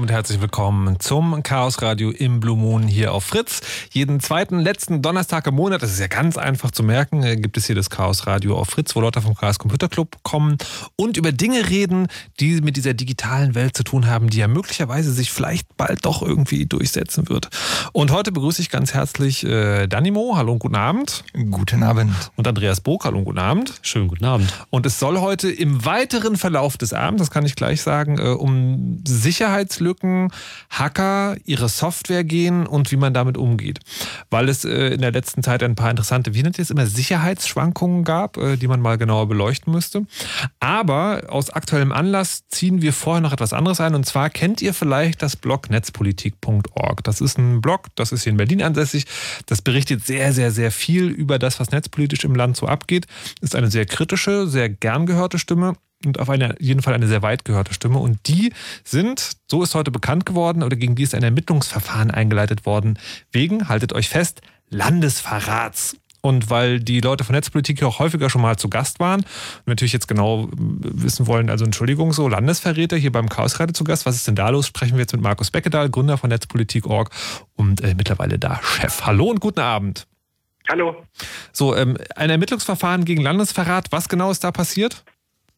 Damit herzlich willkommen zum Chaos Radio im Blue Moon hier auf Fritz. Jeden zweiten, letzten Donnerstag im Monat, das ist ja ganz einfach zu merken, äh, gibt es hier das Chaos Radio auf Fritz, wo Leute vom Chaos Computer Club kommen und über Dinge reden, die mit dieser digitalen Welt zu tun haben, die ja möglicherweise sich vielleicht bald doch irgendwie durchsetzen wird. Und heute begrüße ich ganz herzlich äh, Danimo. Hallo und guten Abend. Guten Abend. Und Andreas Bog. Hallo und guten Abend. Schönen guten Abend. Und es soll heute im weiteren Verlauf des Abends, das kann ich gleich sagen, äh, um Sicherheits Sicherheitslücken, Hacker, ihre Software gehen und wie man damit umgeht. Weil es äh, in der letzten Zeit ein paar interessante, wie nennt ihr es immer, Sicherheitsschwankungen gab, äh, die man mal genauer beleuchten müsste. Aber aus aktuellem Anlass ziehen wir vorher noch etwas anderes ein. Und zwar kennt ihr vielleicht das Blog netzpolitik.org. Das ist ein Blog, das ist hier in Berlin ansässig. Das berichtet sehr, sehr, sehr viel über das, was netzpolitisch im Land so abgeht. Ist eine sehr kritische, sehr gern gehörte Stimme und auf eine, jeden Fall eine sehr weit gehörte Stimme. Und die sind, so ist heute bekannt geworden, oder gegen die ist ein Ermittlungsverfahren eingeleitet worden, wegen, haltet euch fest, Landesverrats. und weil die Leute von Netzpolitik hier auch häufiger schon mal zu Gast waren und natürlich jetzt genau wissen wollen, also Entschuldigung, so Landesverräter hier beim Chaosradio zu Gast. Was ist denn da los? Sprechen wir jetzt mit Markus Beckedahl, Gründer von Netzpolitik.org und äh, mittlerweile da Chef. Hallo und guten Abend. Hallo. So, ähm, ein Ermittlungsverfahren gegen Landesverrat. Was genau ist da passiert?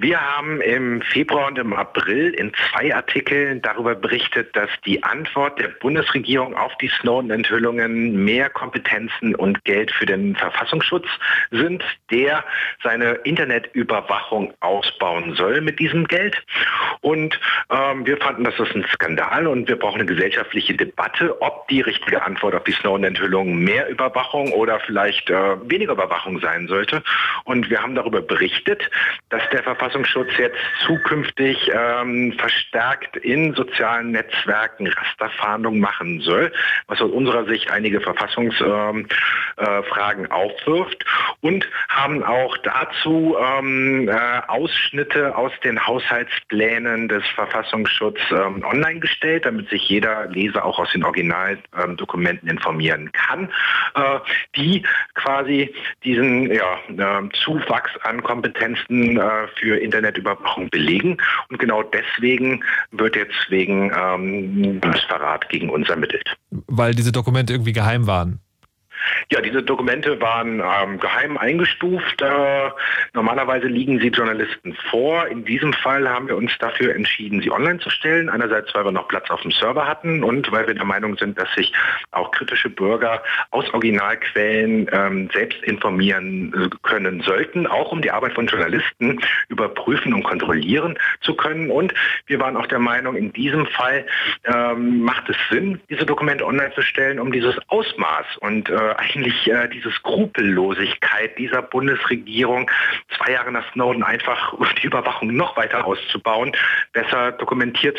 Wir haben im Februar und im April in zwei Artikeln darüber berichtet, dass die Antwort der Bundesregierung auf die Snowden-Enthüllungen mehr Kompetenzen und Geld für den Verfassungsschutz sind, der seine Internetüberwachung ausbauen soll mit diesem Geld. Und ähm, wir fanden, das ist ein Skandal und wir brauchen eine gesellschaftliche Debatte, ob die richtige Antwort auf die Snowden-Enthüllungen mehr Überwachung oder vielleicht äh, weniger Überwachung sein sollte. Und wir haben darüber berichtet, dass der Verfassungsschutz Verfassungsschutz jetzt zukünftig ähm, verstärkt in sozialen Netzwerken Rasterfahndung machen soll, was aus unserer Sicht einige Verfassungsfragen ähm, äh, aufwirft und haben auch dazu ähm, äh, Ausschnitte aus den Haushaltsplänen des Verfassungsschutzes ähm, online gestellt, damit sich jeder Leser auch aus den Originaldokumenten informieren kann, äh, die quasi diesen ja, äh, Zuwachs an Kompetenzen äh, für Internetüberwachung belegen. Und genau deswegen wird jetzt wegen ähm, Verrat gegen uns ermittelt. Weil diese Dokumente irgendwie geheim waren. Ja, diese Dokumente waren ähm, geheim eingestuft. Äh, normalerweise liegen sie Journalisten vor. In diesem Fall haben wir uns dafür entschieden, sie online zu stellen. Einerseits, weil wir noch Platz auf dem Server hatten und weil wir der Meinung sind, dass sich auch kritische Bürger aus Originalquellen ähm, selbst informieren äh, können sollten, auch um die Arbeit von Journalisten überprüfen und kontrollieren zu können. Und wir waren auch der Meinung, in diesem Fall ähm, macht es Sinn, diese Dokumente online zu stellen, um dieses Ausmaß und äh, eigentlich äh, diese Skrupellosigkeit dieser Bundesregierung, zwei Jahre nach Snowden einfach die Überwachung noch weiter auszubauen, besser dokumentiert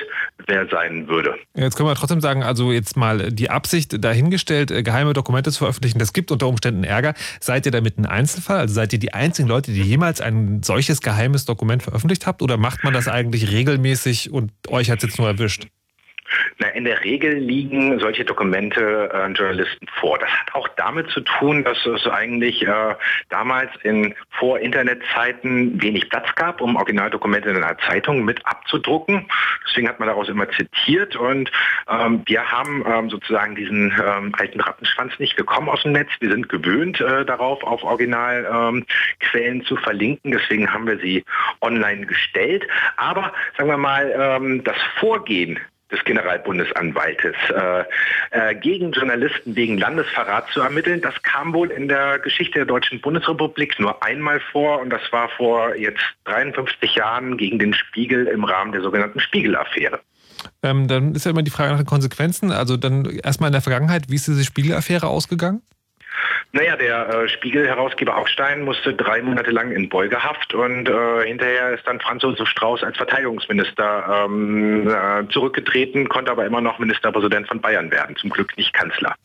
sein würde. Jetzt können wir trotzdem sagen, also jetzt mal die Absicht dahingestellt, äh, geheime Dokumente zu veröffentlichen, das gibt unter Umständen Ärger. Seid ihr damit ein Einzelfall? Also seid ihr die einzigen Leute, die jemals ein solches geheimes Dokument veröffentlicht habt? Oder macht man das eigentlich regelmäßig und euch hat es jetzt nur erwischt? Na, in der Regel liegen solche Dokumente äh, Journalisten vor. Das hat auch damit zu tun, dass es eigentlich äh, damals in Vor-Internet-Zeiten wenig Platz gab, um Originaldokumente in einer Zeitung mit abzudrucken. Deswegen hat man daraus immer zitiert und ähm, wir haben ähm, sozusagen diesen ähm, alten Rattenschwanz nicht. Wir kommen aus dem Netz, wir sind gewöhnt äh, darauf, auf Originalquellen ähm, zu verlinken. Deswegen haben wir sie online gestellt. Aber sagen wir mal, ähm, das Vorgehen des Generalbundesanwaltes äh, äh, gegen Journalisten wegen Landesverrat zu ermitteln. Das kam wohl in der Geschichte der Deutschen Bundesrepublik nur einmal vor und das war vor jetzt 53 Jahren gegen den Spiegel im Rahmen der sogenannten Spiegel-Affäre. Ähm, dann ist ja immer die Frage nach den Konsequenzen. Also dann erstmal in der Vergangenheit, wie ist diese Spiegel-Affäre ausgegangen? Naja, der äh, Spiegel-Herausgeber Augstein musste drei Monate lang in Beugehaft und äh, hinterher ist dann Franz Josef Strauß als Verteidigungsminister ähm, äh, zurückgetreten, konnte aber immer noch Ministerpräsident von Bayern werden, zum Glück nicht Kanzler.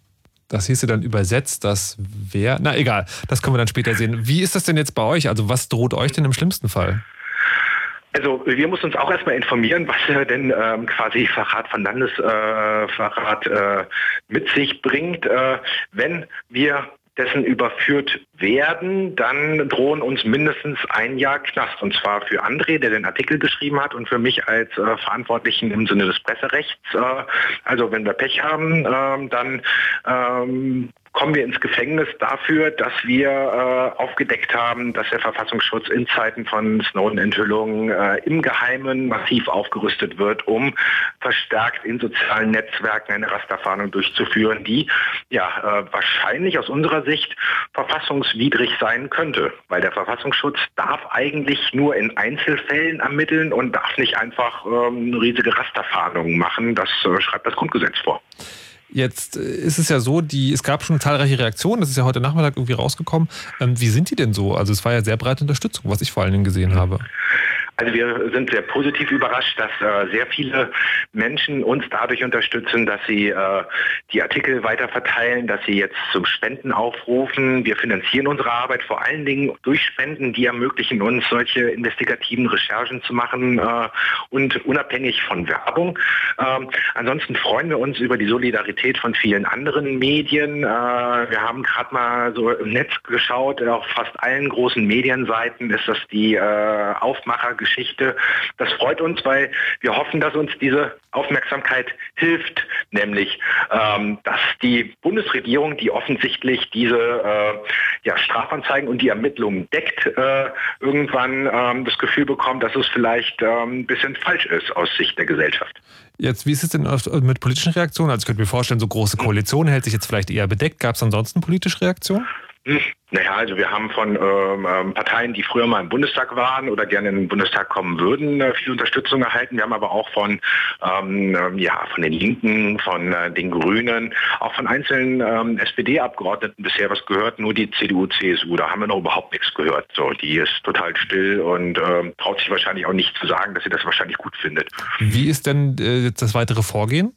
Das hieße dann übersetzt, dass wer. Na egal, das können wir dann später sehen. Wie ist das denn jetzt bei euch? Also was droht euch denn im schlimmsten Fall? Also wir mussten uns auch erstmal informieren, was denn ähm, quasi Verrat von Landesverrat äh, äh, mit sich bringt. Äh, wenn wir dessen überführt werden, dann drohen uns mindestens ein Jahr Knast. Und zwar für André, der den Artikel geschrieben hat, und für mich als äh, Verantwortlichen im Sinne des Presserechts. Äh, also wenn wir Pech haben, äh, dann ähm, kommen wir ins Gefängnis dafür, dass wir äh, aufgedeckt haben, dass der Verfassungsschutz in Zeiten von Snowden-Enthüllungen äh, im Geheimen massiv aufgerüstet wird, um verstärkt in sozialen Netzwerken eine Rasterfahndung durchzuführen, die ja äh, wahrscheinlich aus unserer Sicht verfassungswidrig sein könnte, weil der Verfassungsschutz darf eigentlich nur in Einzelfällen ermitteln und darf nicht einfach ähm, riesige Rasterfahndungen machen. Das äh, schreibt das Grundgesetz vor. Jetzt äh, ist es ja so, die, es gab schon zahlreiche Reaktionen, das ist ja heute Nachmittag irgendwie rausgekommen. Ähm, wie sind die denn so? Also es war ja sehr breite Unterstützung, was ich vor allen Dingen gesehen habe. Also wir sind sehr positiv überrascht, dass äh, sehr viele Menschen uns dadurch unterstützen, dass sie äh, die Artikel weiter verteilen, dass sie jetzt zum Spenden aufrufen. Wir finanzieren unsere Arbeit vor allen Dingen durch Spenden, die ermöglichen uns, solche investigativen Recherchen zu machen äh, und unabhängig von Werbung. Ähm, ansonsten freuen wir uns über die Solidarität von vielen anderen Medien. Äh, wir haben gerade mal so im Netz geschaut, auf fast allen großen Medienseiten ist das die äh, Aufmachergeschichte. Das freut uns, weil wir hoffen, dass uns diese Aufmerksamkeit hilft, nämlich ähm, dass die Bundesregierung, die offensichtlich diese äh, ja, Strafanzeigen und die Ermittlungen deckt, äh, irgendwann ähm, das Gefühl bekommt, dass es vielleicht ähm, ein bisschen falsch ist aus Sicht der Gesellschaft. Jetzt, wie ist es denn mit politischen Reaktionen? Also ich könnte mir vorstellen, so große Koalition hält sich jetzt vielleicht eher bedeckt. Gab es ansonsten politische Reaktionen? Hm. Naja, also wir haben von ähm, ähm, Parteien, die früher mal im Bundestag waren oder gerne in den Bundestag kommen würden, äh, viel Unterstützung erhalten. Wir haben aber auch von, ähm, ähm ja, von den Linken, von äh, den Grünen, auch von einzelnen ähm, SPD-Abgeordneten bisher was gehört, nur die CDU, CSU, da haben wir noch überhaupt nichts gehört. So, die ist total still und ähm, traut sich wahrscheinlich auch nicht zu sagen, dass sie das wahrscheinlich gut findet. Wie ist denn äh, das weitere Vorgehen?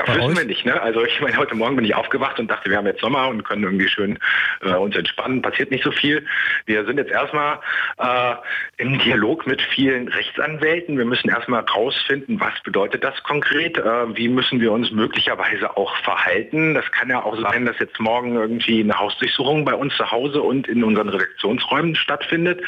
Ja, Bei wissen euch? wir nicht. Ne? Also ich meine, heute Morgen bin ich aufgewacht und dachte, wir haben jetzt Sommer und können irgendwie schön äh, uns entspannen. Passiert nicht so viel. Wir sind jetzt erstmal äh, im Dialog mit vielen Rechtsanwälten. Wir müssen erstmal rausfinden, was bedeutet das konkret? Äh, wie müssen wir uns möglicherweise auch verhalten? Das kann ja auch sein, dass jetzt morgen irgendwie eine Hausdurchsuchung bei uns zu Hause und in unseren Redaktionsräumen stattfindet.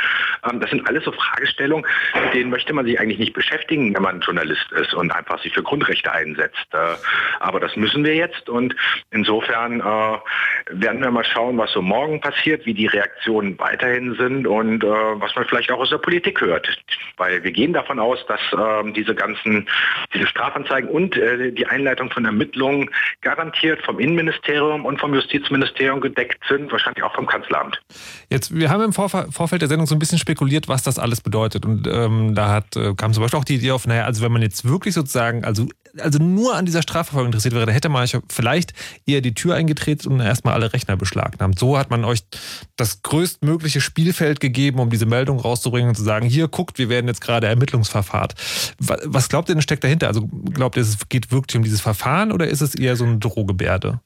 Ähm, das sind alles so Fragestellungen, mit denen möchte man sich eigentlich nicht beschäftigen, wenn man Journalist ist und einfach sich für Grundrechte einsetzt. Äh, aber das müssen wir jetzt und insofern äh, werden wir mal schauen, was so morgen passiert, wie die Reaktionen weiterhin sind und äh, was man vielleicht auch aus der Politik hört. Weil wir gehen davon aus, dass äh, diese ganzen, diese Strafanzeigen und äh, die Einleitung von Ermittlungen garantiert vom Innenministerium und vom Justizministerium gedeckt sind, wahrscheinlich auch vom Kanzleramt. Jetzt, wir haben im Vorfeld der Sendung so ein bisschen spekuliert, was das alles bedeutet. Und ähm, da hat, äh, kam zum Beispiel auch die Idee auf, naja, also wenn man jetzt wirklich sozusagen, also also nur an dieser Strafverfolgung interessiert wäre, da hätte man euch vielleicht eher die Tür eingetreten und erstmal alle Rechner beschlagnahmt. So hat man euch das größtmögliche Spielfeld gegeben, um diese Meldung rauszubringen und zu sagen, hier guckt, wir werden jetzt gerade Ermittlungsverfahren. Was glaubt ihr denn steckt dahinter? Also glaubt ihr, es geht wirklich um dieses Verfahren oder ist es eher so eine Drohgebärde?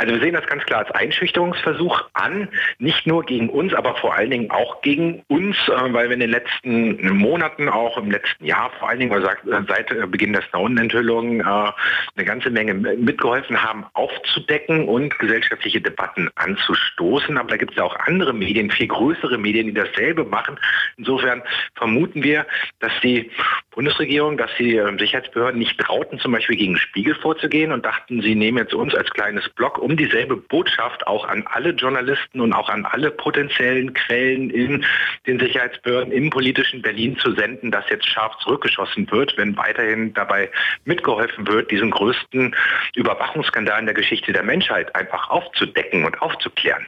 Also wir sehen das ganz klar als Einschüchterungsversuch an, nicht nur gegen uns, aber vor allen Dingen auch gegen uns, äh, weil wir in den letzten Monaten, auch im letzten Jahr, vor allen Dingen seit äh, Beginn der Snowden-Enthüllung, äh, eine ganze Menge mitgeholfen haben, aufzudecken und gesellschaftliche Debatten anzustoßen. Aber da gibt es ja auch andere Medien, viel größere Medien, die dasselbe machen. Insofern vermuten wir, dass die Bundesregierung, dass die Sicherheitsbehörden nicht trauten, zum Beispiel gegen Spiegel vorzugehen und dachten, sie nehmen jetzt uns als kleines Block, um dieselbe Botschaft auch an alle Journalisten und auch an alle potenziellen Quellen in den Sicherheitsbehörden im politischen Berlin zu senden, dass jetzt scharf zurückgeschossen wird, wenn weiterhin dabei mitgeholfen wird, diesen größten Überwachungsskandal in der Geschichte der Menschheit einfach aufzudecken und aufzuklären.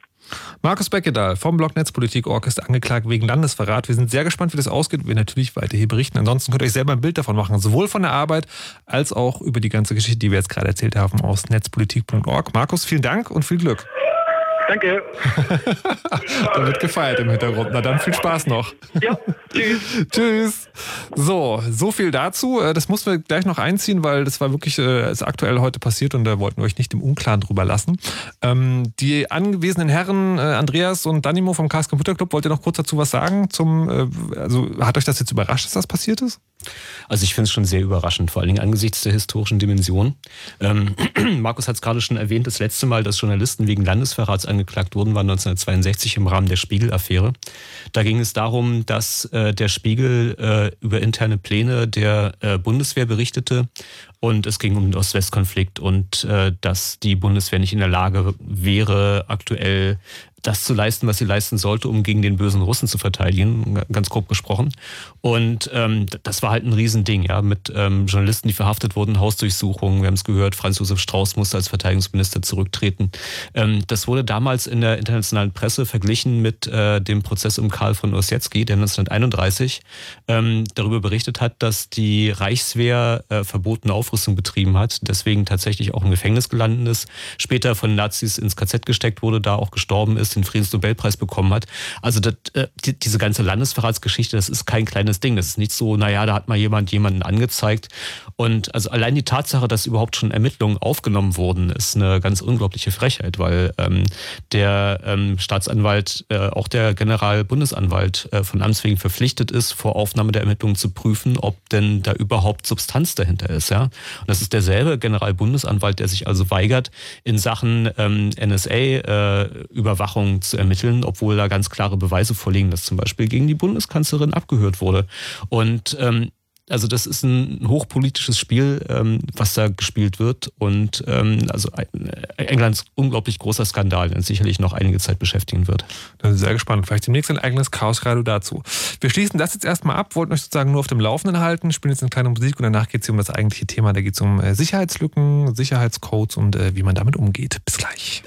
Markus Beckedahl vom Blog Netzpolitik.org ist angeklagt wegen Landesverrat. Wir sind sehr gespannt, wie das ausgeht. Wir natürlich weiter hier berichten. Ansonsten könnt ihr euch selber ein Bild davon machen, sowohl von der Arbeit als auch über die ganze Geschichte, die wir jetzt gerade erzählt haben, aus netzpolitik.org. Markus, vielen Dank und viel Glück. Danke. da wird gefeiert im Hintergrund. Na dann viel Spaß noch. Ja, tschüss. tschüss. So, so viel dazu. Äh, das mussten wir gleich noch einziehen, weil das war wirklich äh, ist aktuell heute passiert und da wollten wir euch nicht im Unklaren drüber lassen. Ähm, die anwesenden Herren äh, Andreas und Danimo vom Chaos Computer Club, wollt ihr noch kurz dazu was sagen? Zum, äh, also hat euch das jetzt überrascht, dass das passiert ist? Also ich finde es schon sehr überraschend, vor allen Dingen angesichts der historischen Dimension. Ähm, Markus hat es gerade schon erwähnt, das letzte Mal, dass Journalisten wegen Landesverrats angeklagt wurden, war 1962 im Rahmen der Spiegel-Affäre. Da ging es darum, dass äh, der Spiegel äh, über interne Pläne der äh, Bundeswehr berichtete und es ging um den Ost-West-Konflikt und äh, dass die Bundeswehr nicht in der Lage wäre, aktuell das zu leisten, was sie leisten sollte, um gegen den bösen Russen zu verteidigen, ganz grob gesprochen. Und ähm, das war halt ein Riesending, ja, mit ähm, Journalisten, die verhaftet wurden, Hausdurchsuchungen. Wir haben es gehört, Franz Josef Strauß musste als Verteidigungsminister zurücktreten. Ähm, das wurde damals in der internationalen Presse verglichen mit äh, dem Prozess um Karl von Ossietzky, der 1931 ähm, darüber berichtet hat, dass die Reichswehr äh, verbotene Aufrüstung betrieben hat, deswegen tatsächlich auch im Gefängnis gelandet ist, später von Nazis ins KZ gesteckt wurde, da auch gestorben ist August den Friedensnobelpreis bekommen hat. Also das, äh, die, diese ganze Landesverratsgeschichte, das ist kein kleines Ding. Das ist nicht so, naja, da hat mal jemand jemanden angezeigt. Und also allein die Tatsache, dass überhaupt schon Ermittlungen aufgenommen wurden, ist eine ganz unglaubliche Frechheit, weil ähm, der ähm, Staatsanwalt, äh, auch der Generalbundesanwalt äh, von Amts wegen verpflichtet ist, vor Aufnahme der Ermittlungen zu prüfen, ob denn da überhaupt Substanz dahinter ist. Ja? Und das ist derselbe Generalbundesanwalt, der sich also weigert, in Sachen ähm, NSA-Überwachung äh, zu ermitteln, obwohl da ganz klare Beweise vorliegen, dass zum Beispiel gegen die Bundeskanzlerin abgehört wurde. Und ähm, also das ist ein hochpolitisches Spiel, ähm, was da gespielt wird. Und ähm, also äh, Englands unglaublich großer Skandal, der sicherlich noch einige Zeit beschäftigen wird. Das ist sehr gespannt. Vielleicht demnächst ein eigenes Chaos-Radio dazu. Wir schließen das jetzt erstmal ab, wollten euch sozusagen nur auf dem Laufenden halten, spielen jetzt eine kleine Musik und danach geht es um das eigentliche Thema. Da geht es um äh, Sicherheitslücken, Sicherheitscodes und äh, wie man damit umgeht. Bis gleich.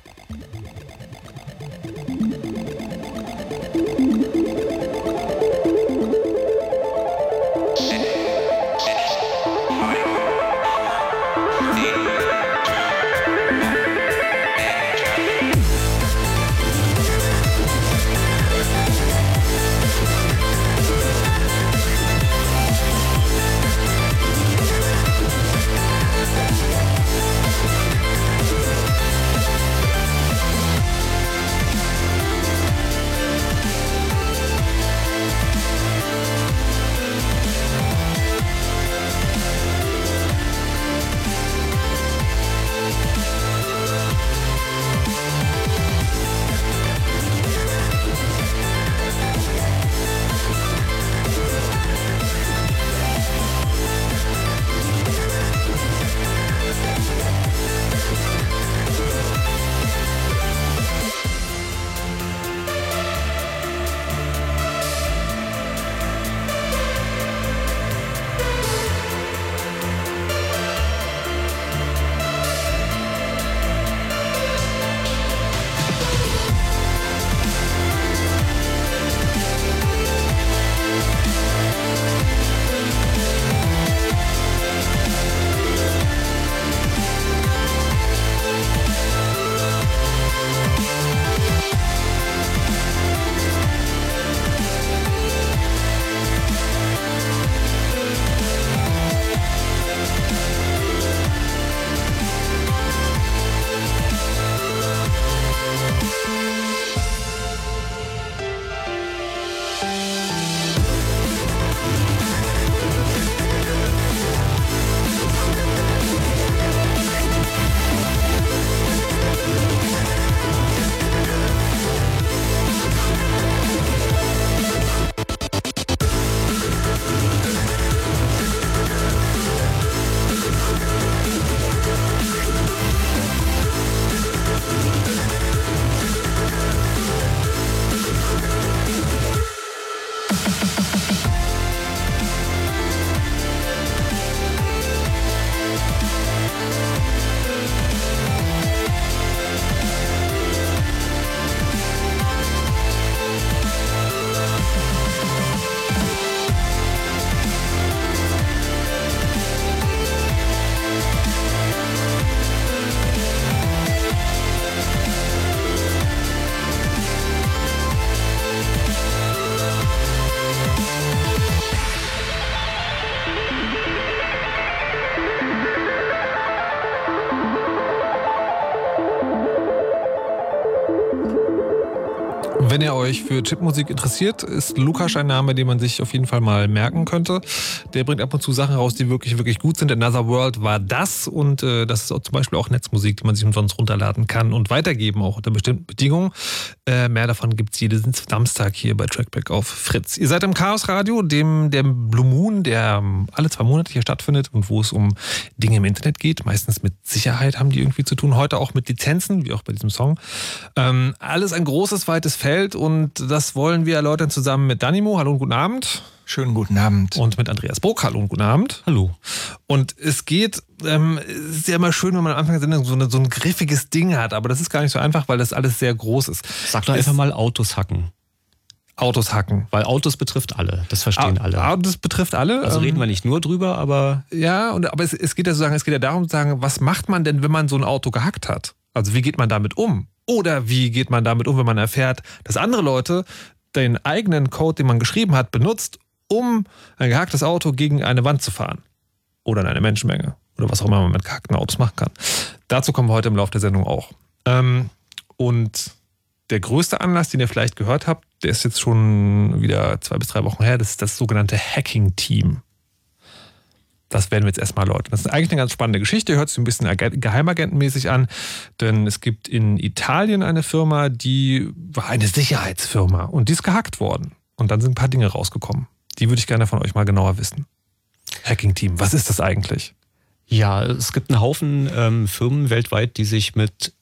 Wenn ihr euch für Chipmusik interessiert, ist Lukas ein Name, den man sich auf jeden Fall mal merken könnte. Der bringt ab und zu Sachen raus, die wirklich, wirklich gut sind. Another World war das und äh, das ist zum Beispiel auch Netzmusik, die man sich umsonst runterladen kann und weitergeben, auch unter bestimmten Bedingungen. Äh, mehr davon gibt es jeden Samstag hier bei Trackback auf Fritz. Ihr seid im Chaos Radio, dem der Blue Moon, der ähm, alle zwei Monate hier stattfindet und wo es um Dinge im Internet geht. Meistens mit Sicherheit haben die irgendwie zu tun. Heute auch mit Lizenzen, wie auch bei diesem Song. Ähm, alles ein großes, weites Feld Welt und das wollen wir erläutern zusammen mit Danimo. Hallo und guten Abend. Schönen guten Abend. Und mit Andreas Burg. Hallo und guten Abend. Hallo. Und es geht, ähm, es ist ja immer schön, wenn man am Anfang der Sendung so, eine, so ein griffiges Ding hat, aber das ist gar nicht so einfach, weil das alles sehr groß ist. Sag doch einfach mal Autos hacken. Autos hacken. Weil Autos betrifft alle. Das verstehen A alle. Autos betrifft alle. Also ähm, reden wir nicht nur drüber, aber. Ja, und, aber es, es geht ja sozusagen, es geht ja darum zu sagen, was macht man denn, wenn man so ein Auto gehackt hat? Also wie geht man damit um? Oder wie geht man damit um, wenn man erfährt, dass andere Leute den eigenen Code, den man geschrieben hat, benutzt, um ein gehacktes Auto gegen eine Wand zu fahren? Oder in eine Menschenmenge? Oder was auch immer man mit gehackten Autos machen kann. Dazu kommen wir heute im Laufe der Sendung auch. Ähm, und der größte Anlass, den ihr vielleicht gehört habt, der ist jetzt schon wieder zwei bis drei Wochen her, das ist das sogenannte Hacking-Team. Das werden wir jetzt erstmal erläutern. Das ist eigentlich eine ganz spannende Geschichte, hört sich ein bisschen geheimagentenmäßig an, denn es gibt in Italien eine Firma, die war eine Sicherheitsfirma und die ist gehackt worden. Und dann sind ein paar Dinge rausgekommen. Die würde ich gerne von euch mal genauer wissen. Hacking-Team, was ist das eigentlich? Ja, es gibt einen Haufen ähm, Firmen weltweit, die sich mit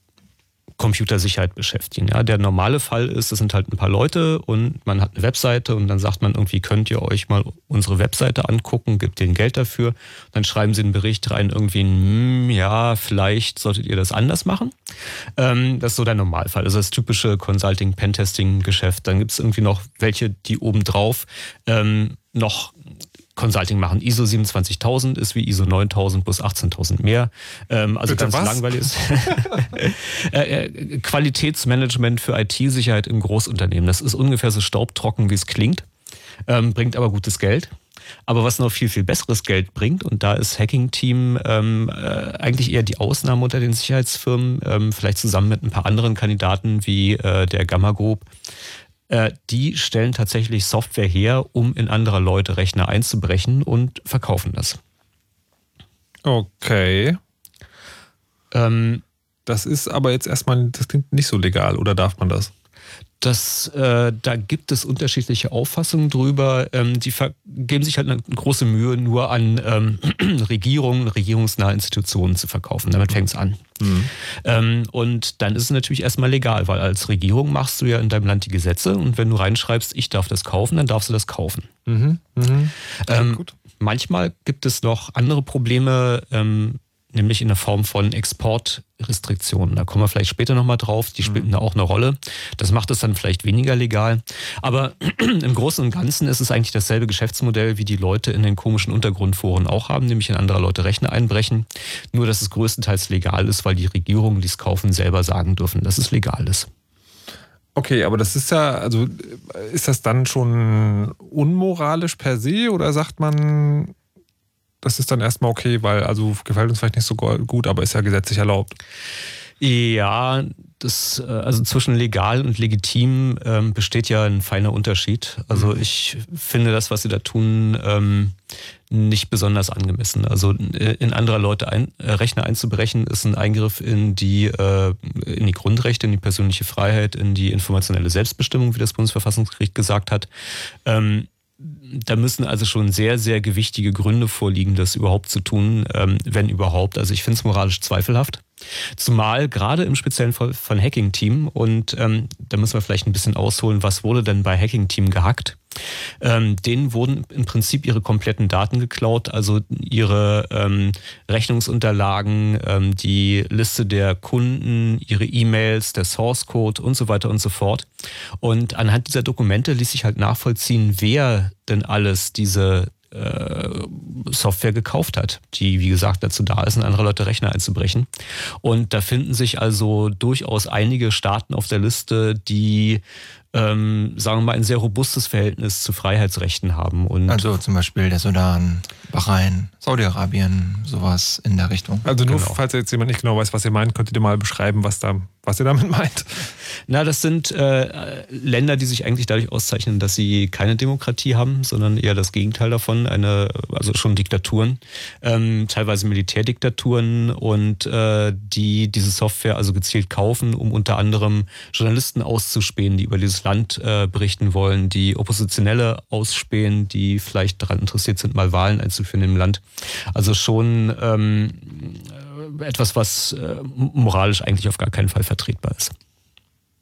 Computersicherheit beschäftigen. Ja, der normale Fall ist, es sind halt ein paar Leute und man hat eine Webseite und dann sagt man irgendwie, könnt ihr euch mal unsere Webseite angucken, gibt denen Geld dafür. Dann schreiben sie einen Bericht rein, irgendwie, hm, ja, vielleicht solltet ihr das anders machen. Ähm, das ist so der Normalfall. Also das typische Consulting-Pentesting-Geschäft. Dann gibt es irgendwie noch welche, die obendrauf ähm, noch Consulting machen. ISO 27000 ist wie ISO 9000 plus 18000 mehr. Ähm, also Bitte ganz was? langweilig ist. Äh, äh, Qualitätsmanagement für IT-Sicherheit im Großunternehmen. Das ist ungefähr so staubtrocken, wie es klingt, ähm, bringt aber gutes Geld. Aber was noch viel, viel besseres Geld bringt, und da ist Hacking Team ähm, äh, eigentlich eher die Ausnahme unter den Sicherheitsfirmen, ähm, vielleicht zusammen mit ein paar anderen Kandidaten wie äh, der Gamma Group, äh, die stellen tatsächlich Software her, um in anderer Leute Rechner einzubrechen und verkaufen das. Okay. Ähm, das ist aber jetzt erstmal, das klingt nicht so legal, oder darf man das? Das, äh, da gibt es unterschiedliche Auffassungen drüber. Ähm, die geben sich halt eine große Mühe, nur an ähm, Regierungen, regierungsnahe Institutionen zu verkaufen. Damit fängt es an. Mhm. Ähm, und dann ist es natürlich erstmal legal, weil als Regierung machst du ja in deinem Land die Gesetze und wenn du reinschreibst, ich darf das kaufen, dann darfst du das kaufen. Mhm. Mhm. Ähm, manchmal gibt es noch andere Probleme ähm, nämlich in der Form von Exportrestriktionen. Da kommen wir vielleicht später nochmal drauf, die spielen mhm. da auch eine Rolle. Das macht es dann vielleicht weniger legal. Aber im Großen und Ganzen ist es eigentlich dasselbe Geschäftsmodell, wie die Leute in den komischen Untergrundforen auch haben, nämlich in andere Leute Rechner einbrechen. Nur, dass es größtenteils legal ist, weil die Regierungen, die es kaufen, selber sagen dürfen, dass es legal ist. Okay, aber das ist ja, also ist das dann schon unmoralisch per se oder sagt man, das ist dann erstmal okay, weil also gefällt uns vielleicht nicht so gut, aber ist ja gesetzlich erlaubt. Ja, das, äh, also zwischen legal und legitim ähm, besteht ja ein feiner Unterschied. Also mhm. ich finde das, was sie da tun, ähm, nicht besonders angemessen. Also äh, in anderer Leute ein, äh, Rechner einzubrechen, ist ein Eingriff in die, äh, in die Grundrechte, in die persönliche Freiheit, in die informationelle Selbstbestimmung, wie das Bundesverfassungsgericht gesagt hat. Ähm, da müssen also schon sehr, sehr gewichtige Gründe vorliegen, das überhaupt zu tun, ähm, wenn überhaupt. Also ich finde es moralisch zweifelhaft. Zumal gerade im speziellen Fall von Hacking Team und ähm, da müssen wir vielleicht ein bisschen ausholen, was wurde denn bei Hacking Team gehackt? Ähm, denen wurden im Prinzip ihre kompletten Daten geklaut, also ihre ähm, Rechnungsunterlagen, ähm, die Liste der Kunden, ihre E-Mails, der Source Code und so weiter und so fort. Und anhand dieser Dokumente ließ sich halt nachvollziehen, wer denn alles diese Software gekauft hat, die, wie gesagt, dazu da ist, in andere Leute Rechner einzubrechen. Und da finden sich also durchaus einige Staaten auf der Liste, die ähm, sagen wir mal, ein sehr robustes Verhältnis zu Freiheitsrechten haben. Und also zum Beispiel der Sudan, Bahrain, Saudi-Arabien, sowas in der Richtung. Also nur, genau. falls jetzt jemand nicht genau weiß, was ihr meint, könnt ihr mal beschreiben, was, da, was ihr damit meint. Na, das sind äh, Länder, die sich eigentlich dadurch auszeichnen, dass sie keine Demokratie haben, sondern eher das Gegenteil davon, eine, also schon Diktaturen, ähm, teilweise Militärdiktaturen und äh, die diese Software also gezielt kaufen, um unter anderem Journalisten auszuspähen, die über dieses Land äh, berichten wollen, die Oppositionelle ausspähen, die vielleicht daran interessiert sind, mal Wahlen einzuführen im Land. Also schon ähm, etwas, was äh, moralisch eigentlich auf gar keinen Fall vertretbar ist.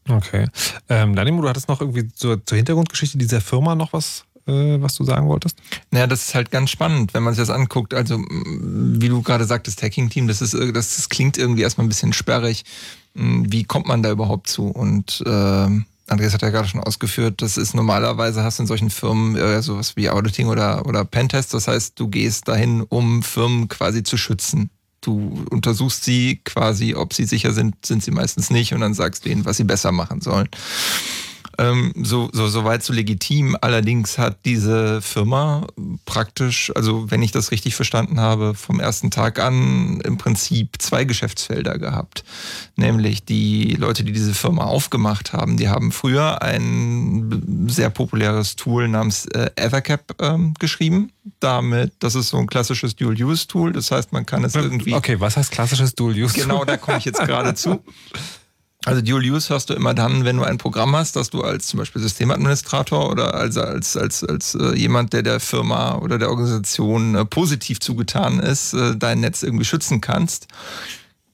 Okay. Ähm, Danimo, du hattest noch irgendwie zur, zur Hintergrundgeschichte dieser Firma noch was äh, was du sagen wolltest? Naja, das ist halt ganz spannend, wenn man sich das anguckt. Also, wie du gerade sagtest, Hacking-Team, das, das, das klingt irgendwie erstmal ein bisschen sperrig. Wie kommt man da überhaupt zu? Und äh, Andreas hat ja gerade schon ausgeführt, das ist normalerweise hast du in solchen Firmen äh, sowas wie Auditing oder, oder Pentest. Das heißt, du gehst dahin, um Firmen quasi zu schützen. Du untersuchst sie quasi, ob sie sicher sind, sind sie meistens nicht und dann sagst du ihnen, was sie besser machen sollen. Ähm, so, so, so weit so legitim. Allerdings hat diese Firma praktisch, also wenn ich das richtig verstanden habe, vom ersten Tag an im Prinzip zwei Geschäftsfelder gehabt. Nämlich die Leute, die diese Firma aufgemacht haben, die haben früher ein sehr populäres Tool namens äh, Ethercap ähm, geschrieben. Damit, das ist so ein klassisches Dual-Use-Tool. Das heißt, man kann es irgendwie. Okay, was heißt klassisches Dual-Use? Genau, da komme ich jetzt gerade zu. Also Dual Use hörst du immer dann, wenn du ein Programm hast, dass du als zum Beispiel Systemadministrator oder als, als, als, als äh, jemand, der der Firma oder der Organisation äh, positiv zugetan ist, äh, dein Netz irgendwie schützen kannst.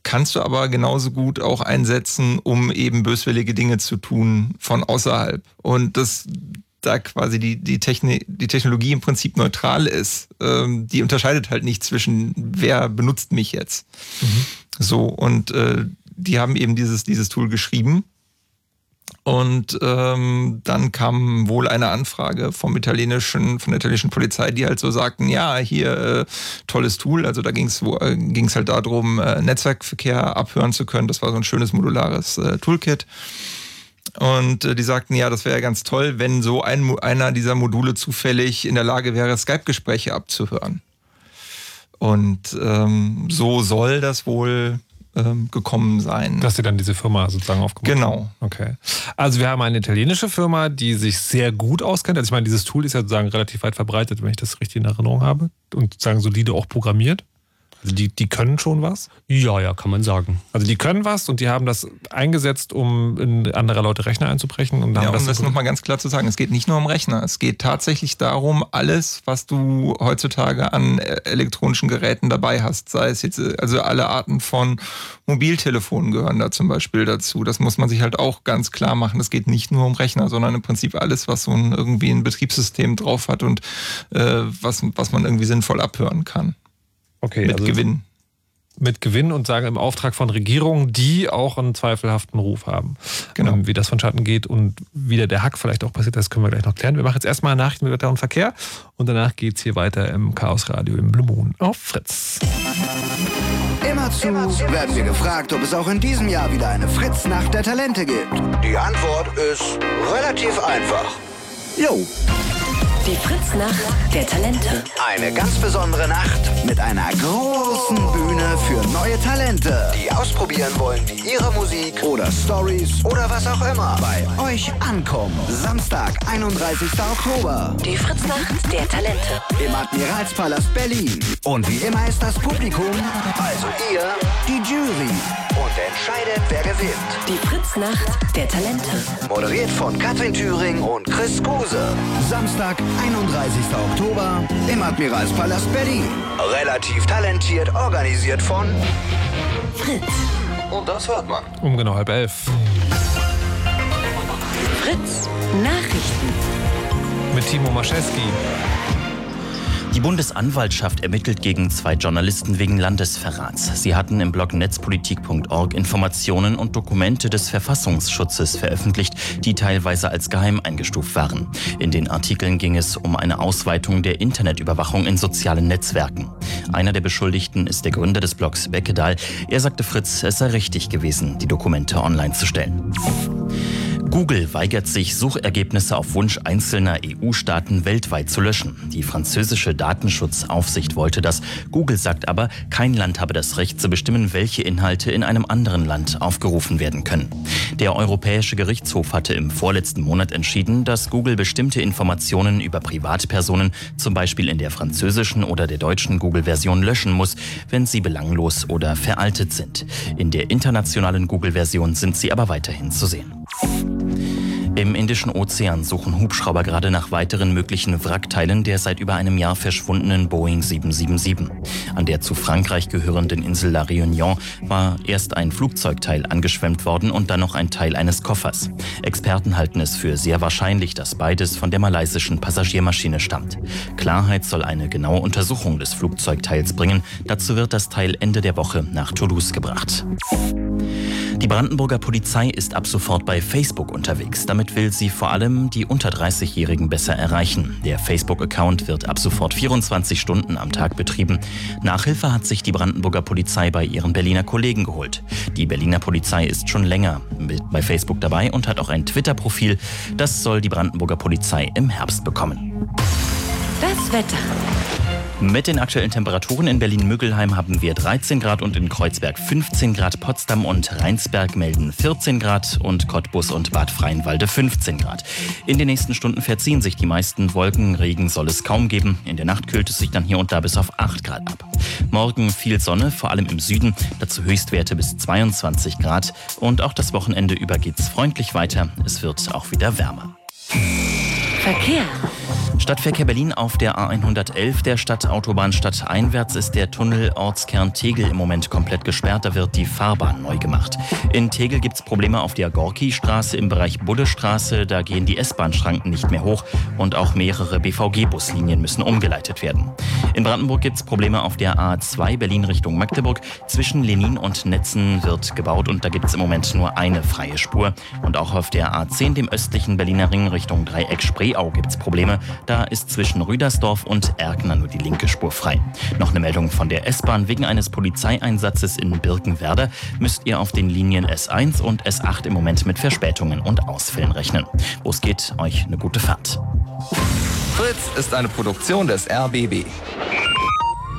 Kannst du aber genauso gut auch einsetzen, um eben böswillige Dinge zu tun von außerhalb. Und das da quasi die, die, Techni die Technologie im Prinzip neutral ist, ähm, die unterscheidet halt nicht zwischen, wer benutzt mich jetzt. Mhm. So, und äh, die haben eben dieses, dieses Tool geschrieben. Und ähm, dann kam wohl eine Anfrage vom italienischen, von der italienischen Polizei, die halt so sagten, ja, hier äh, tolles Tool. Also da ging es äh, halt darum, äh, Netzwerkverkehr abhören zu können. Das war so ein schönes modulares äh, Toolkit. Und äh, die sagten, ja, das wäre ja ganz toll, wenn so ein, einer dieser Module zufällig in der Lage wäre, Skype-Gespräche abzuhören. Und ähm, so soll das wohl ähm, gekommen sein. Dass sie dann diese Firma sozusagen aufgebaut genau. haben. Genau. Okay. Also wir haben eine italienische Firma, die sich sehr gut auskennt. Also ich meine, dieses Tool ist ja sozusagen relativ weit verbreitet, wenn ich das richtig in Erinnerung habe. Und sozusagen solide auch programmiert. Also die, die können schon was? Ja, ja, kann man sagen. Also die können was und die haben das eingesetzt, um in andere Leute Rechner einzubrechen. Und ja, um das, das nochmal ganz klar zu sagen, es geht nicht nur um Rechner. Es geht tatsächlich darum, alles, was du heutzutage an äh, elektronischen Geräten dabei hast, sei es jetzt, äh, also alle Arten von Mobiltelefonen gehören da zum Beispiel dazu. Das muss man sich halt auch ganz klar machen. Es geht nicht nur um Rechner, sondern im Prinzip alles, was so ein, irgendwie ein Betriebssystem drauf hat und äh, was, was man irgendwie sinnvoll abhören kann. Okay, mit also Gewinn. Mit Gewinn und sagen im Auftrag von Regierungen, die auch einen zweifelhaften Ruf haben. Genau. Ähm, wie das von Schatten geht und wie der Hack vielleicht auch passiert, das können wir gleich noch klären. Wir machen jetzt erstmal Nachrichten mit Wetter und Verkehr und danach geht es hier weiter im Chaos Radio im Blue Moon auf Fritz. Immerzu werden wir gefragt, ob es auch in diesem Jahr wieder eine Fritz-Nacht der Talente gibt. Die Antwort ist relativ einfach. Jo. Die Fritznacht der Talente. Eine ganz besondere Nacht mit einer großen Bühne für neue Talente, die ausprobieren wollen, wie ihre Musik oder Stories oder was auch immer bei euch ankommen. Samstag, 31. Oktober. Die Fritznacht der Talente. Im Admiralspalast Berlin. Und wie immer ist das Publikum, also ihr, die Jury. Und entscheidet, wer gewinnt. Die Fritznacht der Talente. Moderiert von Katrin Thüring und Chris Kruse. Samstag, 31. Oktober im Admiralspalast Berlin. Relativ talentiert organisiert von Fritz. Und das hört man. Um genau halb elf. Fritz Nachrichten. Mit Timo Maschewski. Die Bundesanwaltschaft ermittelt gegen zwei Journalisten wegen Landesverrats. Sie hatten im Blog netzpolitik.org Informationen und Dokumente des Verfassungsschutzes veröffentlicht, die teilweise als geheim eingestuft waren. In den Artikeln ging es um eine Ausweitung der Internetüberwachung in sozialen Netzwerken. Einer der Beschuldigten ist der Gründer des Blogs Beckedahl. Er sagte Fritz, es sei richtig gewesen, die Dokumente online zu stellen. Google weigert sich, Suchergebnisse auf Wunsch einzelner EU-Staaten weltweit zu löschen. Die französische Datenschutzaufsicht wollte das. Google sagt aber, kein Land habe das Recht zu bestimmen, welche Inhalte in einem anderen Land aufgerufen werden können. Der Europäische Gerichtshof hatte im vorletzten Monat entschieden, dass Google bestimmte Informationen über Privatpersonen, zum Beispiel in der französischen oder der deutschen Google-Version, löschen muss, wenn sie belanglos oder veraltet sind. In der internationalen Google-Version sind sie aber weiterhin zu sehen. ま。Im Indischen Ozean suchen Hubschrauber gerade nach weiteren möglichen Wrackteilen der seit über einem Jahr verschwundenen Boeing 777. An der zu Frankreich gehörenden Insel La Réunion war erst ein Flugzeugteil angeschwemmt worden und dann noch ein Teil eines Koffers. Experten halten es für sehr wahrscheinlich, dass beides von der malaysischen Passagiermaschine stammt. Klarheit soll eine genaue Untersuchung des Flugzeugteils bringen. Dazu wird das Teil Ende der Woche nach Toulouse gebracht. Die Brandenburger Polizei ist ab sofort bei Facebook unterwegs. Damit Damit will sie vor allem die unter 30-Jährigen besser erreichen. Der Facebook-Account wird ab sofort 24 Stunden am Tag betrieben. Nachhilfe hat sich die Brandenburger Polizei bei ihren Berliner Kollegen geholt. Die Berliner Polizei ist schon länger bei Facebook dabei und hat auch ein Twitter-Profil. Das soll die Brandenburger Polizei im Herbst bekommen. Das Wetter. Mit den aktuellen Temperaturen in Berlin-Müggelheim haben wir 13 Grad und in Kreuzberg 15 Grad. Potsdam und Rheinsberg melden 14 Grad und Cottbus und Bad Freienwalde 15 Grad. In den nächsten Stunden verziehen sich die meisten Wolken. Regen soll es kaum geben. In der Nacht kühlt es sich dann hier und da bis auf 8 Grad ab. Morgen viel Sonne, vor allem im Süden. Dazu Höchstwerte bis 22 Grad. Und auch das Wochenende über geht's freundlich weiter. Es wird auch wieder wärmer. Verkehr. Stadtverkehr Berlin auf der A111 der Stadtautobahn stadteinwärts ist der Tunnel Ortskern Tegel im Moment komplett gesperrt. Da wird die Fahrbahn neu gemacht. In Tegel gibt es Probleme auf der Gorki-Straße im Bereich Buddestraße. Da gehen die S-Bahn-Schranken nicht mehr hoch und auch mehrere BVG-Buslinien müssen umgeleitet werden. In Brandenburg gibt es Probleme auf der A2 Berlin Richtung Magdeburg. Zwischen Lenin und Netzen wird gebaut und da gibt es im Moment nur eine freie Spur. Und auch auf der A10, dem östlichen Berliner Ring Richtung Dreieck Spreeau, gibt es Probleme. Da ist zwischen Rüdersdorf und Erkner nur die linke Spur frei. Noch eine Meldung von der S-Bahn. Wegen eines Polizeieinsatzes in Birkenwerder müsst ihr auf den Linien S1 und S8 im Moment mit Verspätungen und Ausfällen rechnen. Wo es geht, euch eine gute Fahrt. Fritz ist eine Produktion des RBB.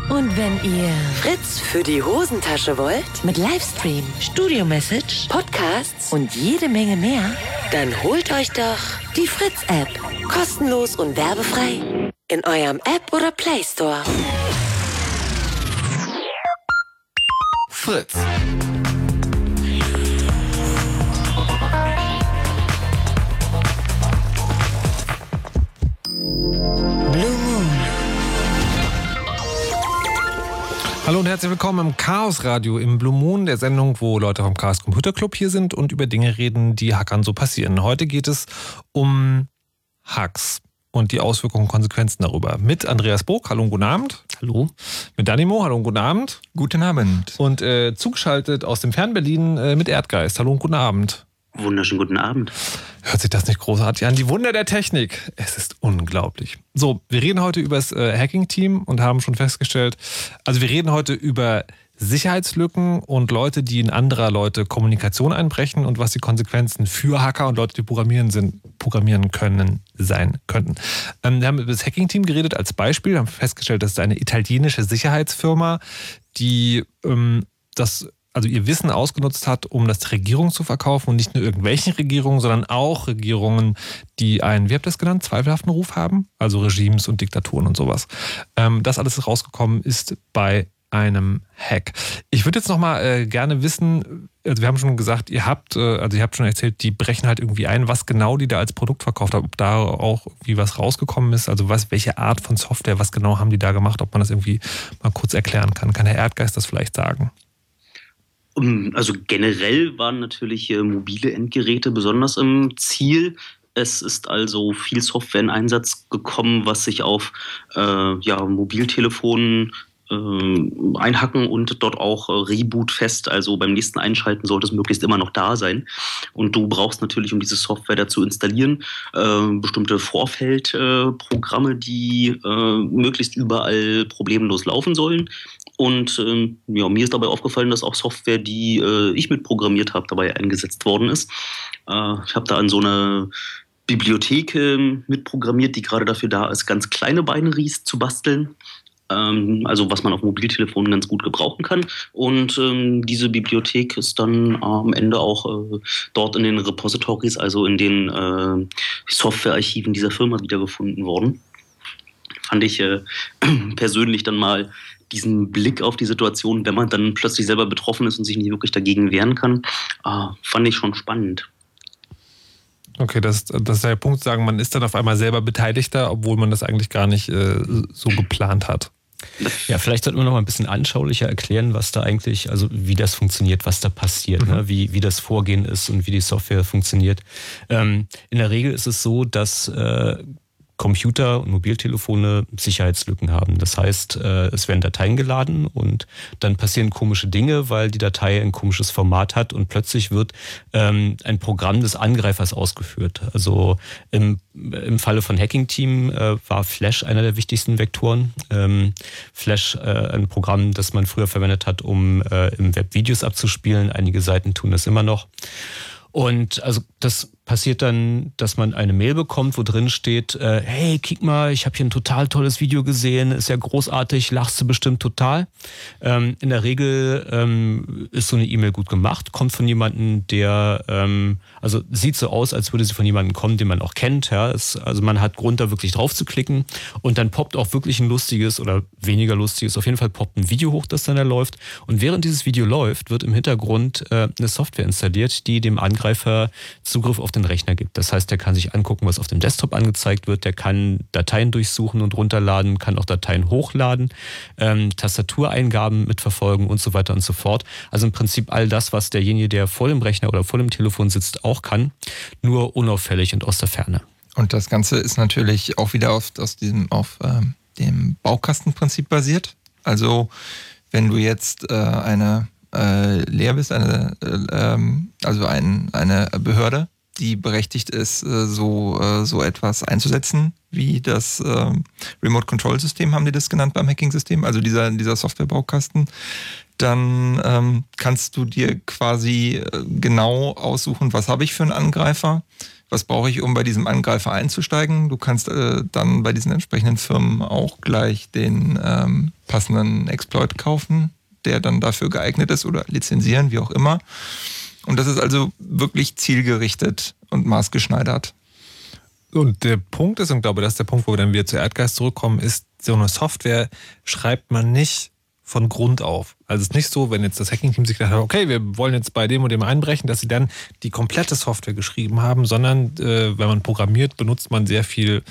Und wenn ihr Fritz für die Hosentasche wollt, mit Livestream, Studio-Message, Podcasts und jede Menge mehr, dann holt euch doch die Fritz-App. Kostenlos und werbefrei in eurem App oder Play Store. Fritz. Blue Hallo und herzlich willkommen im Chaos Radio im Blue Moon, der Sendung, wo Leute vom Chaos Computer Club hier sind und über Dinge reden, die Hackern so passieren. Heute geht es um Hacks und die Auswirkungen und Konsequenzen darüber. Mit Andreas Burg, hallo und guten Abend. Hallo. Mit Danimo, hallo und guten Abend. Guten Abend. Und äh, zugeschaltet aus dem Fernberlin äh, mit Erdgeist, hallo und guten Abend. Wunderschönen guten Abend. Hört sich das nicht großartig an? Die Wunder der Technik. Es ist unglaublich. So, wir reden heute über das äh, Hacking-Team und haben schon festgestellt, also wir reden heute über Sicherheitslücken und Leute, die in anderer Leute Kommunikation einbrechen und was die Konsequenzen für Hacker und Leute, die programmieren sind, programmieren können, sein könnten. Ähm, wir haben über das Hacking-Team geredet als Beispiel, haben festgestellt, das ist eine italienische Sicherheitsfirma, die ähm, das also ihr Wissen ausgenutzt hat, um das Regierung zu verkaufen und nicht nur irgendwelchen Regierungen, sondern auch Regierungen, die einen, wie habt ihr das genannt, zweifelhaften Ruf haben, also Regimes und Diktaturen und sowas. Ähm, das alles rausgekommen ist bei einem Hack. Ich würde jetzt noch mal äh, gerne wissen, also wir haben schon gesagt, ihr habt, äh, also ihr habt schon erzählt, die brechen halt irgendwie ein, was genau die da als Produkt verkauft haben, ob da auch irgendwie was rausgekommen ist, also was, welche Art von Software, was genau haben die da gemacht, ob man das irgendwie mal kurz erklären kann. Kann Herr Erdgeist das vielleicht sagen? Also generell waren natürlich mobile Endgeräte besonders im Ziel. Es ist also viel Software in Einsatz gekommen, was sich auf äh, ja, Mobiltelefonen äh, einhacken und dort auch äh, Reboot fest. Also beim nächsten Einschalten sollte es möglichst immer noch da sein. Und du brauchst natürlich, um diese Software dazu installieren, äh, bestimmte Vorfeldprogramme, die äh, möglichst überall problemlos laufen sollen. Und ähm, ja, mir ist dabei aufgefallen, dass auch Software, die äh, ich mitprogrammiert habe, dabei eingesetzt worden ist. Äh, ich habe da an so eine Bibliothek äh, mitprogrammiert, die gerade dafür da ist, ganz kleine Binaries zu basteln. Ähm, also was man auf Mobiltelefonen ganz gut gebrauchen kann. Und ähm, diese Bibliothek ist dann am Ende auch äh, dort in den Repositories, also in den äh, Softwarearchiven dieser Firma wiedergefunden worden. Fand ich äh, persönlich dann mal diesen Blick auf die Situation, wenn man dann plötzlich selber betroffen ist und sich nicht wirklich dagegen wehren kann, äh, fand ich schon spannend. Okay, das, das ist der Punkt, sagen, man ist dann auf einmal selber Beteiligter, obwohl man das eigentlich gar nicht äh, so geplant hat. Ja, vielleicht sollten wir noch mal ein bisschen anschaulicher erklären, was da eigentlich, also wie das funktioniert, was da passiert, Mhm. ne? wie, wie das Vorgehen ist und wie die Software funktioniert. Ähm, in der Regel ist es so, dass äh, Computer und Mobiltelefone Sicherheitslücken haben. Das heißt, äh, es werden Dateien geladen und dann passieren komische Dinge, weil die Datei ein komisches Format hat und plötzlich wird ähm, ein Programm des Angreifers ausgeführt. Also im, im Falle von Hacking Team äh, war Flash einer der wichtigsten Vektoren. Ähm, Flash äh, ein Programm, das man früher verwendet hat, um im Web Videos abzuspielen. Einige Seiten tun das immer noch. Und also das passiert dann, dass man eine Mail bekommt, wo drin steht, äh, hey, kick mal, ich habe hier ein total tolles Video gesehen, ist ja großartig, lachst du bestimmt total. Ähm, in der Regel ähm, ist so eine E-Mail gut gemacht, kommt von jemandem, der, ähm, also sieht so aus, als würde sie von jemandem kommen, den man auch kennt. Ja? Es, also man hat Grund, da wirklich drauf zu klicken und dann poppt auch wirklich ein lustiges oder weniger lustiges, auf jeden Fall poppt ein Video hoch, das dann da läuft. Und während dieses Video läuft, wird im Hintergrund äh, eine Software installiert, die dem Angreifer Zugriff auf den Rechner gibt. Das heißt, der kann sich angucken, was auf dem Desktop angezeigt wird, der kann Dateien durchsuchen und runterladen, kann auch Dateien hochladen, ähm, Tastatureingaben mitverfolgen und so weiter und so fort. Also im Prinzip all das, was derjenige, der vor dem Rechner oder vor dem Telefon sitzt, auch kann, nur unauffällig und aus der Ferne. Und das Ganze ist natürlich auch wieder auf, aus diesem, auf ähm, dem Baukastenprinzip basiert. Also wenn du jetzt äh, eine äh, leer bist, eine, äh, ähm, also ein, eine Behörde, die berechtigt ist, äh, so, äh, so etwas einzusetzen, wie das äh, Remote Control System, haben die das genannt beim Hacking-System, also dieser, dieser Softwarebaukasten, dann ähm, kannst du dir quasi äh, genau aussuchen, was habe ich für einen Angreifer, was brauche ich, um bei diesem Angreifer einzusteigen. Du kannst dann bei diesen entsprechenden Firmen auch gleich den ähm, passenden Exploit kaufen, der dann dafür geeignet ist oder lizenzieren, wie auch immer. Und das ist also wirklich zielgerichtet und maßgeschneidert. Und der Punkt ist, und ich glaube, das ist der Punkt, wo wir dann wieder zu Erdgeist zurückkommen, ist, so eine Software schreibt man nicht von Grund auf. Also es ist nicht so, wenn jetzt das Hacking-Team sich gedacht hat, okay, wir wollen jetzt bei dem und dem einbrechen, dass sie dann die komplette Software geschrieben haben, sondern äh, wenn man programmiert, benutzt man sehr viel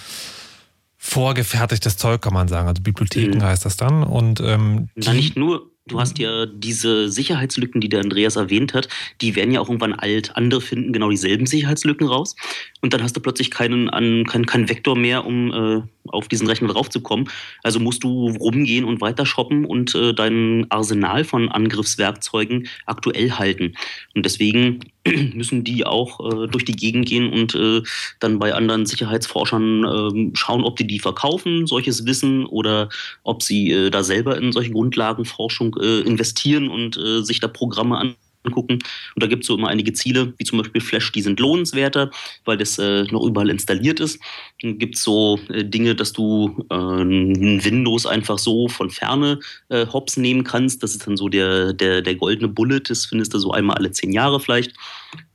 vorgefertigtes Zeug, kann man sagen. Also Bibliotheken mhm. heißt das dann. Und ähm, Na, nicht nur, Du hast ja diese Sicherheitslücken, die der Andreas erwähnt hat, die werden ja auch irgendwann alt. Andere finden genau dieselben Sicherheitslücken raus. Und dann hast du plötzlich keinen, keinen, keinen Vektor mehr, um äh, auf diesen Rechner draufzukommen. Also musst du rumgehen und weiter shoppen und äh, dein Arsenal von Angriffswerkzeugen aktuell halten. Und deswegen müssen die auch äh, durch die Gegend gehen und äh, dann bei anderen Sicherheitsforschern äh, schauen, ob die die verkaufen, solches Wissen, oder ob sie äh, da selber in solche Grundlagenforschung äh, investieren und äh, sich da Programme an angucken. Und da gibt es so immer einige Ziele, wie zum Beispiel Flash, die sind lohnenswerter, weil das äh, noch überall installiert ist. Dann gibt es so äh, Dinge, dass du äh, Windows einfach so von ferne äh, hops nehmen kannst. Das ist dann so der, der, der goldene Bullet, das findest du so einmal alle zehn Jahre vielleicht.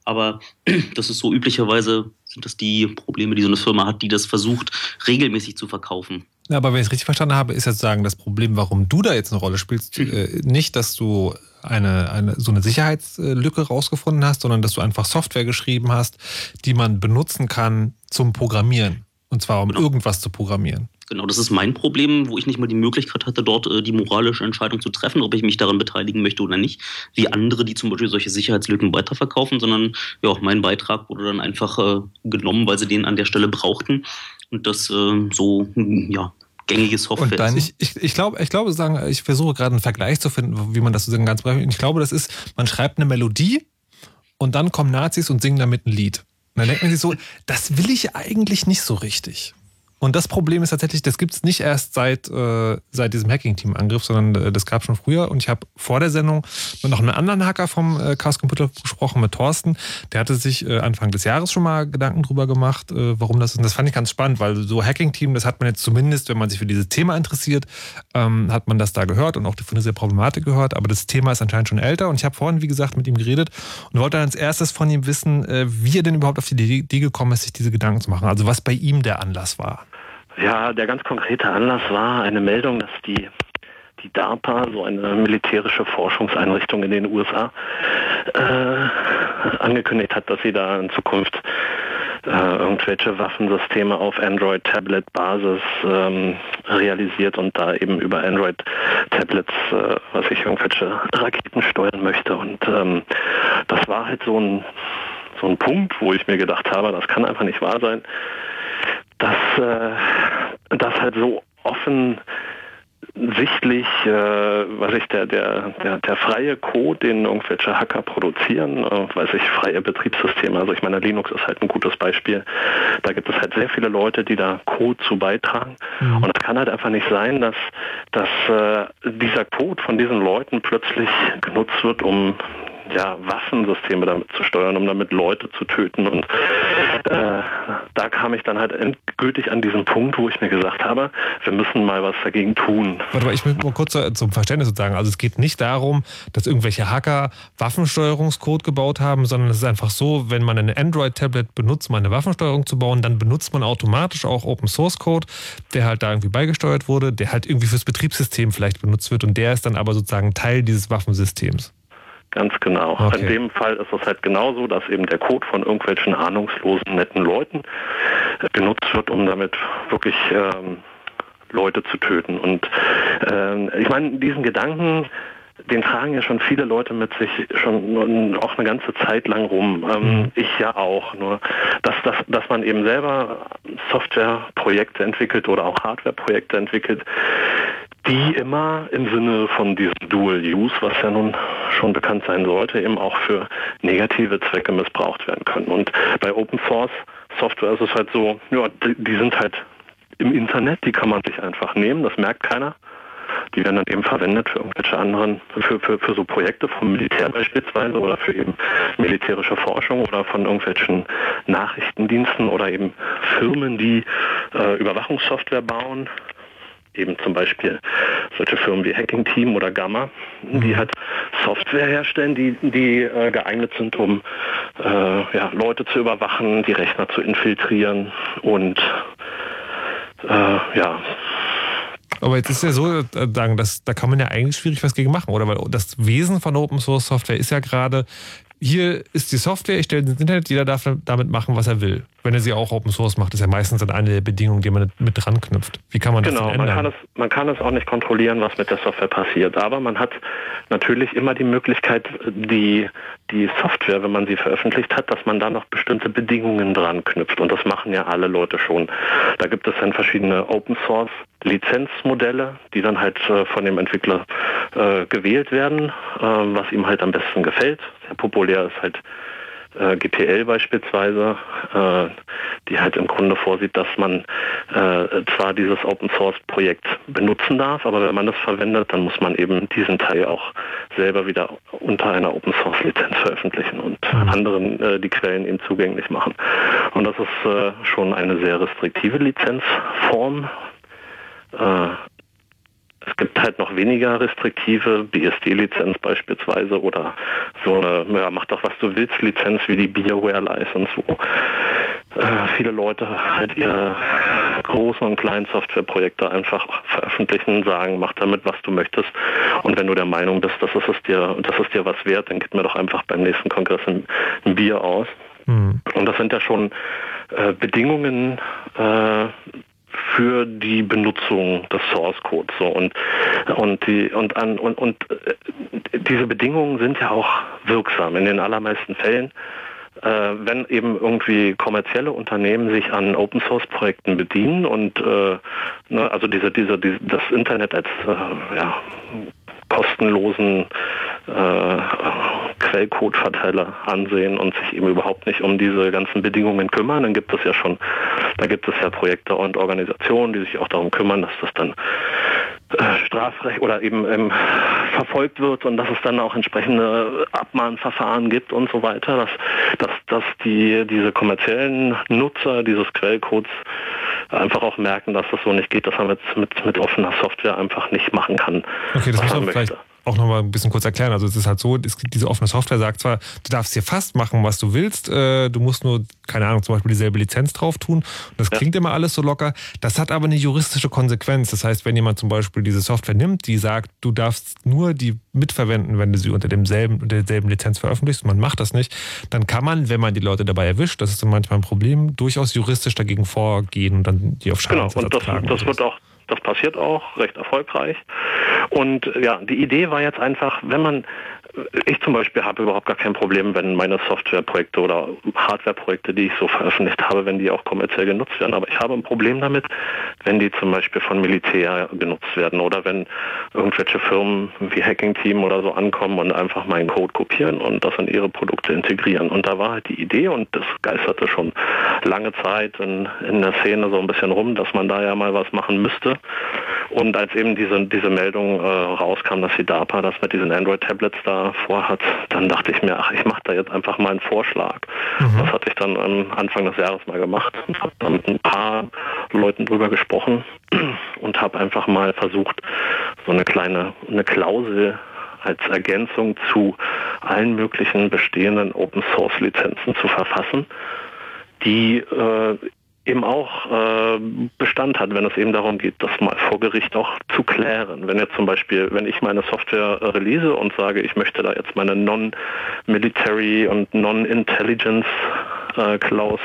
Aber das ist so üblicherweise, sind das die Probleme, die so eine Firma hat, die das versucht, regelmäßig zu verkaufen. Ja, aber wenn ich es richtig verstanden habe, ist jetzt sagen, das Problem, warum du da jetzt eine Rolle spielst, äh, nicht, dass du eine, eine, so eine Sicherheitslücke rausgefunden hast, sondern dass du einfach Software geschrieben hast, die man benutzen kann zum Programmieren. Und zwar um genau. irgendwas zu programmieren. Genau, das ist mein Problem, wo ich nicht mal die Möglichkeit hatte, dort äh, die moralische Entscheidung zu treffen, ob ich mich daran beteiligen möchte oder nicht, wie andere, die zum Beispiel solche Sicherheitslücken weiterverkaufen, sondern ja, mein Beitrag wurde dann einfach äh, genommen, weil sie den an der Stelle brauchten und das äh, so ja, gängige Software. Und dann, ich, ich, ich glaube, ich, sagen, ich versuche gerade einen Vergleich zu finden, wie man das so ganz Ich glaube, das ist, man schreibt eine Melodie und dann kommen Nazis und singen damit ein Lied. Und dann denkt man sich so, das will ich eigentlich nicht so richtig. Und das Problem ist tatsächlich, das gibt es nicht erst seit, äh, seit diesem Hacking-Team-Angriff, sondern äh, das gab es schon früher. Und ich habe vor der Sendung mit noch einem anderen Hacker vom äh, Chaos Computer gesprochen, mit Thorsten. Der hatte sich äh, Anfang des Jahres schon mal Gedanken drüber gemacht, äh, warum das ist. Und das fand ich ganz spannend, weil so Hacking-Team, das hat man jetzt zumindest, wenn man sich für dieses Thema interessiert, ähm, hat man das da gehört und auch von dieser Problematik gehört. Aber das Thema ist anscheinend schon älter. Und ich habe vorhin, wie gesagt, mit ihm geredet und wollte dann als erstes von ihm wissen, äh, wie er denn überhaupt auf die Idee gekommen ist, sich diese Gedanken zu machen. Also was bei ihm der Anlass war. Ja, der ganz konkrete Anlass war eine Meldung, dass die, die DARPA, so eine militärische Forschungseinrichtung in den USA, äh, angekündigt hat, dass sie da in Zukunft äh, irgendwelche Waffensysteme auf Android-Tablet-Basis ähm, realisiert und da eben über Android-Tablets, äh, was ich irgendwelche Raketen steuern möchte. Und ähm, das war halt so ein, so ein Punkt, wo ich mir gedacht habe, das kann einfach nicht wahr sein dass äh, das halt so offen sichtlich, äh, was ich, der, der, der, der freie Code, den irgendwelche Hacker produzieren, äh, weiß ich, freie Betriebssysteme, also ich meine, Linux ist halt ein gutes Beispiel. Da gibt es halt sehr viele Leute, die da Code zu beitragen. Mhm. Und es kann halt einfach nicht sein, dass, dass äh, dieser Code von diesen Leuten plötzlich genutzt wird, um ja, Waffensysteme damit zu steuern, um damit Leute zu töten. Und äh, da kam ich dann halt endgültig an diesen Punkt, wo ich mir gesagt habe, wir müssen mal was dagegen tun. Warte mal, ich will mal kurz zum Verständnis sozusagen. Also es geht nicht darum, dass irgendwelche Hacker Waffensteuerungscode gebaut haben, sondern es ist einfach so, wenn man ein Android-Tablet benutzt, um eine Waffensteuerung zu bauen, dann benutzt man automatisch auch Open Source Code, der halt da irgendwie beigesteuert wurde, der halt irgendwie fürs Betriebssystem vielleicht benutzt wird und der ist dann aber sozusagen Teil dieses Waffensystems. Ganz genau. Okay. In dem Fall ist es halt genauso, dass eben der Code von irgendwelchen ahnungslosen, netten Leuten äh, genutzt wird, um damit wirklich ähm, Leute zu töten. Und äh, ich meine, diesen Gedanken, den tragen ja schon viele Leute mit sich schon auch eine ganze Zeit lang rum. Ähm, mhm. Ich ja auch. Nur, dass, dass, dass man eben selber Softwareprojekte entwickelt oder auch Hardwareprojekte entwickelt, die immer im Sinne von diesem Dual Use, was ja nun schon bekannt sein sollte, eben auch für negative Zwecke missbraucht werden können. Und bei Open Source Software ist es halt so, ja, die, sind halt im Internet, die kann man sich einfach nehmen, das merkt keiner. Die werden dann eben verwendet für irgendwelche anderen, für, für, für so Projekte vom Militär beispielsweise oder für eben militärische Forschung oder von irgendwelchen Nachrichtendiensten oder eben Firmen, die äh, Überwachungssoftware bauen eben zum Beispiel solche Firmen wie Hacking Team oder Gamma, die mhm. halt Software herstellen, die, die äh, geeignet sind, um äh, ja, Leute zu überwachen, die Rechner zu infiltrieren und äh, ja. Aber jetzt ist ja so, äh, dass, da kann man ja eigentlich schwierig was gegen machen, oder? Weil das Wesen von Open Source Software ist ja gerade, hier ist die Software, ich stelle ins Internet, jeder darf damit machen, was er will. Wenn er sie auch Open Source macht, ist ja meistens dann eine der Bedingungen, die man mit dran knüpft. Wie kann man das genau, ändern? Man kann, es, man kann es auch nicht kontrollieren, was mit der Software passiert. Aber man hat natürlich immer die Möglichkeit, die, die Software, wenn man sie veröffentlicht hat, dass man da noch bestimmte Bedingungen dran knüpft. Und das machen ja alle Leute schon. Da gibt es dann verschiedene Open Source Lizenzmodelle, die dann halt äh, von dem Entwickler äh, gewählt werden, äh, was ihm halt am besten gefällt. Populär ist halt äh, GPL beispielsweise, äh, die halt im Grunde vorsieht, dass man äh, zwar dieses Open Source Projekt benutzen darf, aber wenn man das verwendet, dann muss man eben diesen Teil auch selber wieder unter einer Open Source Lizenz veröffentlichen und mhm. anderen äh, die Quellen eben zugänglich machen. Und das ist äh, schon eine sehr restriktive Lizenzform, äh, es gibt halt noch weniger restriktive BSD-Lizenz beispielsweise oder so eine, ja, mach doch was du willst Lizenz wie die BioWare-License, wo äh, viele Leute halt ihre großen und kleinen Softwareprojekte einfach veröffentlichen, sagen, mach damit was du möchtest und wenn du der Meinung bist, dass es dir, dass es dir was wert, dann gib mir doch einfach beim nächsten Kongress ein, ein Bier aus. Mhm. Und das sind ja schon äh, Bedingungen, äh, für die Benutzung des Source Codes so. Und und die und an und, und äh, diese Bedingungen sind ja auch wirksam in den allermeisten Fällen. Äh, wenn eben irgendwie kommerzielle Unternehmen sich an Open Source Projekten bedienen und äh, ne, also diese, diese, diese, das Internet als äh, ja, kostenlosen äh, Quellcode-Verteiler ansehen und sich eben überhaupt nicht um diese ganzen Bedingungen kümmern, dann gibt es ja schon, da gibt es ja Projekte und Organisationen, die sich auch darum kümmern, dass das dann Strafrecht oder eben ähm, verfolgt wird und dass es dann auch entsprechende Abmahnverfahren gibt und so weiter, dass, dass, dass die, diese kommerziellen Nutzer dieses Quellcodes einfach auch merken, dass das so nicht geht, dass man mit, mit, mit offener Software einfach nicht machen kann. Okay, das muss man vielleicht auch nochmal ein bisschen kurz erklären. Also es ist halt so, es gibt diese offene Software sagt zwar, du darfst hier fast machen, was du willst, äh, du musst nur, keine Ahnung, zum Beispiel dieselbe Lizenz drauf tun. Und das ja. klingt immer alles so locker. Das hat aber eine juristische Konsequenz. Das heißt, wenn jemand zum Beispiel diese Software nimmt, die sagt, du darfst nur die mitverwenden, wenn du sie unter demselben, unter derselben Lizenz veröffentlichst, und man macht das nicht, dann kann man, wenn man die Leute dabei erwischt, das ist dann manchmal ein Problem, durchaus juristisch dagegen vorgehen und dann die auf Schaden Genau, und das, das wird auch das passiert auch recht erfolgreich. Und ja, die Idee war jetzt einfach, wenn man ich zum Beispiel habe überhaupt gar kein Problem, wenn meine Softwareprojekte oder Hardwareprojekte, die ich so veröffentlicht habe, wenn die auch kommerziell genutzt werden. Aber ich habe ein Problem damit, wenn die zum Beispiel von Militär genutzt werden oder wenn irgendwelche Firmen wie Hacking Team oder so ankommen und einfach meinen Code kopieren und das in ihre Produkte integrieren. Und da war halt die Idee und das geisterte schon lange Zeit in, in der Szene so ein bisschen rum, dass man da ja mal was machen müsste. Und als eben diese, diese Meldung äh, rauskam, dass die DARPA das mit diesen Android-Tablets da vorhat, dann dachte ich mir, ach, ich mache da jetzt einfach mal einen Vorschlag. Mhm. Das hatte ich dann am Anfang des Jahres mal gemacht und habe dann mit ein paar Leuten drüber gesprochen und habe einfach mal versucht, so eine kleine eine Klausel als Ergänzung zu allen möglichen bestehenden Open Source Lizenzen zu verfassen, die äh, eben auch äh, Bestand hat, wenn es eben darum geht, das mal vor Gericht auch zu klären. Wenn jetzt zum Beispiel, wenn ich meine Software äh, release und sage, ich möchte da jetzt meine Non-Military und Non-Intelligence äh, Klaus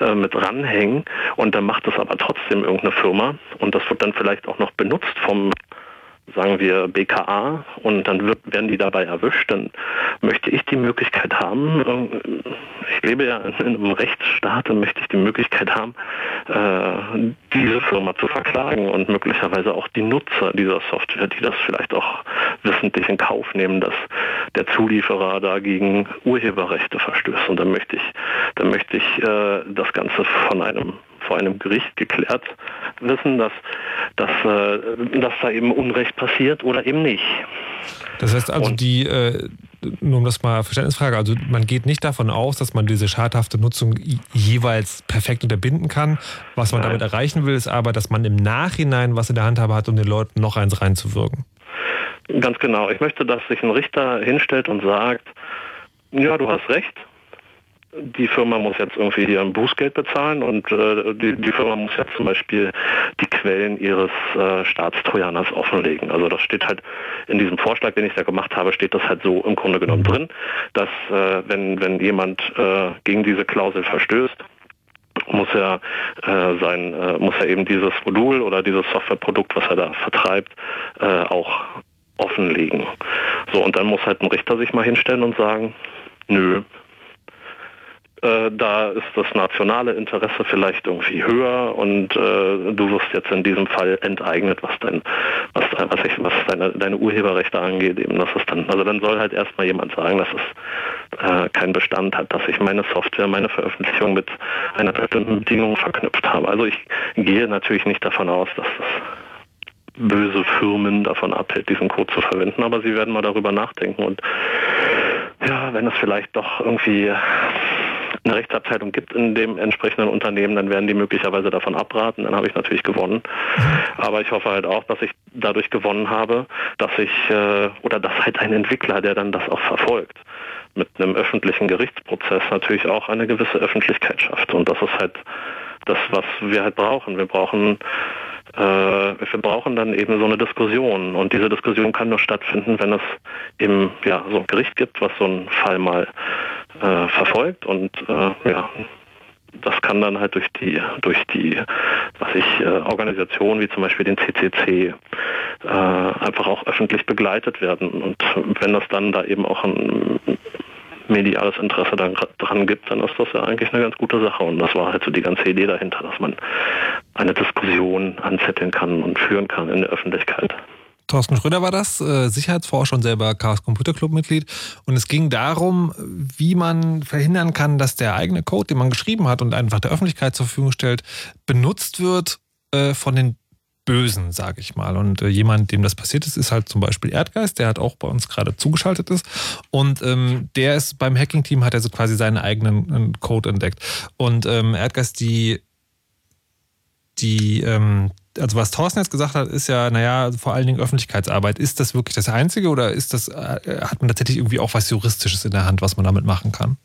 äh, mit ranhängen und dann macht es aber trotzdem irgendeine Firma und das wird dann vielleicht auch noch benutzt vom sagen wir BKA und dann wird, werden die dabei erwischt, dann möchte ich die Möglichkeit haben, äh, ich lebe ja in einem Rechtsstaat und möchte ich die Möglichkeit haben, äh, diese Firma zu verklagen und möglicherweise auch die Nutzer dieser Software, die das vielleicht auch wissentlich in Kauf nehmen, dass der Zulieferer dagegen Urheberrechte verstößt. Und dann möchte ich, dann möchte ich äh, das Ganze von einem vor einem Gericht geklärt wissen, dass, dass, äh, dass da eben Unrecht passiert oder eben nicht. Das heißt also, Und die, äh, nur um das mal Verständnisfrage, also man geht nicht davon aus, dass man diese schadhafte Nutzung jeweils perfekt unterbinden kann. Was man Nein. damit erreichen will, ist aber, dass man im Nachhinein was in der Handhabe hat, um den Leuten noch eins reinzuwirken. Ganz genau. Ich möchte, dass sich ein Richter hinstellt und sagt, ja, du hast recht, die Firma muss jetzt irgendwie hier ein Bußgeld bezahlen und äh, die, die, Firma muss jetzt zum Beispiel die Quellen ihres äh, Staatstrojaners offenlegen. Also das steht halt in diesem Vorschlag, den ich da gemacht habe, steht das halt so im Grunde genommen drin, dass äh, wenn, wenn jemand äh, gegen diese Klausel verstößt, muss er äh, sein, äh, muss er eben dieses Modul oder dieses Softwareprodukt, was er da vertreibt, äh, auch offenlegen. So und dann muss halt ein Richter sich mal hinstellen und sagen, nö, äh, da ist das nationale Interesse vielleicht irgendwie höher und äh, du wirst jetzt in diesem Fall enteignet, was dein, was, was, ich, was deine, deine Urheberrechte angeht. Eben, das ist dann, also dann soll halt erstmal jemand sagen, dass es äh, keinen Bestand hat, dass ich meine Software, meine Veröffentlichung mit einer bestimmten Bedingung verknüpft habe. Also ich gehe natürlich nicht davon aus, dass das böse Firmen davon abhält, diesen Code zu verwenden, aber sie werden mal darüber nachdenken und ja, wenn es vielleicht doch irgendwie eine Rechtsabteilung gibt in dem entsprechenden Unternehmen, dann werden die möglicherweise davon abraten. Dann habe ich natürlich gewonnen. Aber ich hoffe halt auch, dass ich dadurch gewonnen habe, dass ich äh, oder dass halt ein Entwickler, der dann das auch verfolgt, mit einem öffentlichen Gerichtsprozess natürlich auch eine gewisse Öffentlichkeit schafft. Und das ist halt das, was wir halt brauchen. Wir brauchen wir brauchen dann eben so eine Diskussion. Und diese Diskussion kann nur stattfinden, wenn es eben ja so ein Gericht gibt, was so einen Fall mal äh, verfolgt. Und äh, ja, das kann dann halt durch die durch die was ich äh, Organisationen wie zum Beispiel den CCC äh, einfach auch öffentlich begleitet werden. Und wenn das dann da eben auch ein mediales Interesse dann dran gibt, dann ist das ja eigentlich eine ganz gute Sache. Und das war halt so die ganze Idee dahinter, dass man eine Diskussion anzetteln kann und führen kann in der Öffentlichkeit. Thorsten Schröder war das, äh, Sicherheitsforscher und selber Chaos Computer Club Mitglied. Und es ging darum, wie man verhindern kann, dass der eigene Code, den man geschrieben hat und einfach der Öffentlichkeit zur Verfügung stellt, benutzt wird äh, von den Bösen, sage ich mal. Und äh, jemand, dem das passiert ist, ist halt zum Beispiel Erdgeist, der hat auch bei uns gerade zugeschaltet ist. Und ähm, der ist beim Hacking-Team, hat er so quasi seinen eigenen Code entdeckt. Und ähm, Erdgeist, die, die, ähm, also was Thorsten jetzt gesagt hat, ist ja, naja, vor allen Dingen Öffentlichkeitsarbeit. Ist das wirklich das Einzige oder ist das, äh, hat man tatsächlich irgendwie auch was Juristisches in der Hand, was man damit machen kann?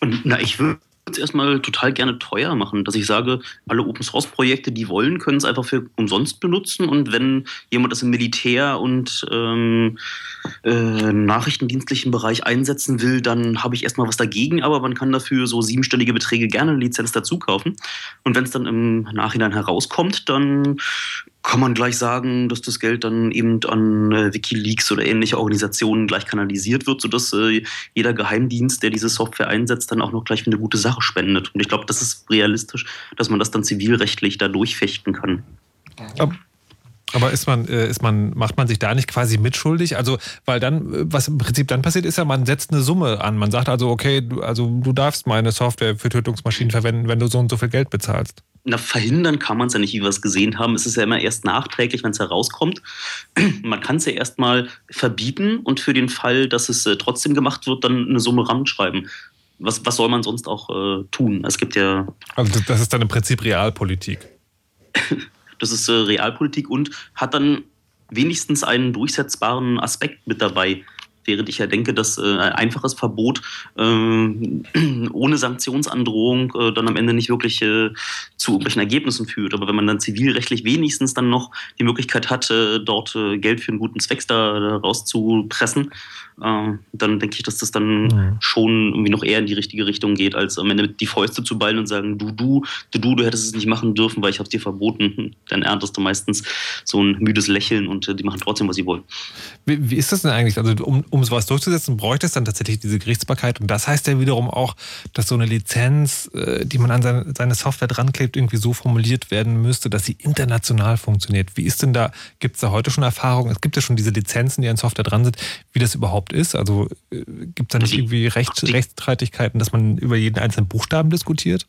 Und na, ich würde es erstmal total gerne teuer machen, dass ich sage, alle Open Source Projekte, die wollen, können es einfach für umsonst benutzen und wenn jemand das im Militär und ähm, äh, nachrichtendienstlichen Bereich einsetzen will, dann habe ich erstmal was dagegen, aber man kann dafür so siebenstellige Beträge gerne eine Lizenz dazu kaufen. Und wenn es dann im Nachhinein herauskommt, dann kann man gleich sagen, dass das Geld dann eben an äh, Wikileaks oder ähnliche Organisationen gleich kanalisiert wird, sodass äh, jeder Geheimdienst, der diese Software einsetzt, dann auch noch gleich eine gute Sache spendet. Und ich glaube, das ist realistisch, dass man das dann zivilrechtlich da durchfechten kann. Aber ist man, äh, ist man, macht man sich da nicht quasi mitschuldig? Also, weil dann, äh, was im Prinzip dann passiert, ist ja, man setzt eine Summe an. Man sagt also, okay, du, also du darfst meine Software für Tötungsmaschinen verwenden, wenn du so und so viel Geld bezahlst na, verhindern kann man es ja nicht, wie wir es gesehen haben. Es ist ja immer erst nachträglich, wenn es herauskommt. Man kann es ja erstmal verbieten und für den Fall, dass es äh, trotzdem gemacht wird, dann eine Summe ranschreiben. Was, was soll man sonst auch äh, tun? Es gibt ja. Also, das ist dann im Prinzip Realpolitik. das ist äh, Realpolitik und hat dann wenigstens einen durchsetzbaren Aspekt mit dabei während ich ja denke, dass äh, ein einfaches Verbot äh, ohne Sanktionsandrohung äh, dann am Ende nicht wirklich äh, zu irgendwelchen Ergebnissen führt. Aber wenn man dann zivilrechtlich wenigstens dann noch die Möglichkeit hat, dort Geld für einen guten Zweck da rauszupressen, dann denke ich, dass das dann mhm. schon irgendwie noch eher in die richtige Richtung geht, als am Ende die Fäuste zu ballen und sagen, du, du, du, du, du hättest es nicht machen dürfen, weil ich habe es dir verboten. Dann erntest du meistens so ein müdes Lächeln und die machen trotzdem, was sie wollen. Wie, wie ist das denn eigentlich? Also um, um sowas durchzusetzen, bräuchte es dann tatsächlich diese Gerichtsbarkeit. Und das heißt ja wiederum auch, dass so eine Lizenz, äh, die man an seine, Software dran klebt, irgendwie so formuliert werden müsste, dass sie international funktioniert. Wie ist denn da, gibt es da heute schon Erfahrungen? Es gibt ja schon diese Lizenzen, die an Software dran sind, wie das überhaupt ist. Also äh, gibt es da nicht irgendwie Recht, Rechtsstreitigkeiten, dass man über jeden einzelnen Buchstaben diskutiert?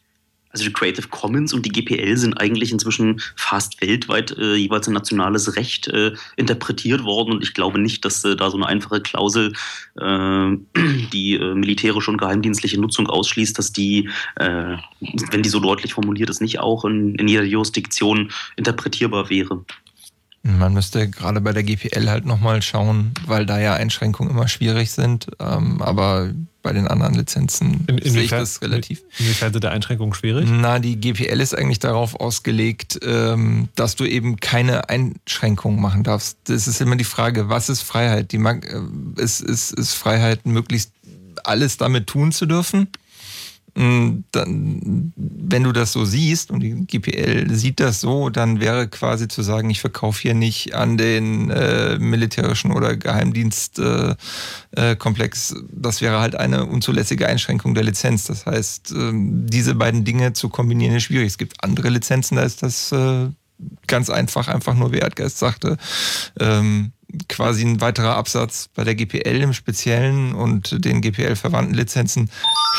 Also die Creative Commons und die GPL sind eigentlich inzwischen fast weltweit äh, jeweils ein nationales Recht äh, interpretiert worden und ich glaube nicht, dass äh, da so eine einfache Klausel, äh, die äh, militärische und geheimdienstliche Nutzung ausschließt, dass die, äh, wenn die so deutlich formuliert ist, nicht auch in, in jeder Jurisdiktion interpretierbar wäre. Man müsste gerade bei der GPL halt nochmal schauen, weil da ja Einschränkungen immer schwierig sind. Ähm, aber bei den anderen Lizenzen in, sehe ich das relativ. Inwiefern sind der Einschränkungen schwierig? Na, die GPL ist eigentlich darauf ausgelegt, ähm, dass du eben keine Einschränkungen machen darfst. Das ist immer die Frage, was ist Freiheit? Die mag, äh, ist, ist, ist Freiheit, möglichst alles damit tun zu dürfen? Mm, dann, wenn du das so siehst und die GPL sieht das so, dann wäre quasi zu sagen, ich verkaufe hier nicht an den äh, militärischen oder Geheimdienstkomplex. Äh, äh, das wäre halt eine unzulässige Einschränkung der Lizenz. Das heißt, äh, diese beiden Dinge zu kombinieren ist schwierig. Es gibt andere Lizenzen, da ist das äh, ganz einfach, einfach nur, wie Erdgeist sagte. Ähm, quasi ein weiterer Absatz bei der GPL im Speziellen und den GPL-verwandten Lizenzen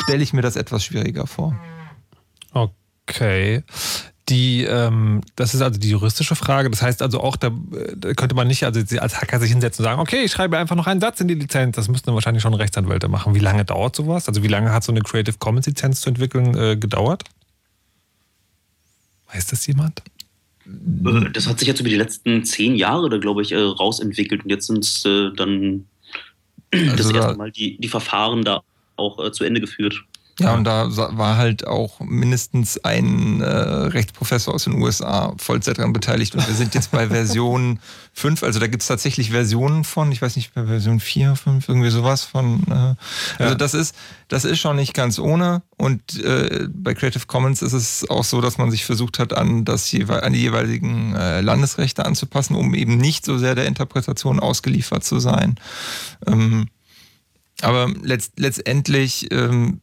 stelle ich mir das etwas schwieriger vor. Okay. Die, ähm, das ist also die juristische Frage. Das heißt also auch, da, da, könnte man nicht also als Hacker sich hinsetzen und sagen, okay, ich schreibe einfach noch einen Satz in die Lizenz. Das müssten wahrscheinlich schon Rechtsanwälte machen. Wie lange dauert sowas? Also wie lange hat so eine Creative Commons Lizenz zu entwickeln äh, gedauert? Weiß das jemand? Äh, das hat sich jetzt über die letzten zehn Jahre, da glaube ich, äh, rausentwickelt. Und jetzt sind es äh, dann also das erste Mal die, die Verfahren da auch zu Ende geführt. Ja, und da war halt auch mindestens ein äh, Rechtsprofessor aus den USA Vollzeit daran beteiligt. Und wir sind jetzt bei Version 5. Also da gibt es tatsächlich Versionen von, ich weiß nicht, bei Version 4, 5, irgendwie sowas von. Äh, also ja. das ist, das ist schon nicht ganz ohne. Und äh, bei Creative Commons ist es auch so, dass man sich versucht hat, an, das, an die jeweiligen äh, Landesrechte anzupassen, um eben nicht so sehr der Interpretation ausgeliefert zu sein. Ähm, aber letzt, letztendlich ähm,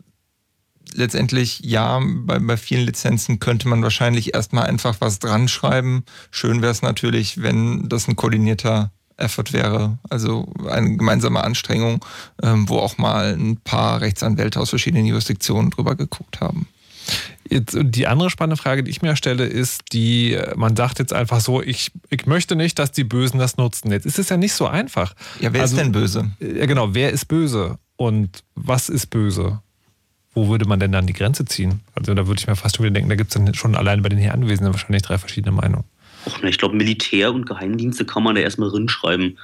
letztendlich ja, bei, bei vielen Lizenzen könnte man wahrscheinlich erstmal einfach was dran schreiben. Schön wäre es natürlich, wenn das ein koordinierter Effort wäre, also eine gemeinsame Anstrengung, ähm, wo auch mal ein paar Rechtsanwälte aus verschiedenen Jurisdiktionen drüber geguckt haben. Jetzt, die andere spannende Frage, die ich mir stelle, ist die, man sagt jetzt einfach so, ich, ich möchte nicht, dass die Bösen das nutzen. Jetzt ist es ja nicht so einfach. Ja, wer also, ist denn böse? Ja, genau, wer ist böse und was ist böse? Wo würde man denn dann die Grenze ziehen? Also da würde ich mir fast wieder denken, da gibt es dann schon alleine bei den hier Anwesenden wahrscheinlich drei verschiedene Meinungen. Och, ich glaube, Militär und Geheimdienste kann man da erstmal rinschreiben.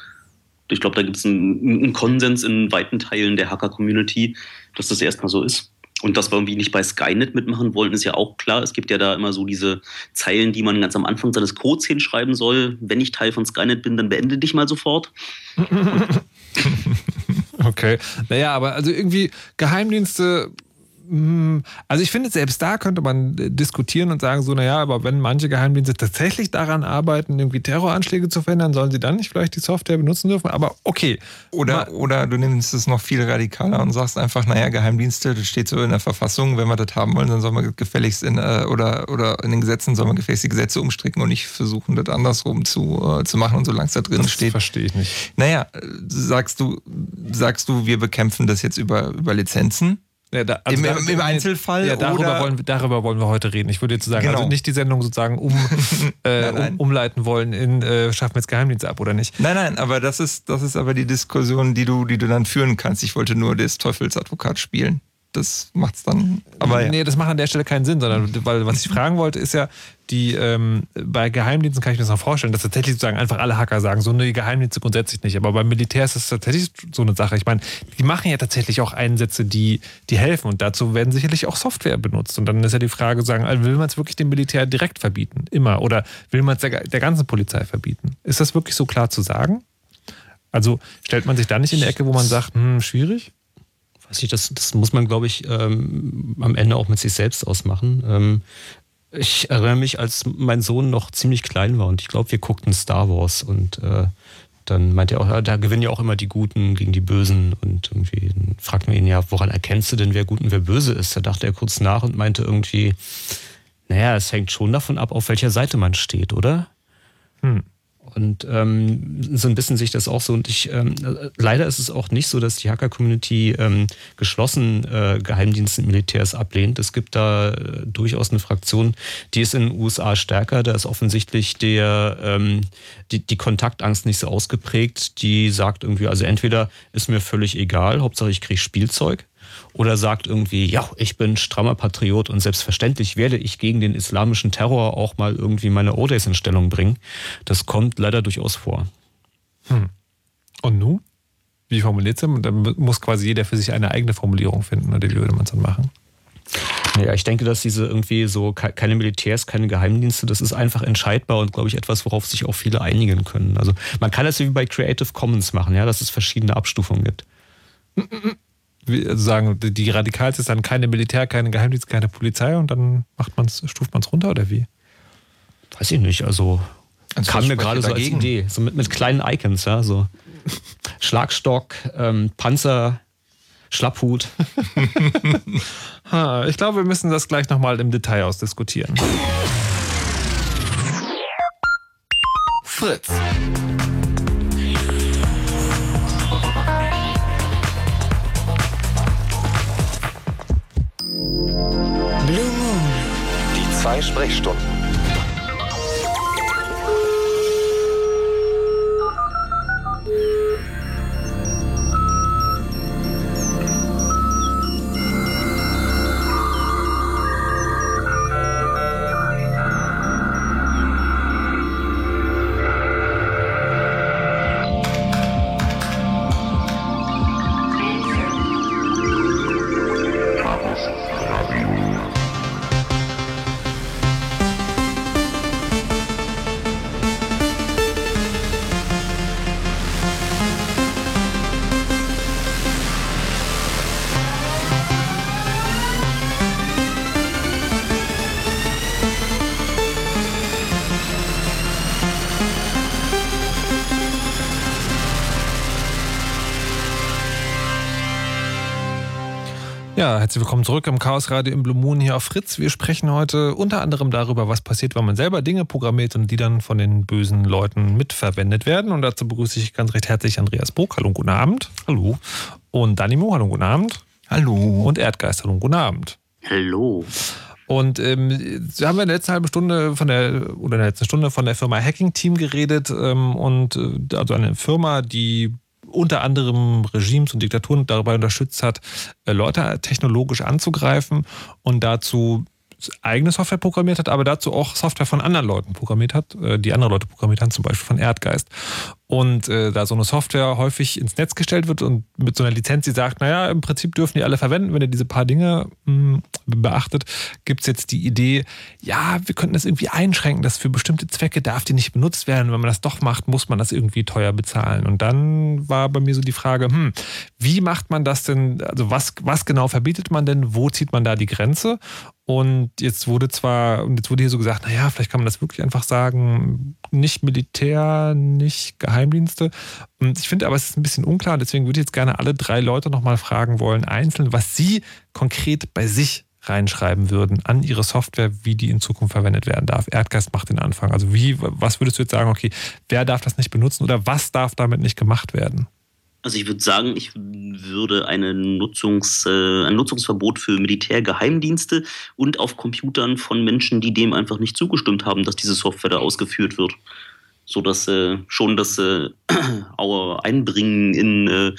Ich glaube, da gibt es einen, einen, Konsens in weiten Teilen der Hacker-Community, dass das erstmal so ist. Und dass wir irgendwie nicht bei Skynet mitmachen wollen, ist ja auch klar. Es gibt ja da immer so diese Zeilen, die man ganz am Anfang seines Codes hinschreiben soll. Wenn ich Teil von Skynet bin, dann beende dich mal sofort. okay. Naja, aber also irgendwie Geheimdienste also ich finde, selbst da könnte man äh, diskutieren und sagen, so, naja, aber wenn manche Geheimdienste tatsächlich daran arbeiten, irgendwie Terroranschläge zu verhindern, sollen sie dann nicht vielleicht die Software benutzen dürfen? Aber okay. Oder, oder du nimmst es noch viel radikaler und sagst einfach, naja, Geheimdienste, das steht so in der Verfassung, wenn wir das haben wollen, dann sollen wir gefälligst in, äh, oder, oder in den Gesetzen sollen wir gefälligst die Gesetze umstricken und nicht versuchen, das andersrum zu, äh, zu machen und solange es da drin das steht. verstehe ich nicht. Naja, sagst du, sagst du, wir bekämpfen das jetzt über, über Lizenzen? Ja, da, also Im, da, im, Einzelfall? Ja, darüber, oder? wollen, darüber wollen wir heute reden. Ich würde jetzt sagen, Genau. also nicht die Sendung sozusagen um, äh, Nein, nein. Um, umleiten wollen in äh, Schaffen wir jetzt Geheimdienste ab oder nicht. Nein, nein, aber das ist, das ist aber die Diskussion, die du, die du dann führen kannst. Ich wollte nur das Teufelsadvokat spielen. Das macht's dann. Aber ja. Nee, das macht an der Stelle keinen Sinn, sondern weil was ich fragen wollte, ist ja, die ähm, bei Geheimdiensten kann ich mir das noch vorstellen, dass tatsächlich sozusagen einfach alle Hacker sagen, so eine Geheimdienste grundsätzlich nicht. Aber beim Militär ist das tatsächlich so eine Sache. Ich meine, die machen ja tatsächlich auch Einsätze, die, die helfen. Und dazu werden sicherlich auch Software benutzt. Und dann ist ja die Frage, sagen, also will man es wirklich dem Militär direkt verbieten? Immer. Oder will man es der, der ganzen Polizei verbieten? Ist das wirklich so klar zu sagen? Also stellt man sich da nicht in die Ecke, wo man sagt, hm, schwierig? Weiß ich, das, das muss man, glaube ich, ähm, am Ende auch mit sich selbst ausmachen. Ähm, ich erinnere mich, als mein Sohn noch ziemlich klein war und ich glaube, wir guckten Star Wars und äh, dann meinte er auch, da gewinnen ja auch immer die Guten gegen die Bösen und irgendwie fragten wir ihn ja, woran erkennst du denn, wer gut und wer böse ist? Da dachte er kurz nach und meinte irgendwie, naja, es hängt schon davon ab, auf welcher Seite man steht, oder? Hm. Und ähm, so ein bisschen sich das auch so. Und ich ähm, leider ist es auch nicht so, dass die Hacker-Community ähm, geschlossen äh, Geheimdienste und Militärs ablehnt. Es gibt da äh, durchaus eine Fraktion, die ist in den USA stärker. Da ist offensichtlich der ähm, die, die Kontaktangst nicht so ausgeprägt. Die sagt irgendwie, also entweder ist mir völlig egal, Hauptsache ich kriege Spielzeug. Oder sagt irgendwie, ja, ich bin strammer Patriot und selbstverständlich werde ich gegen den islamischen Terror auch mal irgendwie meine O-Days in Stellung bringen. Das kommt leider durchaus vor. Hm. Und nun? Wie formuliert es Dann muss quasi jeder für sich eine eigene Formulierung finden, oder wie würde man es dann machen? Ja, ich denke, dass diese irgendwie so ke- keine Militärs, keine Geheimdienste, das ist einfach entscheidbar und glaube ich etwas, worauf sich auch viele einigen können. Also man kann das wie bei Creative Commons machen, ja, dass es verschiedene Abstufungen gibt. Also sagen, die radikalste ist dann keine Militär, keine Geheimdienst, keine Polizei und dann macht man's, stuft man es runter oder wie? Weiß ich nicht, also, Also kam mir gerade so als dagegen? Idee, so mit, mit kleinen Icons, ja, so Schlagstock, ähm, Panzer, Schlapphut. Ha, ich glaube, wir müssen das gleich nochmal im Detail ausdiskutieren. Fritz. Zwei Sprechstunden. Ja, herzlich willkommen zurück im Chaos Radio im Blue Moon hier auf Fritz. Wir sprechen heute unter anderem darüber, was passiert, wenn man selber Dinge programmiert und die dann von den bösen Leuten mitverwendet werden. Und dazu begrüße ich ganz recht herzlich Andreas Burg. Hallo, guten Abend. Hallo. Und Danimo, hallo, guten Abend. Hallo. Und Erdgeist, hallo, guten Abend. Hallo. Und ähm, Sie haben in der letzten halben Stunde von der oder in der letzten Stunde von der Firma Hacking Team geredet ähm, und äh, also eine Firma, die unter anderem Regimes und Diktaturen dabei unterstützt hat, äh, Leute technologisch anzugreifen und dazu eigene Software programmiert hat, aber dazu auch Software von anderen Leuten programmiert hat, äh, die andere Leute programmiert haben, zum Beispiel von Erdgeist. Und äh, da so eine Software häufig ins Netz gestellt wird und mit so einer Lizenz, die sagt, naja, im Prinzip dürfen die alle verwenden, wenn ihr diese paar Dinge mh, hm, beachtet, gibt es jetzt die Idee, ja, wir könnten das irgendwie einschränken, dass für bestimmte Zwecke darf die nicht benutzt werden. Wenn man das doch macht, muss man das irgendwie teuer bezahlen. Und dann war bei mir so die Frage, hm, wie macht man das denn, also was, was genau verbietet man denn, wo zieht man da die Grenze? Und jetzt wurde zwar, und jetzt wurde hier so gesagt, naja, vielleicht kann man das wirklich einfach sagen, nicht Militär, nicht Geheimdienste. Und ich finde aber, es ist ein bisschen unklar, deswegen würde ich jetzt gerne alle drei Leute nochmal fragen wollen, einzeln, was sie konkret bei sich reinschreiben würden an ihre Software, wie die in Zukunft verwendet werden darf. Erdgeist macht den Anfang. Also wie, was würdest du jetzt sagen, okay, wer darf das nicht benutzen oder was darf damit nicht gemacht werden? Also ich würde sagen, ich würde eine Nutzungs, äh, ein Nutzungsverbot für Militärgeheimdienste und auf Computern von Menschen, die dem einfach nicht zugestimmt haben, dass diese Software da ausgeführt wird. Sodass äh, schon das äh, Einbringen in äh,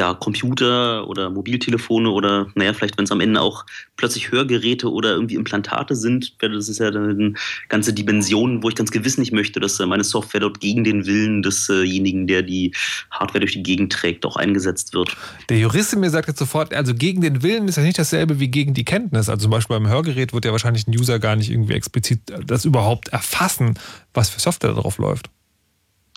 ja, Computer oder Mobiltelefone oder, naja, vielleicht, wenn es am Ende auch plötzlich Hörgeräte oder irgendwie Implantate sind, das ist ja dann eine ganze Dimension, wo ich ganz gewiss nicht möchte, dass äh, meine Software dort gegen den Willen desjenigen, der die Hardware durch die Gegend trägt, auch eingesetzt wird. Der Jurist mir sagt jetzt sofort, also gegen den Willen ist ja nicht dasselbe wie gegen die Kenntnis. Also zum Beispiel beim Hörgerät wird ja wahrscheinlich ein User gar nicht irgendwie explizit das überhaupt erfassen, was für Software darauf läuft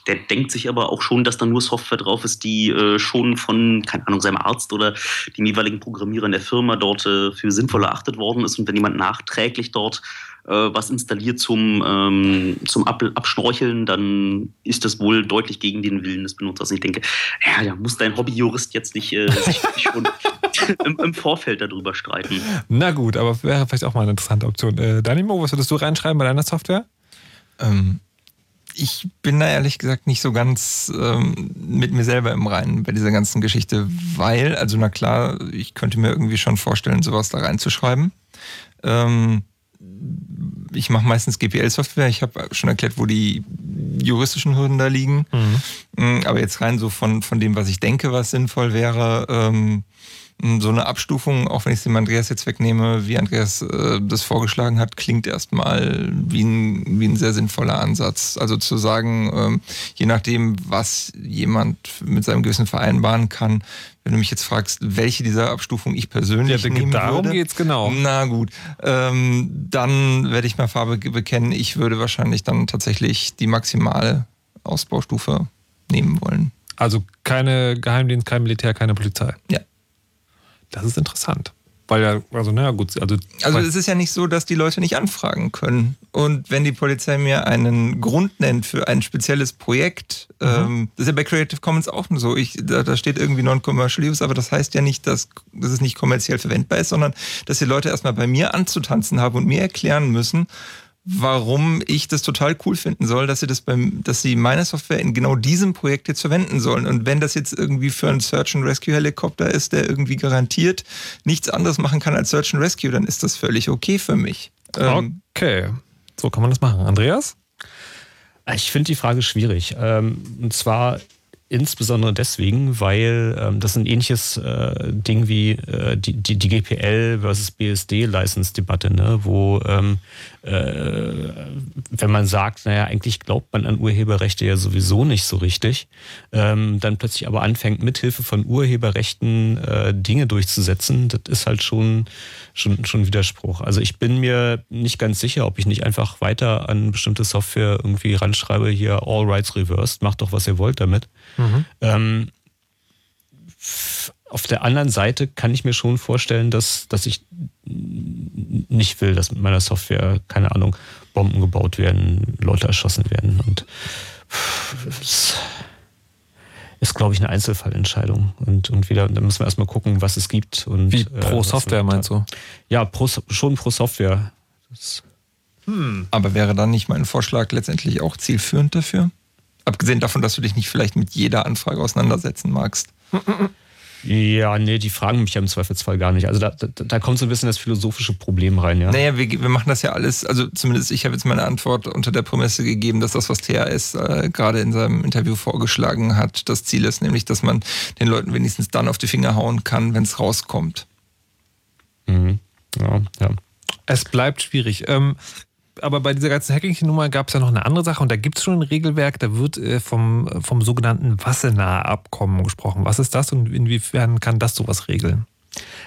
der denkt sich aber auch schon, dass da nur Software drauf ist, die äh, schon von, keine Ahnung, seinem Arzt oder dem jeweiligen Programmierer in der Firma dort äh, für sinnvoll erachtet worden ist. Und wenn jemand nachträglich dort äh, was installiert zum, ähm, zum Ab Abschnorcheln, dann ist das wohl deutlich gegen den Willen des Benutzers. Und ich denke, ja, da muss dein Hobbyjurist jetzt nicht äh, sich schon im, im, Vorfeld darüber streiten. Na gut, aber wäre vielleicht auch mal eine interessante Option. Äh, Danimo, was würdest du reinschreiben bei deiner Software? Ähm, ich bin da ehrlich gesagt nicht so ganz ähm, mit mir selber im Reinen bei dieser ganzen Geschichte, weil, also na klar, ich könnte mir irgendwie schon vorstellen, sowas da reinzuschreiben. Ähm, ich mache meistens GPL-Software. Ich habe schon erklärt, wo die juristischen Hürden da liegen. Mhm. Mm, aber jetzt rein so von, von dem, was ich denke, was sinnvoll wäre, ähm, so eine Abstufung, auch wenn ich es dem Andreas jetzt wegnehme, wie Andreas äh, das vorgeschlagen hat, klingt erstmal wie ein, wie ein sehr sinnvoller Ansatz. Also zu sagen, ähm, je nachdem, was jemand mit seinem Gewissen vereinbaren kann, wenn du mich jetzt fragst, welche dieser Abstufungen ich persönlich ja, nehmen darum würde. geht's genau. Na gut, ähm, dann werde ich mal Farbe bekennen. Ich würde wahrscheinlich dann tatsächlich die maximale Ausbaustufe nehmen wollen. Also keine Geheimdienst, kein Militär, keine Polizei. Ja. Das ist interessant. Weil ja, also naja, gut. Also, also es ist ja nicht so, dass die Leute nicht anfragen können. Und wenn die Polizei mir einen Grund nennt für ein spezielles Projekt, mhm. ähm, das ist ja bei Creative Commons auch so. Ich, da, da steht irgendwie Non-Commercial Use, aber das heißt ja nicht, dass, dass es nicht kommerziell verwendbar ist, sondern dass die Leute erstmal bei mir anzutanzen haben und mir erklären müssen, warum ich das total cool finden soll, dass sie das beim, dass sie meine Software in genau diesem Projekt jetzt verwenden sollen. Und wenn das jetzt irgendwie für einen Search and Rescue Helikopter ist, der irgendwie garantiert nichts anderes machen kann als Search and Rescue, dann ist das völlig okay für mich. Ähm, okay, so kann man das machen. Andreas? Ich finde die Frage schwierig. Ähm, und zwar insbesondere deswegen, weil ähm, das ein ähnliches äh, Ding wie äh, die, die, die GPL versus BSD-License-Debatte, ne? wo ähm, äh, wenn man sagt, naja, eigentlich glaubt man an Urheberrechte ja sowieso nicht so richtig, ähm, dann plötzlich aber anfängt, mithilfe von Urheberrechten äh, Dinge durchzusetzen, das ist halt schon, schon, schon Widerspruch. Also ich bin mir nicht ganz sicher, ob ich nicht einfach weiter an bestimmte Software irgendwie ranschreibe, hier All Rights Reversed, macht doch, was ihr wollt damit. Mhm. Ähm, auf der anderen Seite kann ich mir schon vorstellen, dass, dass ich nicht will, dass mit meiner Software, keine Ahnung, Bomben gebaut werden, Leute erschossen werden. Und das ist, glaube ich, eine Einzelfallentscheidung. Und, und wieder, da müssen wir erstmal gucken, was es gibt. Und, Wie äh, pro äh, Software meinst du? Ja, pro, schon pro Software. Hm. Aber wäre dann nicht mein Vorschlag letztendlich auch zielführend dafür? Abgesehen davon, dass du dich nicht vielleicht mit jeder Anfrage auseinandersetzen magst. Ja, nee, die fragen mich ja im Zweifelsfall gar nicht. Also da, da, da kommt so ein bisschen das philosophische Problem rein, ja. Naja, wir, wir machen das ja alles, also zumindest ich habe jetzt meine Antwort unter der Prämisse gegeben, dass das, was THS äh, gerade in seinem Interview vorgeschlagen hat, das Ziel ist, nämlich, dass man den Leuten wenigstens dann auf die Finger hauen kann, wenn es rauskommt. Mhm. Ja, ja. Es bleibt schwierig. Ähm, aber bei dieser ganzen Hacking-Nummer gab es ja noch eine andere Sache und da gibt es schon ein Regelwerk, da wird äh, vom, vom sogenannten Wassenaar-Abkommen gesprochen. Was ist das und inwiefern kann das sowas regeln?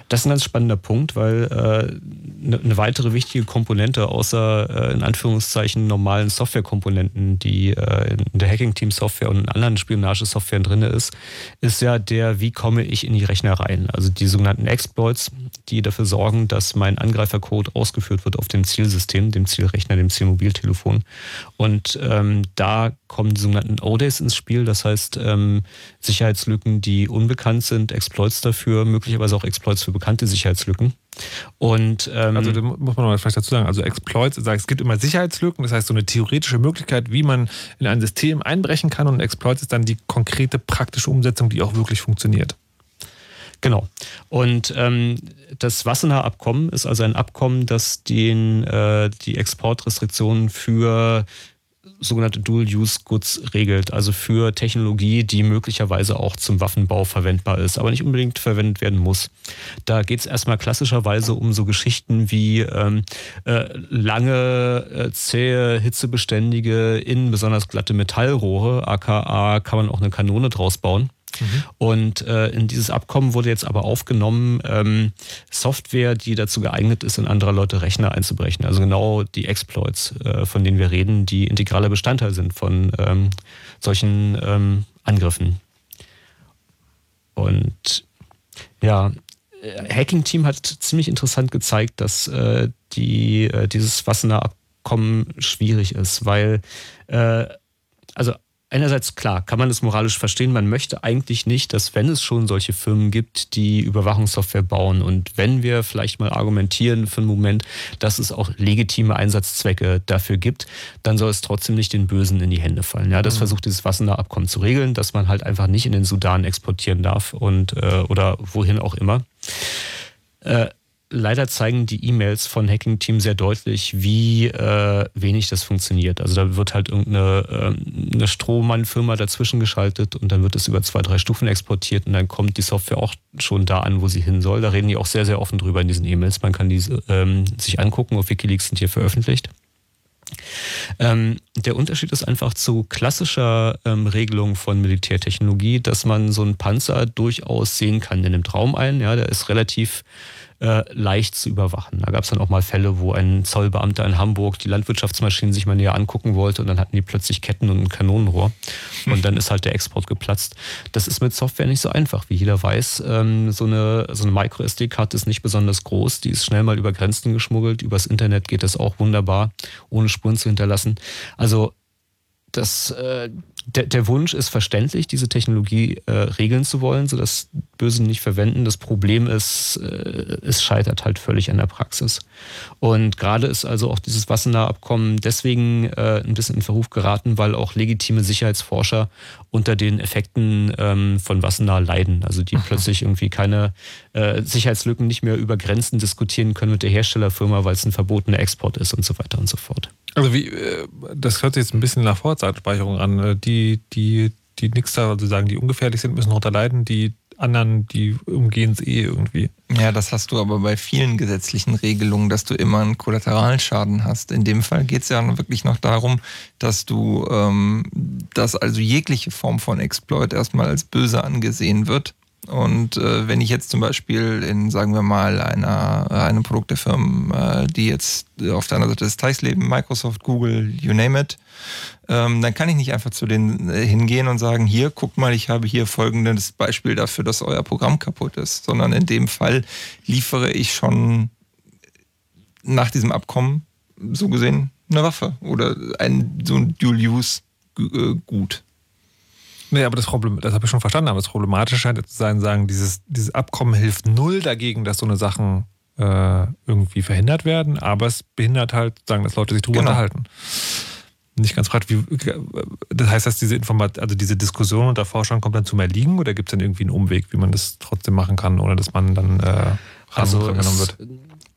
Das ist ein ganz spannender Punkt, weil äh, eine ne weitere wichtige Komponente außer äh, in Anführungszeichen normalen Softwarekomponenten, die äh, in der Hacking-Team-Software und in anderen Spionagesoftwaren drin ist, ist ja der, wie komme ich in die Rechner rein? Also die sogenannten Exploits, die dafür sorgen, dass mein Angreifercode ausgeführt wird auf dem Zielsystem, dem Zielrechner, dem Zielmobiltelefon. Und ähm, da kommen die sogenannten ODays ins Spiel, das heißt ähm, Sicherheitslücken, die unbekannt sind, Exploits dafür, möglicherweise auch Exploits für bekannte Sicherheitslücken. Und ähm, also da muss man noch vielleicht dazu sagen, also Exploits, es gibt immer Sicherheitslücken, das heißt so eine theoretische Möglichkeit, wie man in ein System einbrechen kann und Exploits ist dann die konkrete praktische Umsetzung, die auch wirklich funktioniert. Genau. Und ähm, das Wassenaar Abkommen ist also ein Abkommen, das den, äh, die Exportrestriktionen für sogenannte Dual-Use-Goods regelt, also für Technologie, die möglicherweise auch zum Waffenbau verwendbar ist, aber nicht unbedingt verwendet werden muss. Da geht es erstmal klassischerweise um so Geschichten wie ähm, äh, lange, äh, zähe, hitzebeständige, innen besonders glatte Metallrohre, aka kann man auch eine Kanone draus bauen. Mhm. Und äh, in dieses Abkommen wurde jetzt aber aufgenommen, ähm, Software, die dazu geeignet ist, in anderer Leute Rechner einzubrechen. Also genau die Exploits, äh, von denen wir reden, die integraler Bestandteil sind von ähm, solchen ähm, Angriffen. Und ja, äh, Hacking-Team hat ziemlich interessant gezeigt, dass äh, die, äh, dieses Wassener Abkommen schwierig ist, weil äh, also einerseits klar, kann man es moralisch verstehen, man möchte eigentlich nicht, dass wenn es schon solche Firmen gibt, die Überwachungssoftware bauen und wenn wir vielleicht mal argumentieren für einen Moment, dass es auch legitime Einsatzzwecke dafür gibt, dann soll es trotzdem nicht den Bösen in die Hände fallen. Ja, das mhm. versucht dieses Wassener Abkommen zu regeln, dass man halt einfach nicht in den Sudan exportieren darf und äh, oder wohin auch immer. Äh, leider zeigen die E-Mails von Hacking Team sehr deutlich, wie äh, wenig das funktioniert. Also da wird halt irgendeine äh, eine Strohmann-Firma dazwischen geschaltet und dann wird es über zwei, drei Stufen exportiert und dann kommt die Software auch schon da an, wo sie hin soll. Da reden die auch sehr, sehr offen drüber in diesen E-Mails. Man kann diese ähm, sich angucken. Auf Wikileaks sind hier veröffentlicht. Ähm, der Unterschied ist einfach zu klassischer ähm, Regelung von Militärtechnologie, dass man so einen Panzer durchaus sehen kann. Der nimmt Raum ein, ja, der ist relativ äh, leicht zu überwachen. Da gab es dann auch mal Fälle, wo ein Zollbeamter in Hamburg die Landwirtschaftsmaschinen sich mal näher angucken wollte und dann hatten die plötzlich Ketten und ein Kanonenrohr und dann ist halt der Export geplatzt. Das ist mit Software nicht so einfach, wie jeder weiß. Ähm, so eine, so eine Micro-SD-Karte ist nicht besonders groß, die ist schnell mal über Grenzen geschmuggelt. Übers Internet geht das auch wunderbar, ohne Spuren zu hinterlassen. Also das, äh, der, der, Wunsch ist verständlich, diese Technologie äh, regeln zu wollen, sodass Böse nicht verwenden. Das Problem ist, äh, es scheitert halt völlig an der Praxis. Und gerade ist also auch dieses Wassenaar-Abkommen deswegen äh, ein bisschen in Verruf geraten, weil auch legitime Sicherheitsforscher unter den Effekten ähm, von Wassenaar leiden. Also die plötzlich irgendwie keine äh, Sicherheitslücken nicht mehr über Grenzen diskutieren können mit der Herstellerfirma, weil es ein verbotener Export ist und so weiter und so fort. Also wie, äh, das hört sich jetzt ein bisschen nach Vorzeitspeicherung an. Äh, die, die, die nichts da, also sagen, die ungefährlich sind, müssen darunter leiden, die anderen, die umgehen es eh irgendwie. Ja, das hast du aber bei vielen gesetzlichen Regelungen, dass du immer einen Kollateralschaden hast. In dem Fall geht es ja wirklich noch darum, dass du, ähm, dass also jegliche Form von Exploit erstmal als böse angesehen wird und äh, wenn ich jetzt zum Beispiel in, sagen wir mal, einer, einem Produkt der Firmen, äh, die jetzt auf der anderen Seite des Teichs leben, Microsoft, Google, you name it, ähm, dann kann ich nicht einfach zu denen äh, hingehen und sagen, hier, guckt mal, ich habe hier folgendes Beispiel dafür, dass euer Programm kaputt ist, sondern in dem Fall liefere ich schon nach diesem Abkommen so gesehen eine Waffe oder ein so ein Dual-Use-Gut. Nee, aber das Problem, das habe ich schon verstanden, aber das Problematische scheint zu sein, sagen, dieses, dieses Abkommen hilft null dagegen, dass so eine Sachen äh, irgendwie verhindert werden, aber es behindert halt, sagen, dass Leute sich drüber genau. unterhalten. Nicht ganz praktisch, wie, das heißt, dass diese Informat also diese Diskussion unter Forschern kommt dann zu mehr liegen oder gibt es dann irgendwie einen Umweg, wie man das trotzdem machen kann, ohne dass man dann äh, also genommen wird?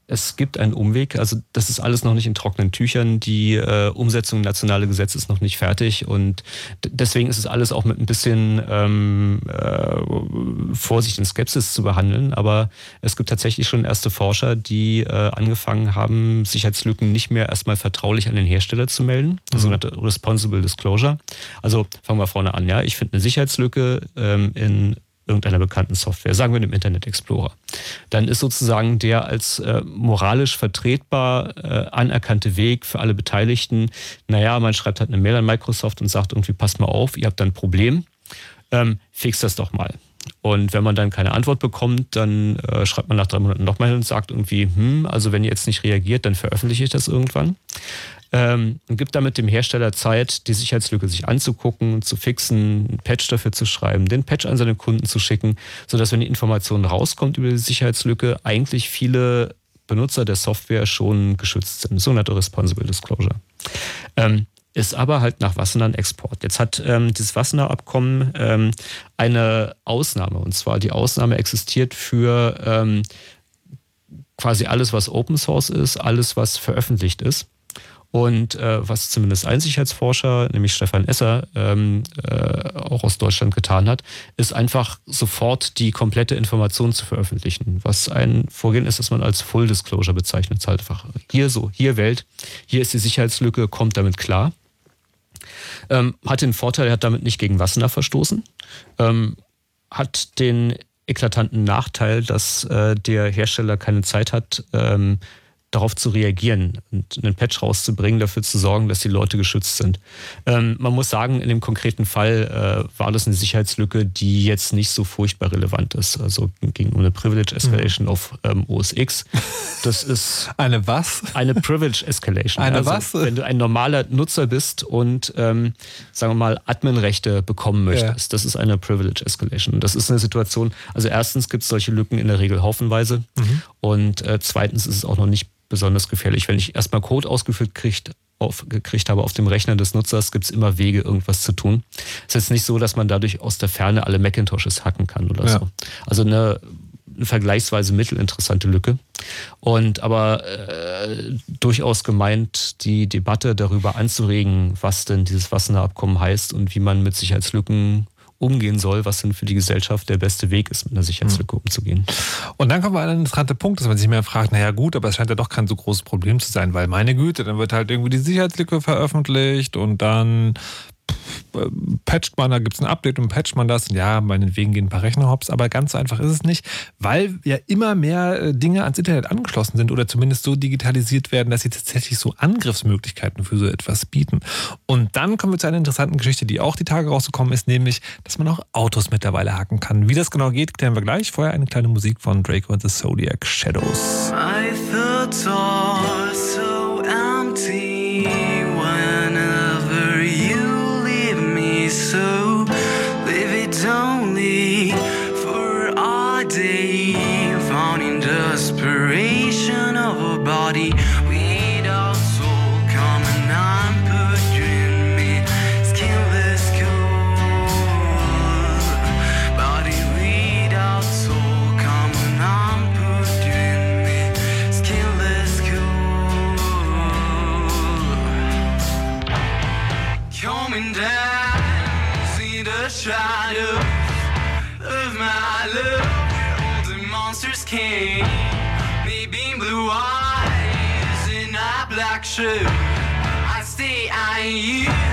Es gibt einen Umweg. Also das ist alles noch nicht in trockenen Tüchern. Die äh, Umsetzung nationale Gesetze ist noch nicht fertig und deswegen ist es alles auch mit ein bisschen ähm, äh, Vorsicht und Skepsis zu behandeln. Aber es gibt tatsächlich schon erste Forscher, die äh, angefangen haben, Sicherheitslücken nicht mehr erstmal vertraulich an den Hersteller zu melden, mhm. sogenannte Responsible Disclosure. Also fangen wir vorne an. Ja, ich finde eine Sicherheitslücke ähm, in irgendeiner bekannten Software, sagen wir dem Internet Explorer, dann ist sozusagen der als äh, moralisch vertretbar äh, anerkannte Weg für alle Beteiligten, naja, man schreibt halt eine Mail an Microsoft und sagt irgendwie, passt mal auf, ihr habt da ein Problem, ähm, fix das doch mal. Und wenn man dann keine Antwort bekommt, dann äh, schreibt man nach drei Monaten nochmal und sagt irgendwie, hm, also wenn ihr jetzt nicht reagiert, dann veröffentliche ich das irgendwann ähm, und gibt damit dem Hersteller Zeit, die Sicherheitslücke sich anzugucken, zu fixen, einen Patch dafür zu schreiben, den Patch an seine Kunden zu schicken, sodass, wenn die Information rauskommt über die Sicherheitslücke, eigentlich viele Benutzer der Software schon geschützt sind. Sogenannte Responsible Disclosure. Ähm, ist aber halt nach Wassenaar Export. Jetzt hat ähm, dieses Wassenaar Abkommen ähm, eine Ausnahme. Und zwar die Ausnahme existiert für ähm, quasi alles, was Open Source ist, alles, was veröffentlicht ist. Und äh, was zumindest ein Sicherheitsforscher, nämlich Stefan Esser, ähm, äh, auch aus Deutschland getan hat, ist einfach sofort die komplette Information zu veröffentlichen. Was ein Vorgehen ist, das man als Full Disclosure bezeichnet. Halt einfach hier so, hier Welt, hier ist die Sicherheitslücke, kommt damit klar. Ähm, hat den Vorteil, er hat damit nicht gegen Wassenaar verstoßen, ähm, hat den eklatanten Nachteil, dass äh, der Hersteller keine Zeit hat, ähm, darauf zu reagieren und einen Patch rauszubringen, dafür zu sorgen, dass die Leute geschützt sind. Ähm, man muss sagen, in dem konkreten Fall äh, war das eine Sicherheitslücke, die jetzt nicht so furchtbar relevant ist. Also ging um eine Privilege Escalation mhm. auf ähm, OS X. Das ist eine was? Eine Privilege Escalation. Eine also, was? Wenn du ein normaler Nutzer bist und ähm, sagen wir mal Adminrechte bekommen möchtest, ja. das ist eine Privilege Escalation. Das ist eine Situation. Also erstens gibt es solche Lücken in der Regel haufenweise mhm. und äh, zweitens ist es auch noch nicht besonders gefährlich. Wenn ich erstmal Code ausgeführt kriegt, auf, gekriegt habe auf dem Rechner des Nutzers, gibt es immer Wege, irgendwas zu tun. Es ist jetzt nicht so, dass man dadurch aus der Ferne alle Macintoshes hacken kann oder ja. so. Also eine, eine, vergleichsweise mittelinteressante Lücke. Und aber äh, durchaus gemeint, die Debatte darüber anzuregen, was denn dieses Wassener Abkommen heißt und wie man mit Sicherheitslücken umgehen soll, was denn für die Gesellschaft der beste Weg ist, mit einer Sicherheitslücke mhm. umzugehen. Und dann kommen wir an einen interessanten Punkt, dass man sich mehr fragt, naja gut, aber es scheint ja doch kein so großes Problem zu sein, weil meine Güte, dann wird halt irgendwie die Sicherheitslücke veröffentlicht und dann patcht man, da gibt es ein Update und patcht man das. Und ja, meinetwegen gehen ein paar Rechner hops, aber ganz so einfach ist es nicht, weil ja immer mehr äh, Dinge ans Internet angeschlossen sind oder zumindest so digitalisiert werden, dass sie tatsächlich so Angriffsmöglichkeiten für so etwas bieten. Und dann kommen wir zu einer interessanten Geschichte, die auch die Tage rausgekommen ist, nämlich, dass man auch Autos mittlerweile hacken kann. Wie das genau geht, klären wir gleich. Vorher eine kleine Musik von Draco and the Zodiac Shadows. I thought all king. Me blue eyes in a black shirt. I see I use.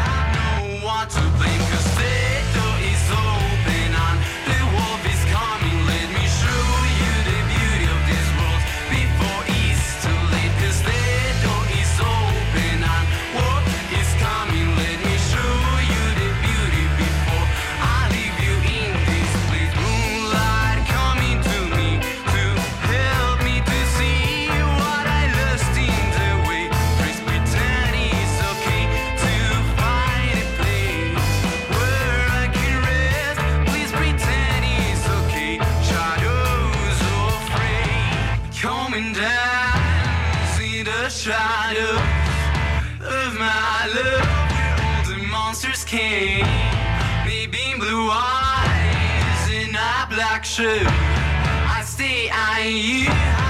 King. Maybe blue eyes in a black shirt. I stay eyeing you.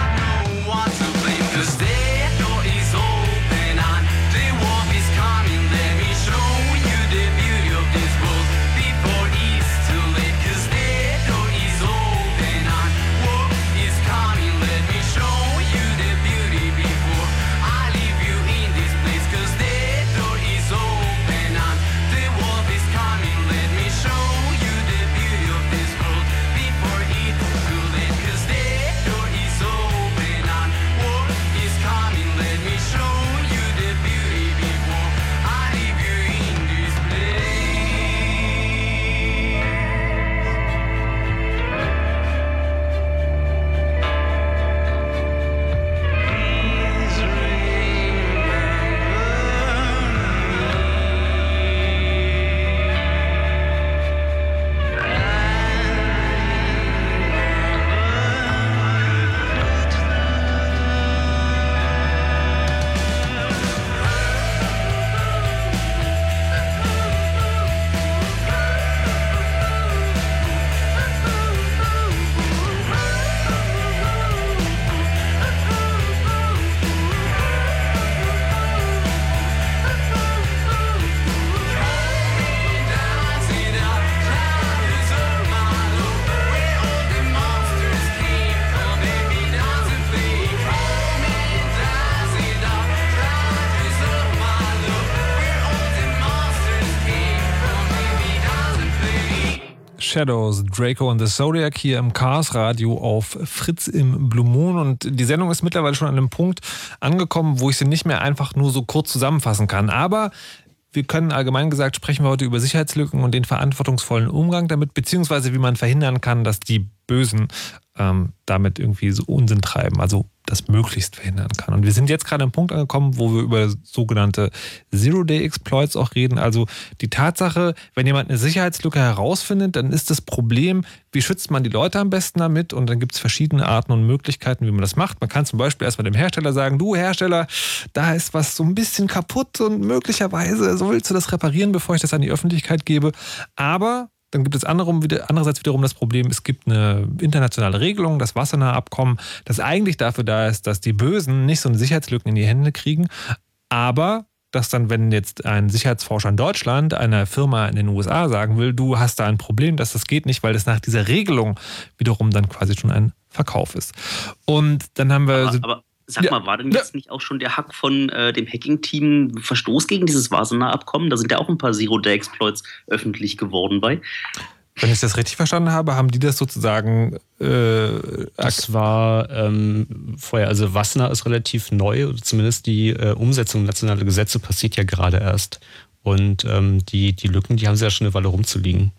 Shadows, Draco und the Zodiac hier im Chaos Radio auf Fritz im Blue Moon. Und die Sendung ist mittlerweile schon an einem Punkt angekommen, wo ich sie nicht mehr einfach nur so kurz zusammenfassen kann. Aber wir können allgemein gesagt, sprechen wir heute über Sicherheitslücken und den verantwortungsvollen Umgang damit, beziehungsweise wie man verhindern kann, dass die Bösen ähm, damit irgendwie so Unsinn treiben. Also das möglichst verhindern kann. Und wir sind jetzt gerade am Punkt angekommen, wo wir über sogenannte Zero-Day-Exploits auch reden. Also die Tatsache, wenn jemand eine Sicherheitslücke herausfindet, dann ist das Problem, wie schützt man die Leute am besten damit? Und dann gibt es verschiedene Arten und Möglichkeiten, wie man das macht. Man kann zum Beispiel erstmal dem Hersteller sagen, du Hersteller, da ist was so ein bisschen kaputt und möglicherweise so willst du das reparieren, bevor ich das an die Öffentlichkeit gebe. Aber dann gibt es andererseits wiederum das Problem, es gibt eine internationale Regelung, das Wassernahe Abkommen, das eigentlich dafür da ist, dass die Bösen nicht so eine Sicherheitslücken in die Hände kriegen, aber dass dann, wenn jetzt ein Sicherheitsforscher in Deutschland einer Firma in den USA sagen will, du hast da ein Problem, dass das geht nicht, weil das nach dieser Regelung wiederum dann quasi schon ein Verkauf ist. Und dann haben wir. Aber, aber Sag ja. mal, war denn jetzt ja. nicht auch schon der Hack von äh, dem Hacking-Team Verstoß gegen dieses Wassenaar-Abkommen? Da sind ja auch ein paar Zero-Day-Exploits öffentlich geworden bei. Wenn ich das richtig verstanden habe, haben die das sozusagen. Äh, das war ähm, vorher, also Wassenaar ist relativ neu, oder zumindest die äh, Umsetzung nationaler Gesetze passiert ja gerade erst. Und ähm, die, die Lücken, die haben sie ja schon eine Weile rumzuliegen.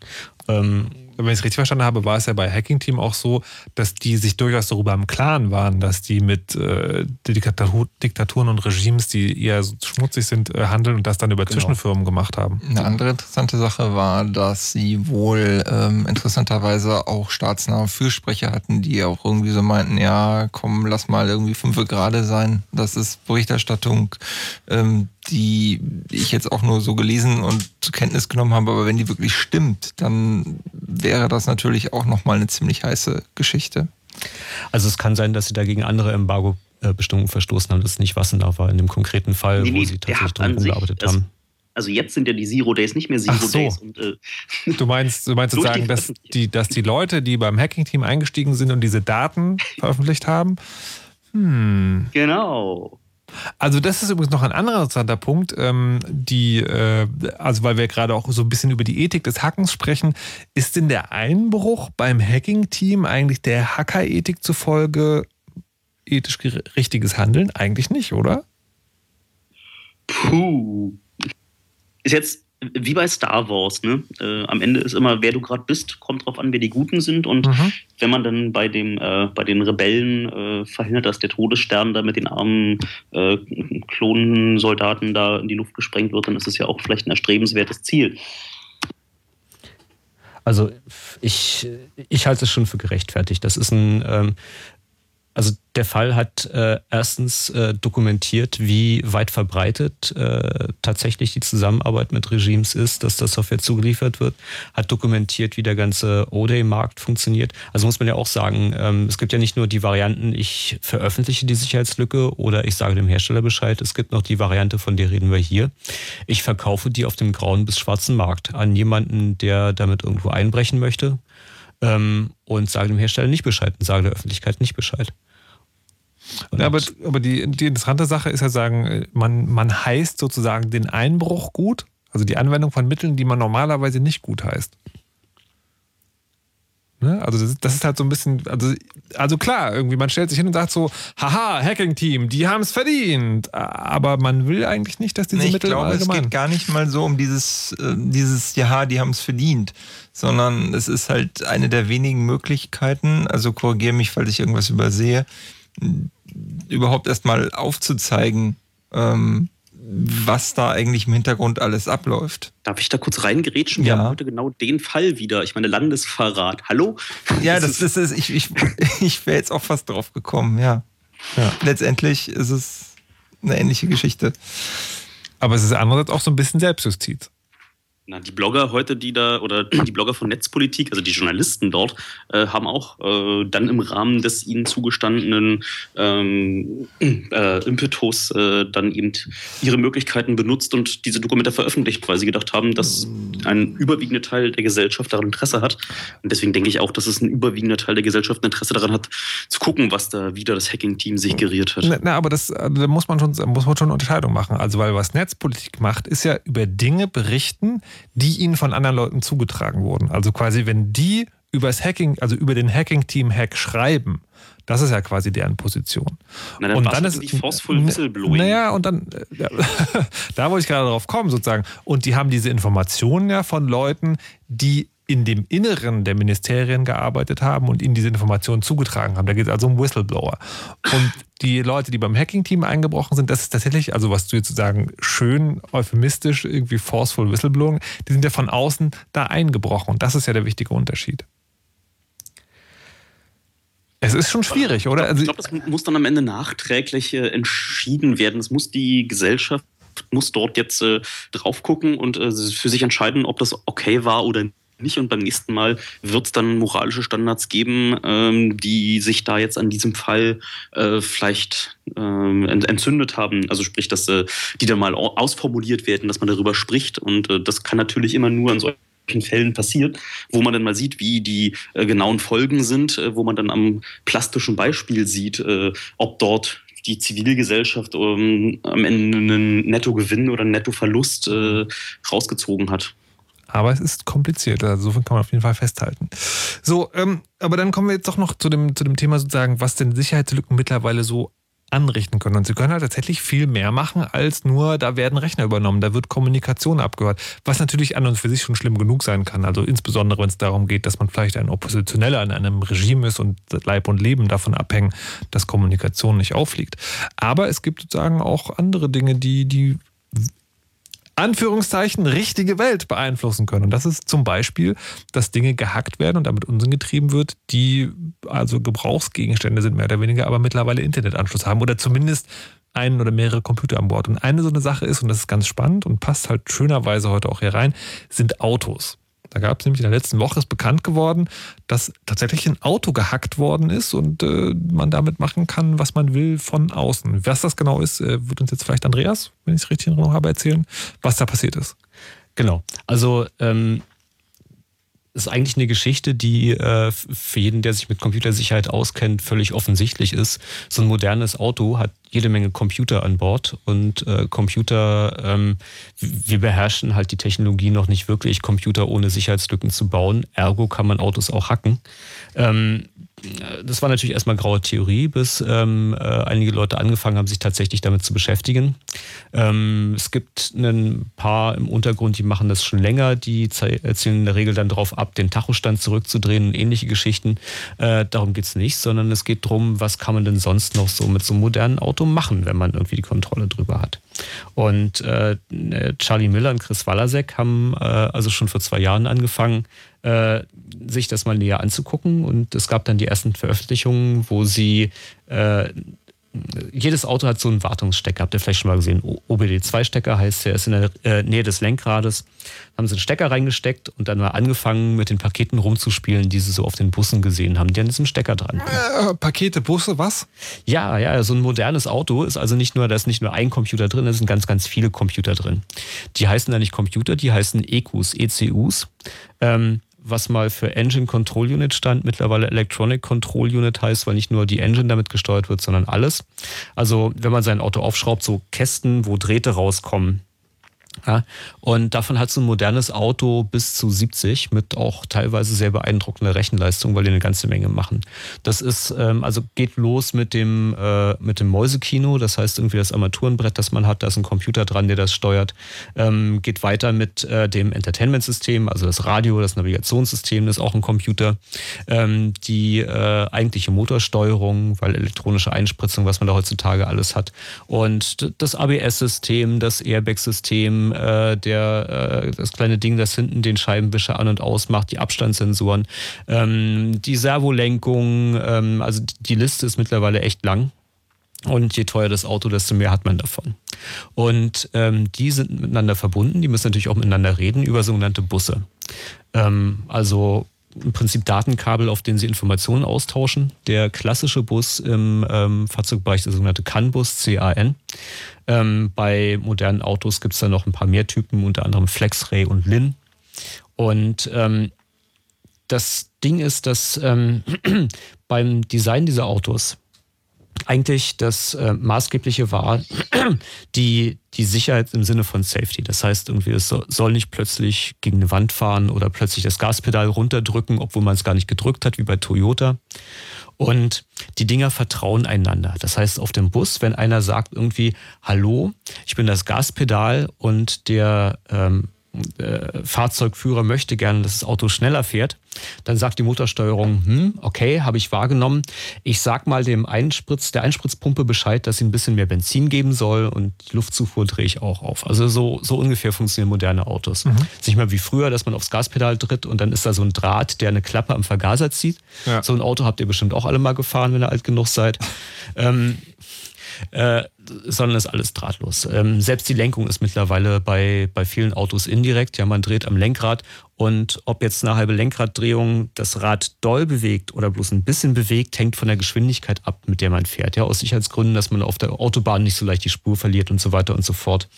Ähm, wenn ich es richtig verstanden habe, war es ja bei Hacking Team auch so, dass die sich durchaus darüber im Klaren waren, dass die mit äh, Diktatur, Diktaturen und Regimes, die eher so schmutzig sind, äh, handeln und das dann über genau. Zwischenfirmen gemacht haben. Eine andere interessante Sache war, dass sie wohl ähm, interessanterweise auch staatsnahe Fürsprecher hatten, die auch irgendwie so meinten, ja, komm, lass mal irgendwie fünf gerade sein. Das ist Berichterstattung, ähm, die ich jetzt auch nur so gelesen und zur Kenntnis genommen habe, aber wenn die wirklich stimmt, dann wäre das natürlich auch nochmal eine ziemlich heiße Geschichte. Also es kann sein, dass sie dagegen andere Embargo-Bestimmungen verstoßen haben. Das ist nicht Wassenaar war in dem konkreten Fall, nee, nee, wo sie tatsächlich dran gearbeitet haben. Also jetzt sind ja die Zero Days nicht mehr Zero so. Days. Und, äh, du meinst, du meinst sozusagen, dass die, dass die Leute, die beim Hacking-Team eingestiegen sind und diese Daten veröffentlicht haben? Hm. Genau. Also das ist übrigens noch ein anderer interessanter Punkt, ähm, die, äh, also weil wir gerade auch so ein bisschen über die Ethik des Hackens sprechen, ist denn der Einbruch beim Hacking-Team eigentlich der Hacker-Ethik zufolge ethisch richtiges Handeln? Eigentlich nicht, oder? Puh. Ist jetzt wie bei Star Wars, ne? Äh, am Ende ist immer, wer du gerade bist, kommt drauf an, wer die Guten sind. Und mhm. wenn man dann bei dem, äh, bei den Rebellen äh, verhindert, dass der Todesstern da mit den armen äh, Klonensoldaten da in die Luft gesprengt wird, dann ist es ja auch vielleicht ein erstrebenswertes Ziel. Also ich, ich halte es schon für gerechtfertigt. Das ist ein, ähm, also der Fall hat äh, erstens äh, dokumentiert, wie weit verbreitet äh, tatsächlich die Zusammenarbeit mit Regimes ist, dass das Software zugeliefert wird, hat dokumentiert, wie der ganze O-Day-Markt funktioniert. Also muss man ja auch sagen, ähm, es gibt ja nicht nur die Varianten, ich veröffentliche die Sicherheitslücke oder ich sage dem Hersteller Bescheid, es gibt noch die Variante, von der reden wir hier. Ich verkaufe die auf dem grauen bis schwarzen Markt an jemanden, der damit irgendwo einbrechen möchte ähm, und sage dem Hersteller nicht Bescheid und sage der Öffentlichkeit nicht Bescheid. Ja, aber, aber die, die interessante Sache ist ja sagen, man, man heißt sozusagen den Einbruch gut, also die Anwendung von Mitteln, die man normalerweise nicht gut heißt. Ne? Also das, das, ist halt so ein bisschen, also, also klar, irgendwie man stellt sich hin und sagt so, haha, Hacking-Team, die haben es verdient. Aber man will eigentlich nicht, dass diese nee, Mittel ich glaube, allgemein... es geht gar nicht mal so um dieses, äh, dieses ja, die haben es verdient, sondern es ist halt eine der wenigen Möglichkeiten, also korrigiere mich, falls ich irgendwas übersehe, überhaupt erstmal aufzuzeigen, ähm, was da eigentlich im Hintergrund alles abläuft. Darf ich da kurz reingerätschen? Wir ja. haben heute genau den Fall wieder. Ich meine, Landesverrat. Hallo? Ja, das, das ist, ich, ich, ich wäre jetzt auch fast drauf gekommen, ja. ja. Letztendlich ist es eine ähnliche Geschichte. Aber es ist andererseits auch so ein bisschen Selbstjustiz. Na, die Blogger heute, die da, oder die Blogger von Netzpolitik, also die Journalisten dort, äh, haben auch äh, dann im Rahmen des ihnen zugestandenen ähm, äh, Impetus äh, dann eben ihre Möglichkeiten benutzt und diese Dokumente veröffentlicht, weil sie gedacht haben, dass ein überwiegender Teil der Gesellschaft daran Interesse hat. Und deswegen denke ich auch, dass es ein überwiegender Teil der Gesellschaft Interesse daran hat, zu gucken, was da wieder das Hacking-Team sich geriert hat. Na, na, aber das, äh, da muss man schon, muss man schon eine Unterscheidung machen. Also, weil was Netzpolitik macht, ist ja über Dinge berichten, die ihnen von anderen Leuten zugetragen wurden. Also quasi, wenn die übers Hacking, also über den Hacking-Team-Hack schreiben, das ist ja quasi deren Position. Na, dann und dann ist Forceful Whistleblowing. Naja, und dann, äh, ja, da wollte ich gerade drauf kommen, sozusagen. Und die haben diese Informationen ja von Leuten, die in dem Inneren der Ministerien gearbeitet haben und ihnen diese Informationen zugetragen haben. Da geht es also um Whistleblower. Und die Leute, die beim Hacking-Team eingebrochen sind, das ist tatsächlich, also was du jetzt sozusagen schön euphemistisch, irgendwie forceful Whistleblowing, die sind ja von außen da eingebrochen. Und das ist ja der wichtige Unterschied. Es ist schon schwierig, oder? Ich glaube, das muss dann am Ende nachträglich äh, entschieden werden. Es muss die Gesellschaft muss dort jetzt äh, drauf gucken und äh, für sich entscheiden, ob das okay war oder nicht. Und beim nächsten Mal wird es dann moralische Standards geben, ähm, die sich da jetzt an diesem Fall äh, vielleicht ähm, entzündet haben. Also sprich, dass äh, die dann mal ausformuliert werden, dass man darüber spricht. Und äh, das kann natürlich immer nur an solchen Fällen passiert, wo man dann mal sieht, wie die äh, genauen Folgen sind, äh, wo man dann am plastischen Beispiel sieht, äh, ob dort die Zivilgesellschaft ähm, am Ende einen Nettogewinn oder einen Nettoverlust äh, rausgezogen hat. Aber es ist kompliziert, also so viel kann man auf jeden Fall festhalten. So, ähm, aber dann kommen wir jetzt doch noch zu dem, zu dem Thema sozusagen, was denn Sicherheitslücken mittlerweile so anrichten können. Und sie können halt tatsächlich viel mehr machen, als nur, da werden Rechner übernommen, da wird Kommunikation abgehört, was natürlich an und für sich schon schlimm genug sein kann. Also insbesondere, wenn es darum geht, dass man vielleicht ein Oppositioneller in einem Regime ist und Leib und Leben davon abhängen, dass Kommunikation nicht auffliegt. Aber es gibt sozusagen auch andere Dinge, die, die Anführungszeichen richtige Welt beeinflussen können. Und das ist zum Beispiel, dass Dinge gehackt werden und damit Unsinn getrieben wird, die also Gebrauchsgegenstände sind, mehr oder weniger, aber mittlerweile Internetanschluss haben oder zumindest einen oder mehrere Computer an Bord. Und eine so eine Sache ist, und das ist ganz spannend und passt halt schönerweise heute auch hier rein, sind Autos. Da gab es nämlich in der letzten Woche ist bekannt geworden, dass tatsächlich ein Auto gehackt worden ist und äh, man damit machen kann, was man will von außen. Was das genau ist, äh, wird uns jetzt vielleicht Andreas, wenn ich es richtig in Erinnerung habe, erzählen, was da passiert ist. Genau. Also ähm, ist eigentlich eine Geschichte, die äh, für jeden, der sich mit Computersicherheit auskennt, völlig offensichtlich ist. So ein modernes Auto hat jede Menge Computer an Bord und äh, Computer, ähm, wir beherrschen halt die Technologie noch nicht wirklich, Computer ohne Sicherheitslücken zu bauen. Ergo kann man Autos auch hacken. Ähm, das war natürlich erstmal graue Theorie, bis ähm, äh, einige Leute angefangen haben, sich tatsächlich damit zu beschäftigen. Ähm, es gibt ein paar im Untergrund, die machen das schon länger, die zielen in der Regel dann darauf ab, den Tachostand zurückzudrehen und ähnliche Geschichten. Äh, darum geht es nicht, sondern es geht darum, was kann man denn sonst noch so mit so einem modernen Auto machen, wenn man irgendwie die Kontrolle drüber hat. Und äh, Charlie Miller und Chris Walasek haben äh, also schon vor zwei Jahren angefangen, äh, sich das mal näher anzugucken. Und es gab dann die ersten Veröffentlichungen, wo sie äh, jedes Auto hat so einen Wartungsstecker. Habt ihr vielleicht schon mal gesehen? OBD2-Stecker heißt der, ist in der äh, Nähe des Lenkrades. Haben sie einen Stecker reingesteckt und dann mal angefangen, mit den Paketen rumzuspielen, die sie so auf den Bussen gesehen haben, die an diesem Stecker dran. Äh, Pakete, Busse, was? Ja, ja, so ein modernes Auto ist also nicht nur, da ist nicht nur ein Computer drin, da sind ganz, ganz viele Computer drin. Die heißen da nicht Computer, die heißen EQs, ECUs. Ähm, was mal für Engine Control Unit stand, mittlerweile Electronic Control Unit heißt, weil nicht nur die Engine damit gesteuert wird, sondern alles. Also wenn man sein Auto aufschraubt, so Kästen, wo Drähte rauskommen, ja, und davon hat so ein modernes Auto bis zu 70 mit auch teilweise sehr beeindruckender Rechenleistung, weil die eine ganze Menge machen. Das ist, ähm, also geht los mit dem, äh, mit dem Mäusekino, das heißt irgendwie das Armaturenbrett, das man hat, da ist ein Computer dran, der das steuert. Ähm, geht weiter mit äh, dem Entertainment-System, also das Radio, das Navigationssystem, ist auch ein Computer. Ähm, die äh, eigentliche Motorsteuerung, weil elektronische Einspritzung, was man da heutzutage alles hat. Und das ABS-System, das Airbag-System, äh, der, äh, das kleine Ding, das hinten den Scheibenwischer an- und ausmacht, die Abstandssensoren, ähm, die Servolenkung, ähm, also die Liste ist mittlerweile echt lang. Und je teuer das Auto, desto mehr hat man davon. Und ähm, die sind miteinander verbunden, die müssen natürlich auch miteinander reden über sogenannte Busse. Ähm, also im Prinzip Datenkabel, auf denen sie Informationen austauschen. Der klassische Bus im ähm, Fahrzeugbereich, der sogenannte CAN-Bus, CAN. Ähm, bei modernen Autos gibt es da noch ein paar mehr Typen, unter anderem FlexRay und Lin. Und ähm, das Ding ist, dass ähm, beim Design dieser Autos eigentlich das äh, Maßgebliche war die, die Sicherheit im Sinne von Safety. Das heißt, irgendwie, es soll nicht plötzlich gegen eine Wand fahren oder plötzlich das Gaspedal runterdrücken, obwohl man es gar nicht gedrückt hat, wie bei Toyota. Und die Dinger vertrauen einander. Das heißt, auf dem Bus, wenn einer sagt irgendwie, hallo, ich bin das Gaspedal und der ähm, äh, Fahrzeugführer möchte gerne, dass das Auto schneller fährt, dann sagt die Motorsteuerung, hm, okay, habe ich wahrgenommen. Ich sag mal dem Einspritz, der Einspritzpumpe Bescheid, dass sie ein bisschen mehr Benzin geben soll und die Luftzufuhr drehe ich auch auf. Also so, so ungefähr funktionieren moderne Autos. Mhm. ist nicht mehr wie früher, dass man aufs Gaspedal tritt und dann ist da so ein Draht, der eine Klappe am Vergaser zieht. Ja. So ein Auto habt ihr bestimmt auch alle mal gefahren, wenn ihr alt genug seid. ähm, äh, sondern ist alles drahtlos. Ähm, selbst die Lenkung ist mittlerweile bei, bei vielen Autos indirekt. Ja, man dreht am Lenkrad und ob jetzt eine halbe Lenkraddrehung das Rad doll bewegt oder bloß ein bisschen bewegt, hängt von der Geschwindigkeit ab, mit der man fährt. Ja, aus Sicherheitsgründen, dass man auf der Autobahn nicht so leicht die Spur verliert und so weiter und so fort.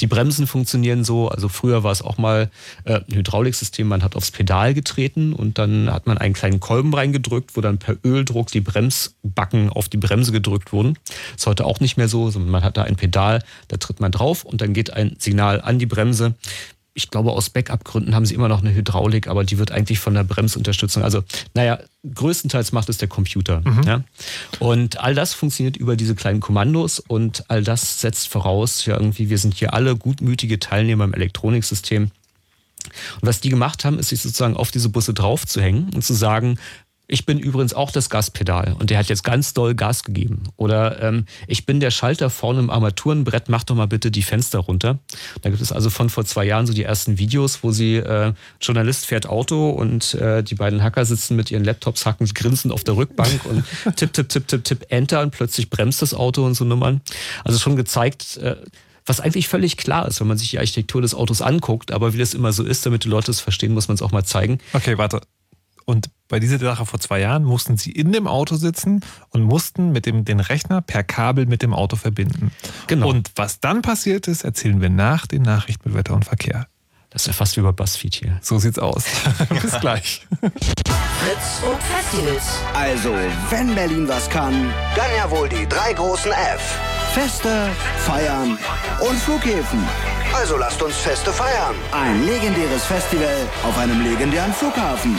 Die Bremsen funktionieren so. Also früher war es auch mal äh, ein Hydrauliksystem. Man hat aufs Pedal getreten und dann hat man einen kleinen Kolben reingedrückt, wo dann per Öldruck die Bremsbacken auf die Bremse gedrückt wurden. Ist heute auch nicht mehr so, sondern man hat da ein Pedal, da tritt man drauf und dann geht ein Signal an die Bremse ich glaube, aus Backup-Gründen haben sie immer noch eine Hydraulik, aber die wird eigentlich von der Bremsunterstützung. Also, naja, größtenteils macht es der Computer. Mhm. Ja? Und all das funktioniert über diese kleinen Kommandos und all das setzt voraus, ja, irgendwie, wir sind hier alle gutmütige Teilnehmer im Elektroniksystem. Und was die gemacht haben, ist sich sozusagen auf diese Busse draufzuhängen und zu sagen, ich bin übrigens auch das Gaspedal und der hat jetzt ganz doll Gas gegeben. Oder ähm, ich bin der Schalter vorne im Armaturenbrett, mach doch mal bitte die Fenster runter. Da gibt es also von vor zwei Jahren so die ersten Videos, wo sie, äh, Journalist fährt Auto und äh, die beiden Hacker sitzen mit ihren Laptops, hacken, grinsen auf der Rückbank und tipp, tipp, tipp, tipp, tipp, Enter und plötzlich bremst das Auto und so Nummern. Also schon gezeigt, äh, was eigentlich völlig klar ist, wenn man sich die Architektur des Autos anguckt, aber wie das immer so ist, damit die Leute es verstehen, muss man es auch mal zeigen. Okay, warte. Und bei dieser Sache vor zwei Jahren mussten sie in dem Auto sitzen und mussten mit dem, den Rechner per Kabel mit dem Auto verbinden. Genau. Und was dann passiert ist, erzählen wir nach den Nachrichten mit Wetter und Verkehr. Das ist ja fast wie bei BuzzFeed hier. So sieht's aus. Bis gleich. Fritz und Festivals. Also, wenn Berlin was kann, dann ja wohl die drei großen F. Feste, Feiern und Flughäfen. Also lasst uns Feste feiern. Ein legendäres Festival auf einem legendären Flughafen.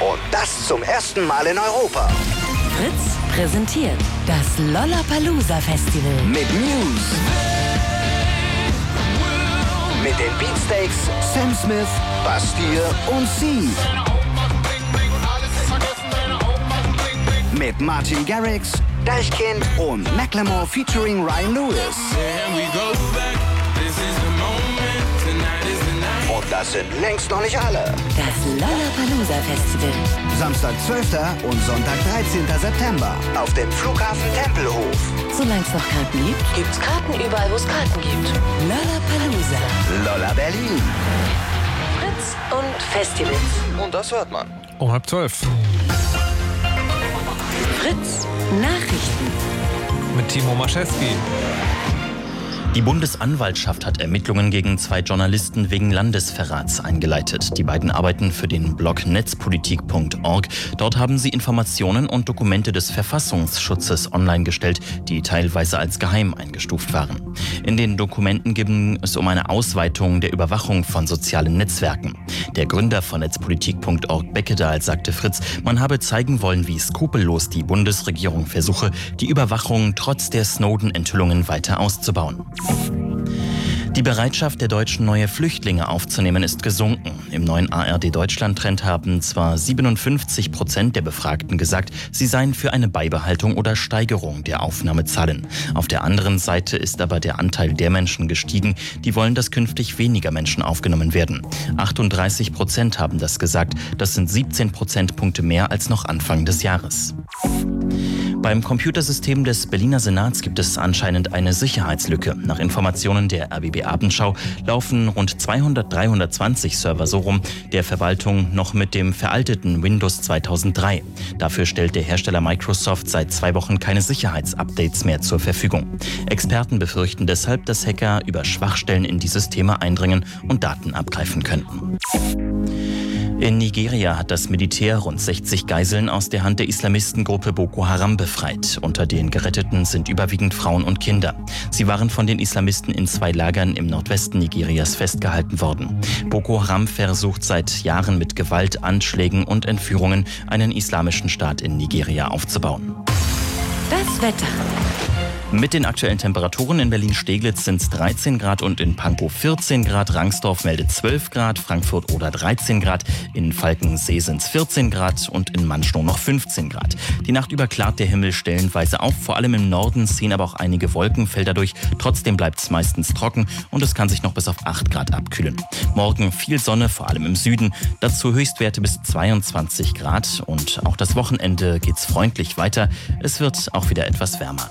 Und das zum ersten Mal in Europa. Fritz präsentiert das Lollapalooza Festival. Mit News. Mit den Beatsteaks, Sam Smith, Bastille und Sie. Mit Martin Garrix, Deichkind und Macklemore featuring Ryan Lewis. Das sind längst noch nicht alle. Das Lollapalooza Festival. Samstag 12. und Sonntag 13. September auf dem Flughafen Tempelhof. Solange es noch Karten gibt, gibt's Karten überall, wo es Karten gibt. Lollapalooza. Lolla Berlin. Fritz und Festivals. Und das hört man. Um halb zwölf. Fritz Nachrichten. Mit Timo Maschewski. Die Bundesanwaltschaft hat Ermittlungen gegen zwei Journalisten wegen Landesverrats eingeleitet. Die beiden arbeiten für den Blog netzpolitik.org. Dort haben sie Informationen und Dokumente des Verfassungsschutzes online gestellt, die teilweise als geheim eingestuft waren. In den Dokumenten ging es um eine Ausweitung der Überwachung von sozialen Netzwerken. Der Gründer von netzpolitik.org Beckedahl sagte Fritz, man habe zeigen wollen, wie skrupellos die Bundesregierung versuche, die Überwachung trotz der Snowden-Enthüllungen weiter auszubauen. Die Bereitschaft der Deutschen, neue Flüchtlinge aufzunehmen, ist gesunken. Im neuen ARD-Deutschland-Trend haben zwar 57 Prozent der Befragten gesagt, sie seien für eine Beibehaltung oder Steigerung der Aufnahmezahlen. Auf der anderen Seite ist aber der Anteil der Menschen gestiegen, die wollen, dass künftig weniger Menschen aufgenommen werden. 38 Prozent haben das gesagt. Das sind 17 Prozentpunkte mehr als noch Anfang des Jahres. Beim Computersystem des Berliner Senats gibt es anscheinend eine Sicherheitslücke. Nach Informationen der RBB Abendschau laufen rund 200, 320 Server so rum, der Verwaltung noch mit dem veralteten Windows 2003. Dafür stellt der Hersteller Microsoft seit zwei Wochen keine Sicherheitsupdates mehr zur Verfügung. Experten befürchten deshalb, dass Hacker über Schwachstellen in die Systeme eindringen und Daten abgreifen könnten. In Nigeria hat das Militär rund 60 Geiseln aus der Hand der Islamistengruppe Boko Haram befreit. Unter den Geretteten sind überwiegend Frauen und Kinder. Sie waren von den Islamisten in zwei Lagern im Nordwesten Nigerias festgehalten worden. Boko Haram versucht seit Jahren mit Gewalt, Anschlägen und Entführungen einen islamischen Staat in Nigeria aufzubauen. Das Wetter. Mit den aktuellen Temperaturen in Berlin-Steglitz sind es 13 Grad und in Pankow 14 Grad. Rangsdorf meldet 12 Grad, Frankfurt oder 13 Grad. In Falkensee sind es 14 Grad und in Mannschnow noch 15 Grad. Die Nacht über klart der Himmel stellenweise auf. Vor allem im Norden ziehen aber auch einige Wolkenfelder durch. Trotzdem bleibt es meistens trocken und es kann sich noch bis auf 8 Grad abkühlen. Morgen viel Sonne, vor allem im Süden. Dazu Höchstwerte bis 22 Grad. Und auch das Wochenende geht's freundlich weiter. Es wird auch wieder etwas wärmer.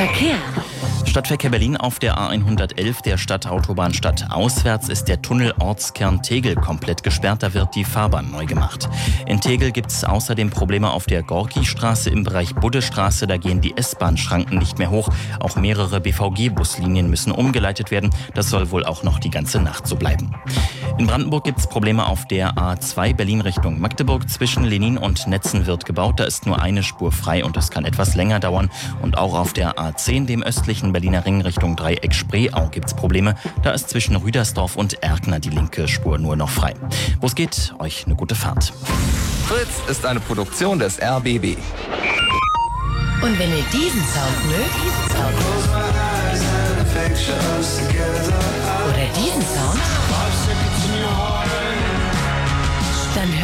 Verkehr. Stadtverkehr Berlin auf der A111 der Stadtautobahn stadtauswärts ist der Tunnel Ortskern Tegel komplett gesperrt. Da wird die Fahrbahn neu gemacht. In Tegel gibt es außerdem Probleme auf der Gorki-Straße im Bereich Buddestraße. Da gehen die S-Bahn-Schranken nicht mehr hoch. Auch mehrere BVG-Buslinien müssen umgeleitet werden. Das soll wohl auch noch die ganze Nacht so bleiben. In Brandenburg gibt es Probleme auf der A2 Berlin Richtung Magdeburg. Zwischen Lenin und Netzen wird gebaut. Da ist nur eine Spur frei und das kann etwas länger dauern. Und auch auf der A10, dem östlichen Berliner Ring Richtung Dreieck Spreeau, gibt es Probleme. Da ist zwischen Rüdersdorf und Erkner die linke Spur nur noch frei. Wo es geht, euch eine gute Fahrt. Fritz ist eine Produktion des RBB. Und wenn ihr diesen Sound mögt, oder diesen Sound,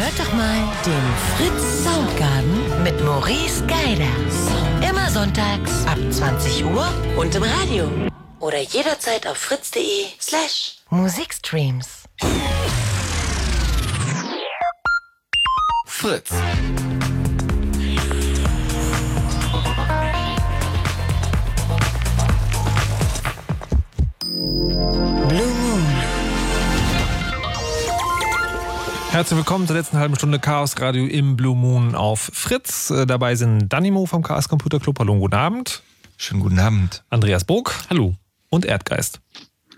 hört doch mal den Fritz Soundgarden mit Maurice Geider. Immer sonntags ab 20 Uhr und im Radio. Oder jederzeit auf fritz.de slash Musikstreams. Fritz. Blue Herzlich willkommen zur letzten halben Stunde Chaos Radio im Blue Moon auf Fritz. Äh, Dabei sind Danimo vom Chaos Computer Club. Hallo, guten Abend. Schönen guten Abend. Andreas Bog Hallo. und Erdgeist.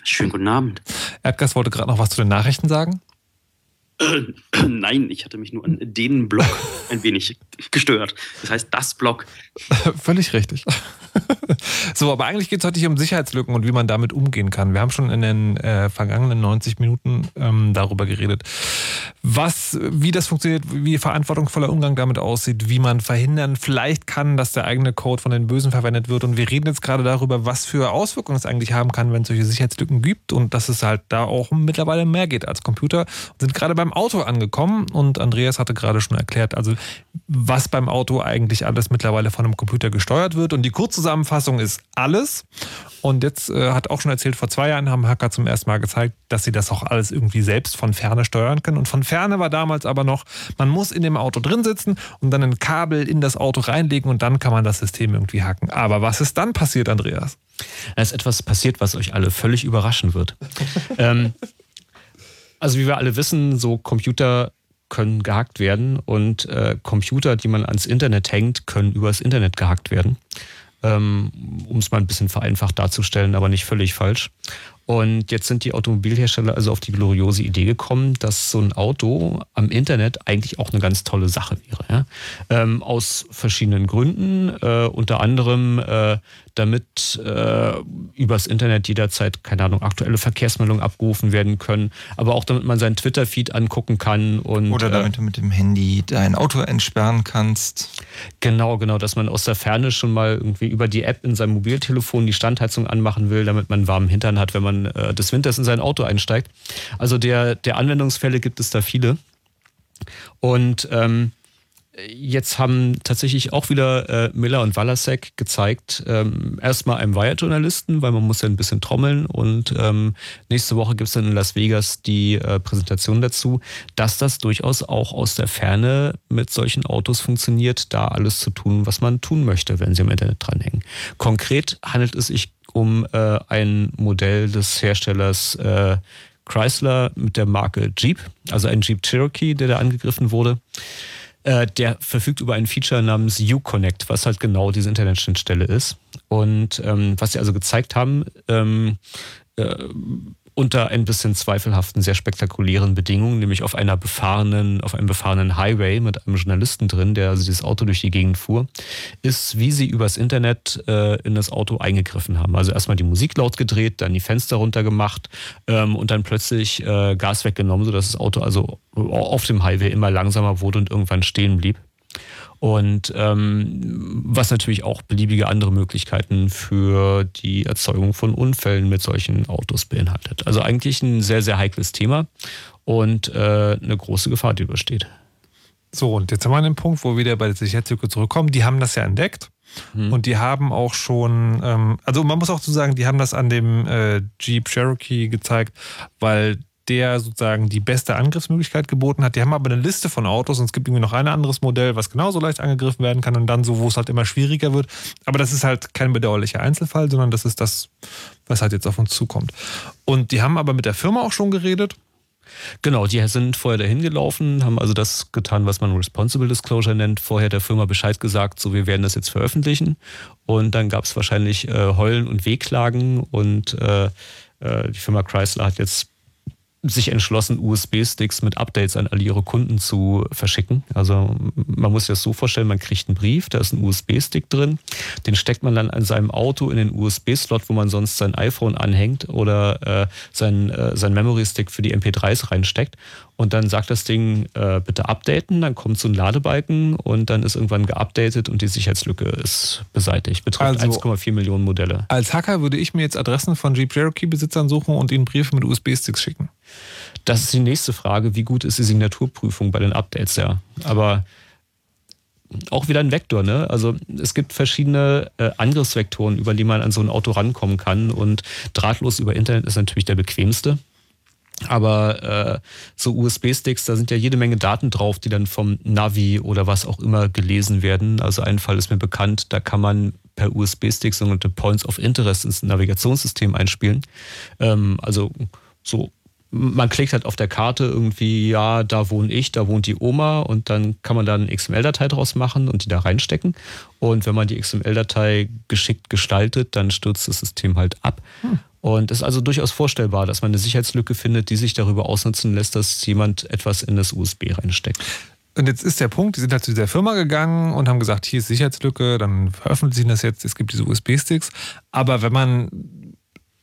Schönen guten Abend. Erdgeist wollte gerade noch was zu den Nachrichten sagen. Nein, ich hatte mich nur an den Blog ein wenig gestört. Das heißt, das Blog. Völlig richtig. so, aber eigentlich geht es heute hier um Sicherheitslücken und wie man damit umgehen kann. Wir haben schon in den äh, vergangenen 90 Minuten ähm, darüber geredet, was, wie das funktioniert, wie verantwortungsvoller Umgang damit aussieht, wie man verhindern vielleicht kann, dass der eigene Code von den Bösen verwendet wird. Und wir reden jetzt gerade darüber, was für Auswirkungen es eigentlich haben kann, wenn es solche Sicherheitslücken gibt und dass es halt da auch mittlerweile mehr geht als Computer. Und sind gerade beim Auto angekommen und Andreas hatte gerade schon erklärt, also was beim Auto eigentlich alles mittlerweile von einem Computer gesteuert wird. Und die Kurzzusammenfassung ist alles. Und jetzt äh, hat auch schon erzählt, vor zwei Jahren haben Hacker zum ersten Mal gezeigt, dass sie das auch alles irgendwie selbst von Ferne steuern können. Und von Ferne war damals aber noch, man muss in dem Auto drin sitzen und dann ein Kabel in das Auto reinlegen und dann kann man das System irgendwie hacken. Aber was ist dann passiert, Andreas? Da ist etwas passiert, was euch alle völlig überraschen wird. ähm, also wie wir alle wissen, so Computer können gehackt werden und äh, Computer, die man ans Internet hängt, können übers Internet gehackt werden. Ähm, um es mal ein bisschen vereinfacht darzustellen, aber nicht völlig falsch. Und jetzt sind die Automobilhersteller also auf die gloriose Idee gekommen, dass so ein Auto am Internet eigentlich auch eine ganz tolle Sache wäre. Ja? Ähm, aus verschiedenen Gründen, äh, unter anderem äh, damit äh, übers Internet jederzeit, keine Ahnung, aktuelle Verkehrsmeldungen abgerufen werden können, aber auch damit man seinen Twitter-Feed angucken kann. Und, Oder damit du mit dem Handy dein Auto entsperren kannst. Genau, genau, dass man aus der Ferne schon mal irgendwie über die App in seinem Mobiltelefon die Standheizung anmachen will, damit man einen warmen Hintern hat, wenn man äh, des Winters in sein Auto einsteigt. Also der, der Anwendungsfälle gibt es da viele. Und ähm, jetzt haben tatsächlich auch wieder äh, Miller und Walasek gezeigt, ähm, erstmal einem Wired-Journalisten, weil man muss ja ein bisschen trommeln und ähm, nächste Woche gibt es dann in Las Vegas die äh, Präsentation dazu, dass das durchaus auch aus der Ferne mit solchen Autos funktioniert, da alles zu tun, was man tun möchte, wenn sie im Internet dranhängen. Konkret handelt es sich um äh, ein Modell des Herstellers äh, Chrysler mit der Marke Jeep, also ein Jeep Cherokee, der da angegriffen wurde. Äh, der verfügt über ein Feature namens Uconnect, was halt genau diese Internetschnittstelle ist. Und ähm, was sie also gezeigt haben, ähm, äh, unter ein bisschen zweifelhaften, sehr spektakulären Bedingungen, nämlich auf einer befahrenen, auf einem befahrenen Highway mit einem Journalisten drin, der also dieses Auto durch die Gegend fuhr, ist, wie sie übers Internet äh, in das Auto eingegriffen haben. Also erstmal die Musik laut gedreht, dann die Fenster runtergemacht ähm, und dann plötzlich äh, Gas weggenommen, sodass das Auto also auf dem Highway immer langsamer wurde und irgendwann stehen blieb. Und ähm, was natürlich auch beliebige andere Möglichkeiten für die Erzeugung von Unfällen mit solchen Autos beinhaltet. Also eigentlich ein sehr, sehr heikles Thema und äh, eine große Gefahr, die übersteht. So, und jetzt haben wir einen Punkt, wo wir wieder bei der Sicherheitslücke zurückkommen. Die haben das ja entdeckt. Hm. Und die haben auch schon, ähm, also man muss auch zu sagen, die haben das an dem äh, Jeep Cherokee gezeigt, weil der sozusagen die beste Angriffsmöglichkeit geboten hat. Die haben aber eine Liste von Autos und es gibt irgendwie noch ein anderes Modell, was genauso leicht angegriffen werden kann und dann so, wo es halt immer schwieriger wird. Aber das ist halt kein bedauerlicher Einzelfall, sondern das ist das, was halt jetzt auf uns zukommt. Und die haben aber mit der Firma auch schon geredet. Genau, die sind vorher dahin gelaufen, haben also das getan, was man Responsible Disclosure nennt, vorher der Firma Bescheid gesagt, so wir werden das jetzt veröffentlichen. Und dann gab es wahrscheinlich äh, Heulen und Wehklagen und äh, äh, die Firma Chrysler hat jetzt sich entschlossen, USB-Sticks mit Updates an all ihre Kunden zu verschicken. Also man muss sich das so vorstellen, man kriegt einen Brief, da ist ein USB-Stick drin, den steckt man dann an seinem Auto in den USB-Slot, wo man sonst sein iPhone anhängt oder äh, sein, äh, sein Memory-Stick für die MP3s reinsteckt. Und dann sagt das Ding, äh, bitte updaten, dann kommt so ein Ladebalken und dann ist irgendwann geupdatet und die Sicherheitslücke ist beseitigt. Betrifft also, 1,4 Millionen Modelle. Als Hacker würde ich mir jetzt Adressen von Jeep Cherokee-Besitzern suchen und ihnen Briefe mit USB-Sticks schicken. Das ist die nächste Frage. Wie gut ist die Signaturprüfung bei den Updates? Ja, aber auch wieder ein Vektor. Ne? Also es gibt verschiedene äh, Angriffsvektoren, über die man an so ein Auto rankommen kann. Und drahtlos über Internet ist natürlich der bequemste. Aber äh, so USB-Sticks, da sind ja jede Menge Daten drauf, die dann vom Navi oder was auch immer gelesen werden. Also ein Fall ist mir bekannt, da kann man per USB-Stick sogenannte Points of Interest ins Navigationssystem einspielen. Ähm, also so man klickt halt auf der Karte irgendwie, ja, da wohne ich, da wohnt die Oma und dann kann man da eine XML-Datei draus machen und die da reinstecken. Und wenn man die XML-Datei geschickt gestaltet, dann stürzt das System halt ab. Hm. Und es ist also durchaus vorstellbar, dass man eine Sicherheitslücke findet, die sich darüber ausnutzen lässt, dass jemand etwas in das USB reinsteckt. Und jetzt ist der Punkt, die sind halt zu dieser Firma gegangen und haben gesagt, hier ist Sicherheitslücke, dann veröffentlichen das jetzt, es gibt diese USB-Sticks. Aber wenn man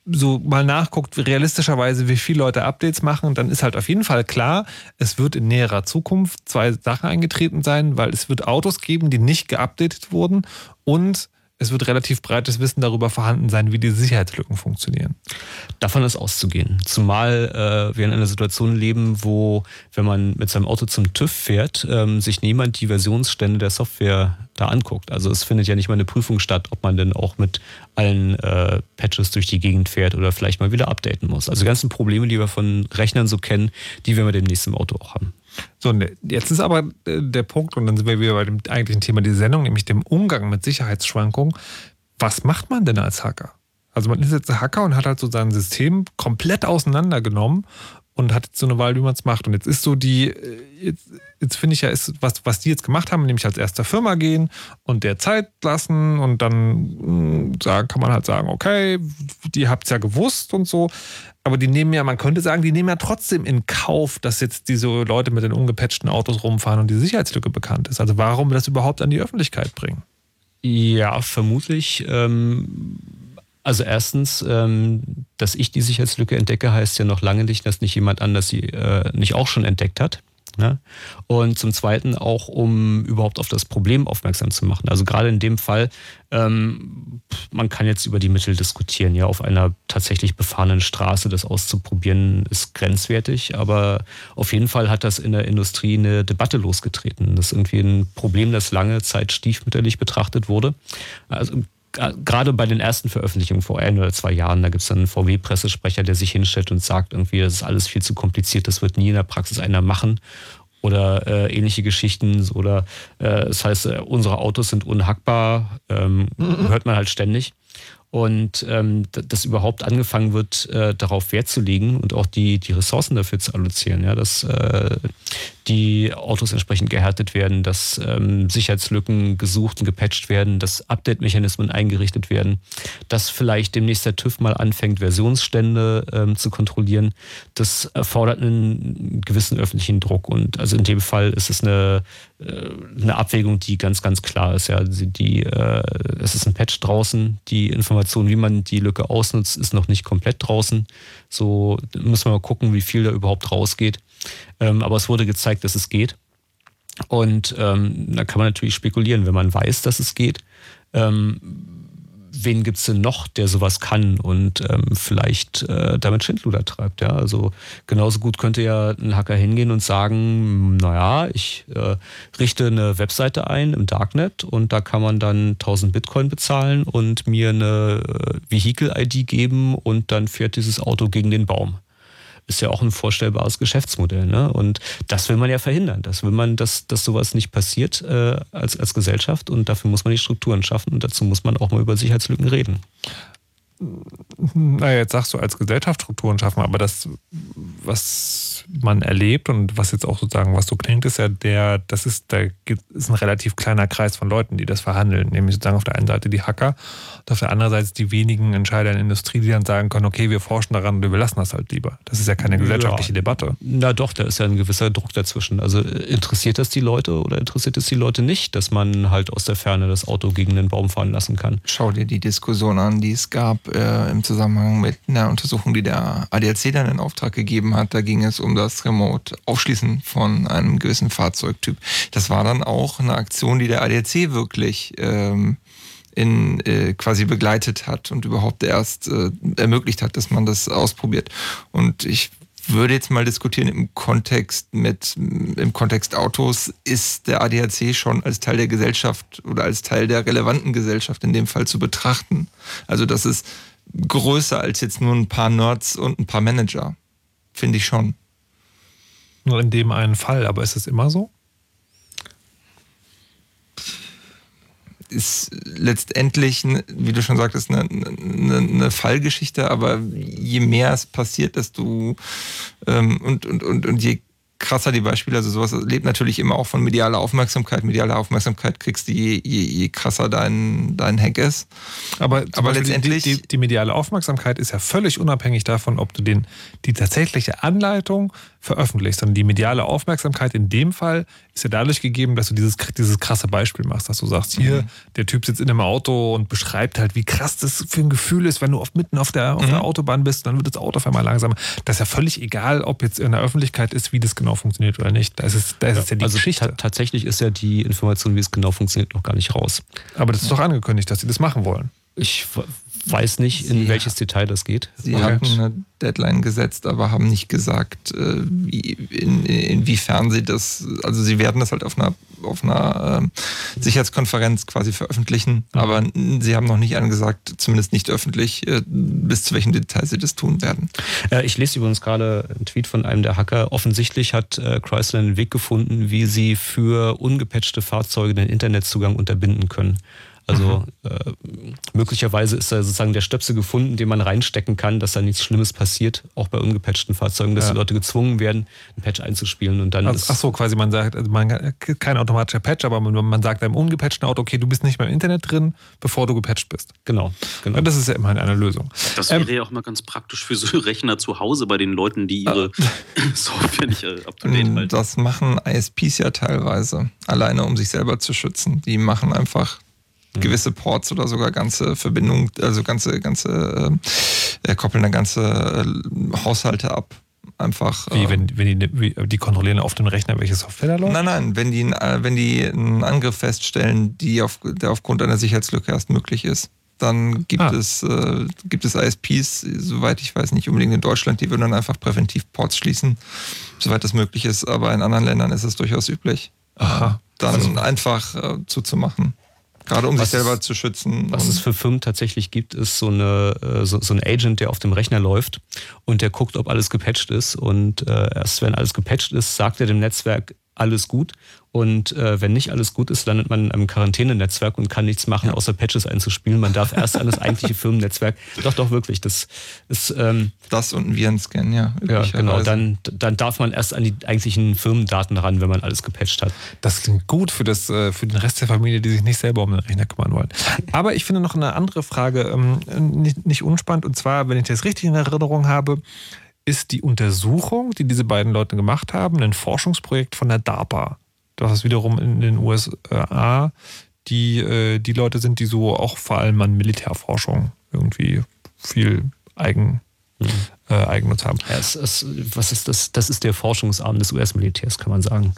so mal nachguckt, realistischerweise, wie viele Leute Updates machen, dann ist halt auf jeden Fall klar, es wird in näherer Zukunft zwei Sachen eingetreten sein, weil es wird Autos geben, die nicht geupdatet wurden und es wird relativ breites Wissen darüber vorhanden sein, wie die Sicherheitslücken funktionieren. Davon ist auszugehen. Zumal äh, wir in einer Situation leben, wo, wenn man mit seinem Auto zum TÜV fährt, ähm, sich niemand die Versionsstände der Software da anguckt. Also es findet ja nicht mal eine Prüfung statt, ob man denn auch mit allen äh, Patches durch die Gegend fährt oder vielleicht mal wieder updaten muss. Also die ganzen Probleme, die wir von Rechnern so kennen, die werden wir demnächst im Auto auch haben. So, ne, jetzt ist aber äh, der Punkt, und dann sind wir wieder bei dem eigentlichen Thema dieser Sendung, nämlich dem Umgang mit Sicherheitsschwankungen. Was macht man denn als Hacker? Also man ist jetzt ein Hacker und hat halt so sein System komplett auseinandergenommen und hat jetzt so eine Wahl, wie man es macht. Und jetzt ist so die, äh, jetzt, jetzt finde ich ja, ist, was, was die jetzt gemacht haben, nämlich als erster Firma gehen und der Zeit lassen und dann mh, sagen, kann man halt sagen, okay, die habt es ja gewusst und so. Aber die nehmen ja, man könnte sagen, die nehmen ja trotzdem in Kauf, dass jetzt diese Leute mit den ungepatchten Autos rumfahren und die Sicherheitslücke bekannt ist. Also warum das überhaupt an die Öffentlichkeit bringen? Ja, vermutlich. Ähm, also erstens, ähm, dass ich die Sicherheitslücke entdecke, heißt ja noch lange nicht, dass nicht jemand anders sie äh, nicht auch schon entdeckt hat. Ne? Und zum Zweiten auch, um überhaupt auf das Problem aufmerksam zu machen. Also gerade in dem Fall, ähm, man kann jetzt über die Mittel diskutieren. Ja, auf einer tatsächlich befahrenen Straße das auszuprobieren, ist grenzwertig. Aber auf jeden Fall hat das in der Industrie eine Debatte losgetreten. Das ist irgendwie ein Problem, das lange Zeit stiefmütterlich betrachtet wurde. Also gerade bei den ersten Veröffentlichungen vor ein oder zwei Jahren, da gibt es dann einen VW-Pressesprecher, der sich hinstellt und sagt irgendwie, das ist alles viel zu kompliziert, das wird nie in der Praxis einer machen oder äh, ähnliche Geschichten oder äh, das heißt, äh, unsere Autos sind unhackbar, ähm, mhm. hört man halt ständig. Und ähm, dass überhaupt angefangen wird, äh, darauf Wert zu legen und auch die, die Ressourcen dafür zu allozieren, ja, dass äh, die Autos entsprechend gehärtet werden, dass ähm, Sicherheitslücken gesucht und gepatcht werden, dass Update-Mechanismen eingerichtet werden, dass vielleicht demnächst der TÜV mal anfängt, Versionsstände ähm, zu kontrollieren. Das erfordert einen gewissen öffentlichen Druck und also in dem Fall ist es eine, äh, eine Abwägung, die ganz, ganz klar ist. Ja, die, äh, es ist ein Patch draußen, die Information, wie man die Lücke ausnutzt, ist noch nicht komplett draußen. So müssen wir mal gucken, wie viel da überhaupt rausgeht. Ähm, aber es wurde gezeigt, dass es geht. Und ähm, da kann man natürlich spekulieren, wenn man weiß, dass es geht. Ähm, wen gibt es denn noch, der sowas kann und ähm, vielleicht äh, damit Schindluder treibt? Ja? Also genauso gut könnte ja ein Hacker hingehen und sagen, naja, ich äh, richte eine Webseite ein im Darknet und da kann man dann 1000 Bitcoin bezahlen und mir eine äh, Vehicle-ID geben und dann fährt dieses Auto gegen den Baum ist ja auch ein vorstellbares Geschäftsmodell. Ne? Und das will man ja verhindern. Das will man, dass, dass sowas nicht passiert äh, als, als Gesellschaft. Und dafür muss man die Strukturen schaffen. Und dazu muss man auch mal über Sicherheitslücken reden naja, jetzt sagst du als Gesellschaft Strukturen schaffen, aber das, was man erlebt und was jetzt auch sozusagen, was so klingt, ist ja der, das ist, da ist ein relativ kleiner Kreis von Leuten, die das verhandeln. Nämlich sozusagen auf der einen Seite die Hacker und auf der anderen Seite die wenigen Entscheider in der Industrie, die dann sagen können, okay, wir forschen daran und wir lassen das halt lieber. Das ist ja keine gesellschaftliche ja, Debatte. Na doch, da ist ja ein gewisser Druck dazwischen. Also interessiert das die Leute oder interessiert es die Leute nicht, dass man halt aus der Ferne das Auto gegen den Baum fahren lassen kann? Schau dir die Diskussion an, die es gab äh, im Zusammenhang mit einer Untersuchung, die der ADAC dann in Auftrag gegeben hat. Da ging es um das Remote-Aufschließen von einem gewissen Fahrzeugtyp. Das war dann auch eine Aktion, die der ADAC wirklich ähm, in, äh, quasi begleitet hat und überhaupt erst äh, ermöglicht hat, dass man das ausprobiert. Und ich würde jetzt mal diskutieren im Kontext mit im Kontext Autos ist der ADAC schon als Teil der Gesellschaft oder als Teil der relevanten Gesellschaft in dem Fall zu betrachten. Also das ist größer als jetzt nur ein paar Nerds und ein paar Manager. Finde ich schon. Nur in dem einen Fall, aber ist es immer so? Ist letztendlich, wie du schon sagtest, eine, eine, eine Fallgeschichte, aber je mehr es passiert, desto ähm, und, und, und, und je krasser die Beispiele. Also sowas lebt natürlich immer auch von medialer Aufmerksamkeit. Mediale Aufmerksamkeit kriegst du je, je, je krasser dein, dein Hack ist. Aber, aber letztendlich. Die, die, die, mediale Aufmerksamkeit ist ja völlig unabhängig davon, ob du den, die tatsächliche Anleitung veröffentlichst. Sondern die mediale Aufmerksamkeit in dem Fall ist ja dadurch gegeben, dass du dieses, dieses krasse Beispiel machst, dass du sagst, hier, mhm. der Typ sitzt in einem Auto und beschreibt halt, wie krass das für ein Gefühl ist, wenn du oft mitten auf der, auf mhm. der Autobahn bist, dann wird das Auto auf einmal langsamer. Das ist ja völlig egal, ob jetzt in der Öffentlichkeit ist, wie das genau funktioniert oder nicht. Da ist es, da ist ja, es ja die also Geschichte. tatsächlich ist ja die Information, wie es genau funktioniert, noch gar nicht raus. Aber das ist doch angekündigt, dass sie das machen wollen. Ich weiß nicht, in Sie welches Detail das geht. Sie okay. hatten eine Deadline gesetzt, aber haben nicht gesagt, äh, wie, in, inwiefern sie das, also sie werden das halt auf einer, auf einer äh, Sicherheitskonferenz quasi veröffentlichen, mhm. aber sie haben noch nicht angesagt, zumindest nicht öffentlich, äh, bis zu welchem Detail sie das tun werden. Äh, ich lese übrigens gerade einen Tweet von einem der Hacker. Offensichtlich hat Chrysler einen Weg gefunden, wie sie für ungepatchte Fahrzeuge den Internetzugang unterbinden können. Also mhm. äh, möglicherweise ist da sozusagen der Stöpsel gefunden, den man reinstecken kann, dass da nichts Schlimmes passiert, auch bei ungepatchten Fahrzeugen, dass ja. die Leute gezwungen werden, einen Patch einzuspielen und dann. Also, ach so, quasi man sagt, also man, kein automatischer Patch, aber man, man sagt einem ungepatchten Auto, okay, du bist nicht mehr im Internet drin, bevor du gepatcht bist. Genau. genau. Ja, das ist ja immerhin eine Lösung. Das wäre ähm, ja auch mal ganz praktisch für so Rechner zu Hause bei den Leuten, die ihre äh, Software nicht äh, up to date halten. Das machen ISPs ja teilweise, alleine um sich selber zu schützen. Die machen einfach. Gewisse Ports oder sogar ganze Verbindungen, also ganze, ganze, äh, koppeln dann ganze äh, Haushalte ab. Einfach. Wie, äh, wenn, wenn die, wie, die kontrollieren auf dem Rechner, welche Software da läuft? Nein, nein, wenn die, äh, wenn die einen Angriff feststellen, die auf, der aufgrund einer Sicherheitslücke erst möglich ist dann gibt ah. es äh, gibt es ISPs, soweit ich weiß, nicht unbedingt in Deutschland, die würden dann einfach präventiv Ports schließen, soweit das möglich ist. Aber in anderen Ländern ist es durchaus üblich, Aha. dann also. einfach äh, zuzumachen. Gerade um was sich selber es, zu schützen. Was es für Firmen tatsächlich gibt, ist so, eine, äh, so, so, ein Agent, der auf dem Rechner läuft und der guckt, ob alles gepatcht ist. Und äh, erst wenn alles gepatcht ist, sagt er dem Netzwerk, alles gut. Und äh, wenn nicht alles gut ist, landet man in einem Quarantänenetzwerk und kann nichts machen, außer Patches einzuspielen. Man darf erst an das eigentliche Firmennetzwerk. Doch, doch, wirklich. Das ist. Ähm, das und ein Virenscan, ja. Ja, genau. Dann, dann darf man erst an die eigentlichen Firmendaten ran, wenn man alles gepatcht hat. Das klingt gut für, das, äh, für den Rest der Familie, die sich nicht selber um den Rechner kümmern wollen. Aber ich finde noch eine andere Frage ähm, nicht, nicht unspannend. Und zwar, wenn ich das richtig in Erinnerung habe, ist die Untersuchung, die diese beiden Leute gemacht haben, ein Forschungsprojekt von der DARPA. Das ist wiederum in den USA die, äh, die Leute sind, die so auch vor allem an Militärforschung irgendwie viel Eigen, mhm. äh, Eigennutz haben. Ja, es, es, was ist das? Das ist der Forschungsarm des US-Militärs, kann man sagen.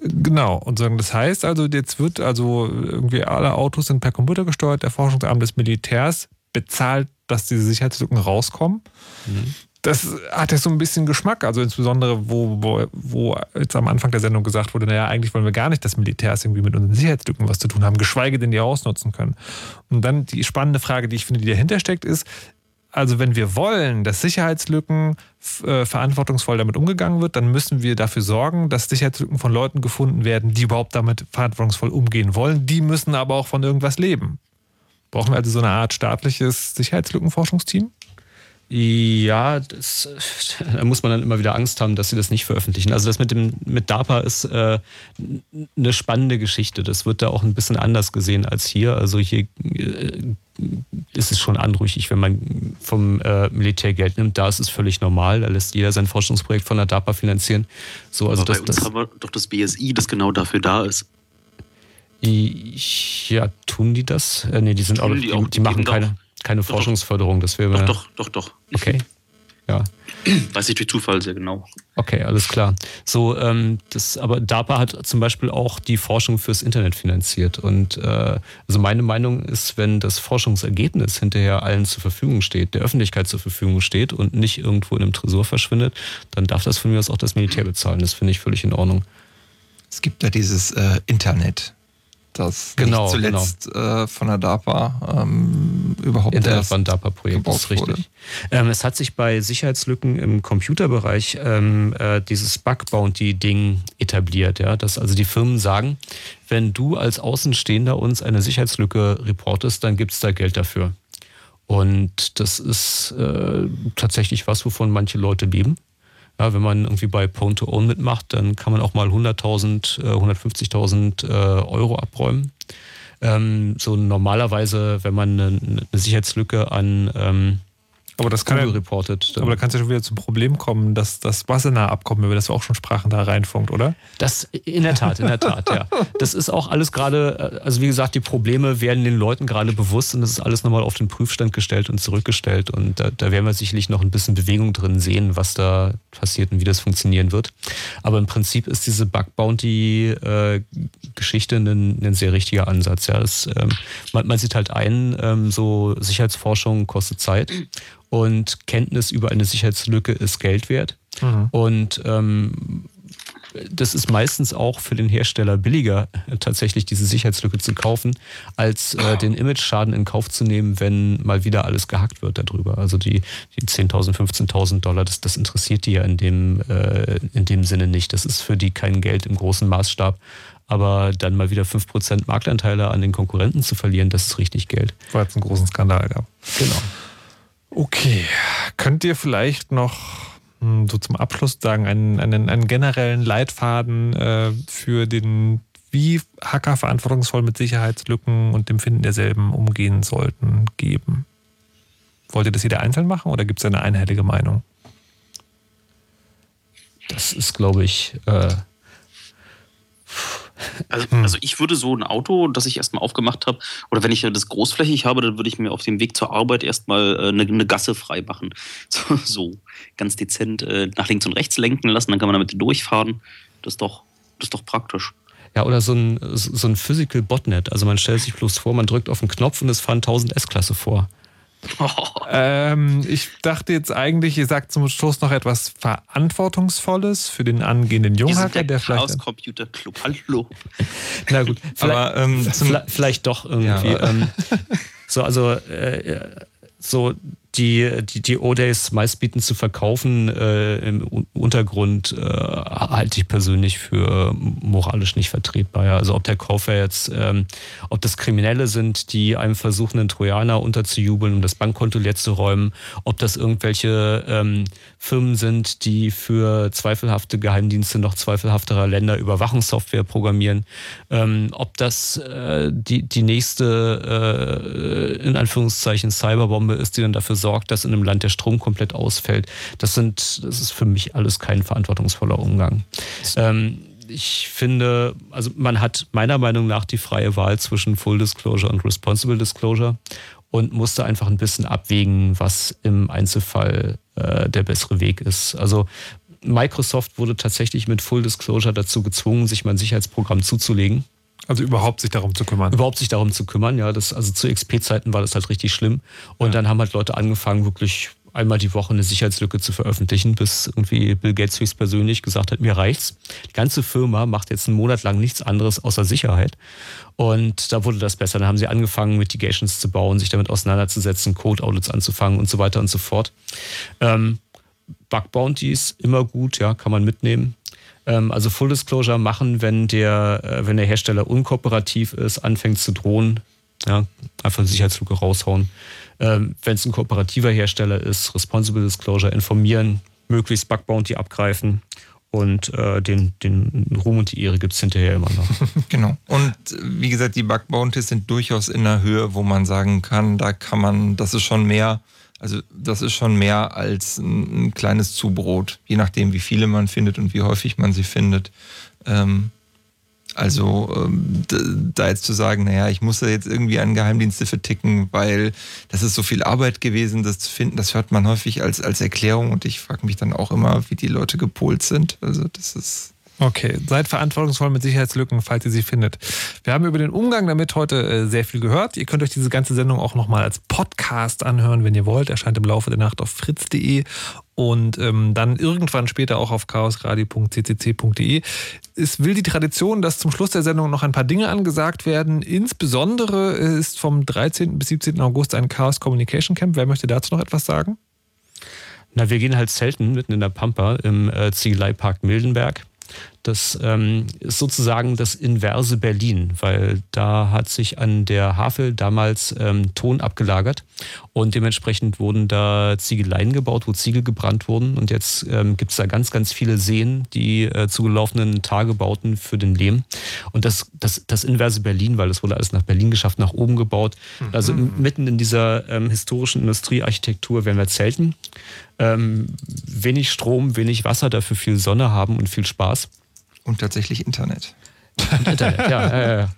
Genau, und sagen, das heißt also, jetzt wird also irgendwie alle Autos sind per Computer gesteuert, der Forschungsarm des Militärs bezahlt, dass diese Sicherheitslücken rauskommen. Mhm das hat ja so ein bisschen Geschmack. Also insbesondere, wo, wo, wo jetzt am Anfang der Sendung gesagt wurde, naja, eigentlich wollen wir gar nicht, dass Militärs irgendwie mit unseren Sicherheitslücken was zu tun haben, geschweige denn die ausnutzen können. Und dann die spannende Frage, die ich finde, die dahinter steckt, ist, also wenn wir wollen, dass Sicherheitslücken äh, verantwortungsvoll damit umgegangen wird, dann müssen wir dafür sorgen, dass Sicherheitslücken von Leuten gefunden werden, die überhaupt damit verantwortungsvoll umgehen wollen. Die müssen aber auch von irgendwas leben. Brauchen wir also so eine Art staatliches Sicherheitslückenforschungsteam? Ja, das, da muss man dann immer wieder Angst haben, dass sie das nicht veröffentlichen. Also das mit dem mit DARPA ist äh, eine spannende Geschichte. Das wird da auch ein bisschen anders gesehen als hier. Also hier äh, ist es schon anrüchig, wenn man vom äh, Militär Geld nimmt. Da ist es völlig normal. Da lässt jeder sein Forschungsprojekt von der DARPA finanzieren. So, also Aber das, bei uns das, haben wir doch das BSI, das genau dafür da ist. Ja, tun die das? Äh, nee, die sind auch, die, die, die machen keine keine doch, Forschungsförderung. Das wäre doch, doch, doch, doch. Okay. Ja. Weiß ich durch Zufall sehr genau. Okay, alles klar. So, ähm, das, aber DARPA hat zum Beispiel auch die Forschung fürs Internet finanziert. Und äh, also meine Meinung ist, wenn das Forschungsergebnis hinterher allen zur Verfügung steht, der Öffentlichkeit zur Verfügung steht und nicht irgendwo in einem Tresor verschwindet, dann darf das von mir aus auch das Militär bezahlen. Das finde ich völlig in Ordnung. Es gibt ja dieses äh, Internet das genau, zuletzt genau. Äh, von der DARPA ähm, überhaupt Internet von DARPA-Projekt ist richtig. Ähm, es hat sich bei Sicherheitslücken im Computerbereich ähm, äh, dieses Bug-Bounty-Ding etabliert. Ja? Dass also die Firmen sagen, wenn du als Außenstehender uns eine Sicherheitslücke reportest, dann gibt es da Geld dafür. Und das ist äh, tatsächlich was, wovon manche Leute leben. Ja, wenn man irgendwie bei Pwn to Own mitmacht, dann kann man auch mal 100.000, 150.000 äh, äh, Euro abräumen. Ähm, so normalerweise, wenn man eine, eine Sicherheitslücke an ähm, aber das kann ja, reportet. Aber da kann es ja schon wieder zum Problem kommen, dass das Wassernah-Abkommen, über das wir auch schon sprachen, da reinfunkt, oder? Das in der Tat, in der Tat, ja. Das ist auch alles gerade, also wie gesagt, die Probleme werden den Leuten gerade bewusst und das ist alles nochmal auf den Prüfstand gestellt und zurückgestellt. Und da, da werden wir sicherlich noch ein bisschen Bewegung drin sehen, was da passiert und wie das funktionieren wird. Aber im Prinzip ist diese Bug-Bounty-Geschichte ein, ein, sehr richtiger Ansatz. Ja. Das, ähm, man, man, sieht halt ein, ähm, so Sicherheitsforschung kostet Zeit und Kenntnis über eine Sicherheitslücke ist Geld wert. Mhm. Und ähm, das ist meistens auch für den Hersteller billiger, tatsächlich diese Sicherheitslücke zu kaufen, als äh, den Image-Schaden in Kauf zu nehmen, wenn mal wieder alles gehackt wird darüber. Also die, die 10.000, 15.000 Dollar, das, das interessiert die ja in dem, äh, in dem Sinne nicht. Das ist für die kein Geld im großen Maßstab. Aber dann mal wieder 5% Marktanteile an den Konkurrenten zu verlieren, das ist richtig Geld. Weil es einen großen Skandal gab. Genau. Okay, könnt ihr vielleicht noch hm, so zum Abschluss sagen, einen, einen, einen generellen Leitfaden äh, für den, wie Hacker verantwortungsvoll mit Sicherheitslücken und dem Finden derselben umgehen sollten, geben? Wollt ihr das jeder einzeln machen oder gibt es eine einhellige Meinung? Das ist, glaube ich, äh, also, hm. also ich würde so ein Auto, das ich erstmal aufgemacht habe, oder wenn ich das großflächig habe, dann würde ich mir auf dem Weg zur Arbeit erstmal äh, eine, eine Gasse frei machen. So, so ganz dezent äh, nach links und rechts lenken lassen, dann kann man damit durchfahren. Das ist doch, das ist doch praktisch. Ja, oder so ein, so ein Physical Botnet. Also man stellt sich bloß vor, man drückt auf den Knopf und es fahren 1000 S-Klasse vor. Ähm, ich dachte jetzt eigentlich, ihr sagt zum Schluss noch etwas Verantwortungsvolles für den angehenden Junghacker, der, der vielleicht. Chaos Computer Club, hallo. Na gut, vielleicht, Aber, ähm, vielleicht doch irgendwie. Ja, ähm, so, also äh, so die, die, die O-Days meist bieten zu verkaufen äh, im Untergrund äh, halte ich persönlich für moralisch nicht vertretbar. Ja. Also ob der Kaufer jetzt, ähm, ob das Kriminelle sind, die einem versuchen, einen Trojaner unterzujubeln, um das Bankkonto leer zu räumen, ob das irgendwelche ähm, Firmen sind, die für zweifelhafte Geheimdienste noch zweifelhafterer Länder Überwachungssoftware programmieren, ähm, ob das äh, die, die nächste, äh, in Anführungszeichen, Cyberbombe ist, die dann dafür sorgt, dass in einem Land der Strom komplett ausfällt. Das sind, das ist für mich alles kein verantwortungsvoller Umgang. Ähm, ich finde, also man hat meiner Meinung nach die freie Wahl zwischen Full Disclosure und Responsible Disclosure und musste einfach ein bisschen abwägen, was im Einzelfall äh, der bessere Weg ist. Also Microsoft wurde tatsächlich mit Full Disclosure dazu gezwungen, sich mein Sicherheitsprogramm zuzulegen. Also überhaupt sich darum zu kümmern. Überhaupt sich darum zu kümmern, ja. Das, also zu XP-Zeiten war das halt richtig schlimm. Und ja. dann haben halt Leute angefangen, wirklich einmal die Woche eine Sicherheitslücke zu veröffentlichen, bis irgendwie Bill Gates höchstpersönlich gesagt hat, mir reicht's. Die ganze Firma macht jetzt einen Monat lang nichts anderes außer Sicherheit. Und da wurde das besser. Dann haben sie angefangen, Mitigations zu bauen, sich damit auseinanderzusetzen, Code-Audits anzufangen und so weiter und so fort. Ähm, Bug Bounties immer gut, ja, kann man mitnehmen. Ähm, also Full Disclosure machen, wenn der, äh, wenn der Hersteller unkooperativ ist, anfängt zu drohen, ja, einfach eine Sicherheitslücke raushauen. Ähm, wenn es ein kooperativer Hersteller ist, Responsible Disclosure informieren, möglichst Bug Bounty abgreifen und äh, den, den Ruhm und die Ehre gibt es hinterher immer noch. genau. Und wie gesagt, die Bug Bounties sind durchaus in der Höhe, wo man sagen kann, da kann man, das ist schon mehr, also das ist schon mehr als ein, ein kleines Zubrot, je nachdem, wie viele man findet und wie häufig man sie findet. Ähm, also ähm, da jetzt zu sagen, naja, ich muss da jetzt irgendwie an Geheimdienste verticken, weil das ist so viel Arbeit gewesen, das zu finden, das hört man häufig als, als Erklärung und ich frage mich dann auch immer, wie die Leute gepolt sind. Also das ist Okay, seid verantwortungsvoll mit Sicherheitslücken, falls ihr sie findet. Wir haben über den Umgang damit heute äh, sehr viel gehört. Ihr könnt euch diese ganze Sendung auch nochmal als Podcast anhören, wenn ihr wollt. Erscheint im Laufe der Nacht auf fritz.de und ähm, dann irgendwann später auch auf chaosradio.ccc.de. Es will die Tradition, dass zum Schluss der Sendung noch ein paar Dinge angesagt werden. Insbesondere ist vom 13. bis 17. August ein Chaos Communication Camp. Wer möchte dazu noch etwas sagen? Na, wir gehen halt selten mitten in der Pampa im äh, Ziegeleipark Mildenberg. Das ähm, ist sozusagen das inverse Berlin, weil da hat sich an der Havel damals ähm, Ton abgelagert und dementsprechend wurden da Ziegeleien gebaut, wo Ziegel gebrannt wurden und jetzt ähm, gibt es da ganz, ganz viele Seen, die äh, zugelaufenen Tagebauten für den Lehm. Und das, das, das inverse Berlin, weil es wurde alles nach Berlin geschafft, nach oben gebaut. Mhm. Also mitten in dieser ähm, historischen Industriearchitektur werden wir zelten. Ähm, wenig Strom, wenig Wasser, dafür viel Sonne haben und viel Spaß. Und tatsächlich Internet. Und Internet, ja, ja, ja.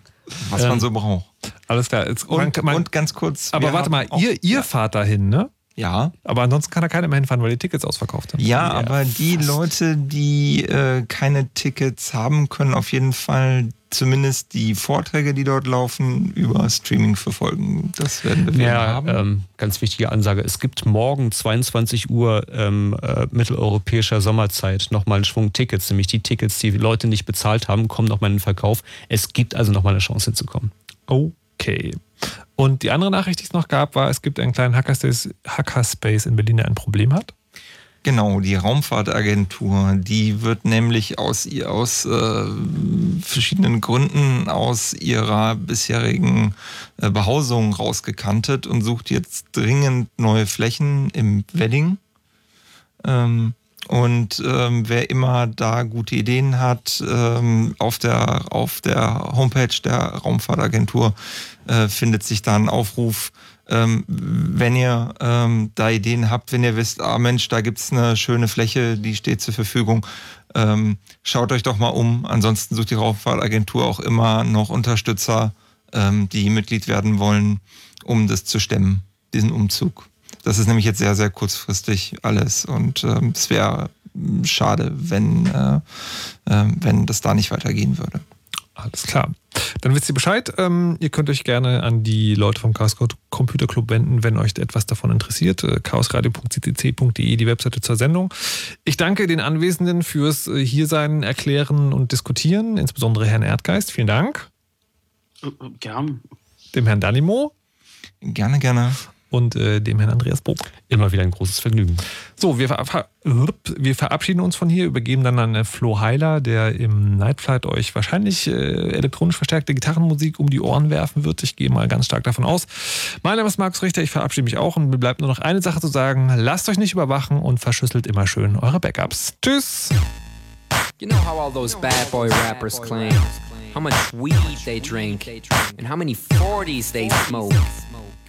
Was ähm, man so braucht. Alles klar. Jetzt, und, man, und, ganz kurz. Aber warte mal, ihr, ihr ja. fahrt dahin, ne? Ja. Aber ansonsten kann da keiner mehr hinfahren, weil die Tickets ausverkauft haben. Ja, aber die Leute, die äh, keine Tickets haben, können auf jeden Fall zumindest die Vorträge, die dort laufen, über Streaming verfolgen. Das werden wir ja, haben. Ähm, ganz wichtige Ansage. Es gibt morgen 22 Uhr ähm, äh, mitteleuropäischer Sommerzeit nochmal einen Schwung Tickets, nämlich die Tickets, die Leute nicht bezahlt haben, kommen nochmal in den Verkauf. Es gibt also nochmal eine Chance hinzukommen. Okay. Und die andere Nachricht, die es noch gab, war, es gibt einen kleinen Hackerspace, Hackerspace in Berlin, der ein Problem hat. Genau, die Raumfahrtagentur, die wird nämlich aus, aus äh, verschiedenen Gründen aus ihrer bisherigen äh, Behausung rausgekantet und sucht jetzt dringend neue Flächen im Wedding. Ähm, und ähm, wer immer da gute Ideen hat, ähm, auf, der, auf der Homepage der Raumfahrtagentur äh, findet sich da ein Aufruf, ähm, wenn ihr ähm, da Ideen habt, wenn ihr wisst, ah Mensch, da gibt's eine schöne Fläche, die steht zur Verfügung, ähm, schaut euch doch mal um. Ansonsten sucht die Raumfahrtagentur auch immer noch Unterstützer, ähm, die Mitglied werden wollen, um das zu stemmen, diesen Umzug. Das ist nämlich jetzt sehr, sehr kurzfristig alles und ähm, es wäre schade, wenn, äh, äh, wenn das da nicht weitergehen würde. Alles klar. Dann wisst ihr Bescheid. Ähm, ihr könnt euch gerne an die Leute vom Chaos Computer Club wenden, wenn euch etwas davon interessiert. Äh, chaosradio.ccc.de, die Webseite zur Sendung. Ich danke den Anwesenden fürs äh, Hiersein, Erklären und Diskutieren, insbesondere Herrn Erdgeist. Vielen Dank. Gern. Dem Herrn Danimo. Gerne, gerne. Und äh, dem Herrn Andreas Bog. Immer wieder ein großes Vergnügen. So, wir, ver wir verabschieden uns von hier, übergeben dann an äh, Flo Heiler, der im Nightflight euch wahrscheinlich äh, elektronisch verstärkte Gitarrenmusik um die Ohren werfen wird. Ich gehe mal ganz stark davon aus. Mein Name ist Markus Richter, ich verabschiede mich auch und mir bleibt nur noch eine Sache zu sagen. Lasst euch nicht überwachen und verschüsselt immer schön eure Backups. Tschüss! You know how all those bad boy rappers claim how much weed they drink and how many 40s they smoke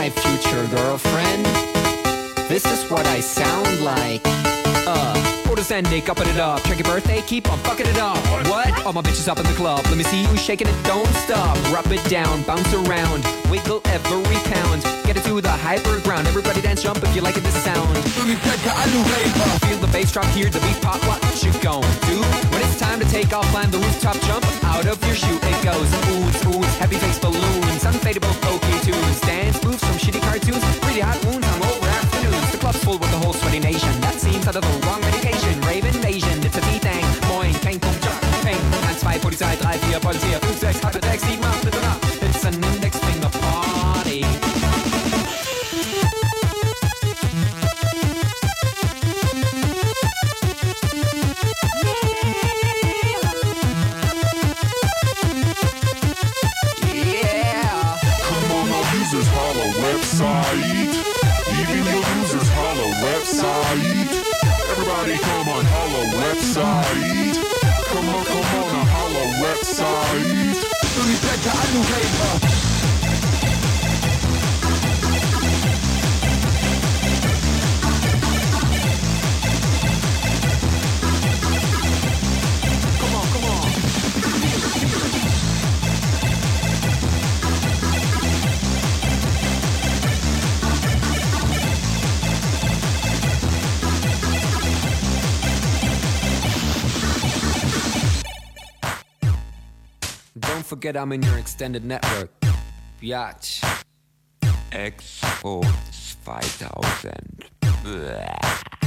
My future girlfriend. This is what I sound like. Uh, orders ending, upping it up. Check birthday, keep on fucking it up. What? All my bitches up in the club. Let me see you shaking it, don't stop. Rub it down, bounce around, wiggle every pound. Get it to the hyper ground. Everybody dance, jump if you like it, this sound. Feel the bass drop, hear the beat pop. What you gon' do? When it's time to take off, climb the rooftop, jump out of your shoe. It goes oohs, oohs, heavy face balloons, unfadable pokey tunes, dance shitty cartoons, really hot wounds on over afternoons. The club's full with the whole sweaty nation. That seems out of the wrong forget I'm in your extended network. Biatch. Expo 2000. Bäh.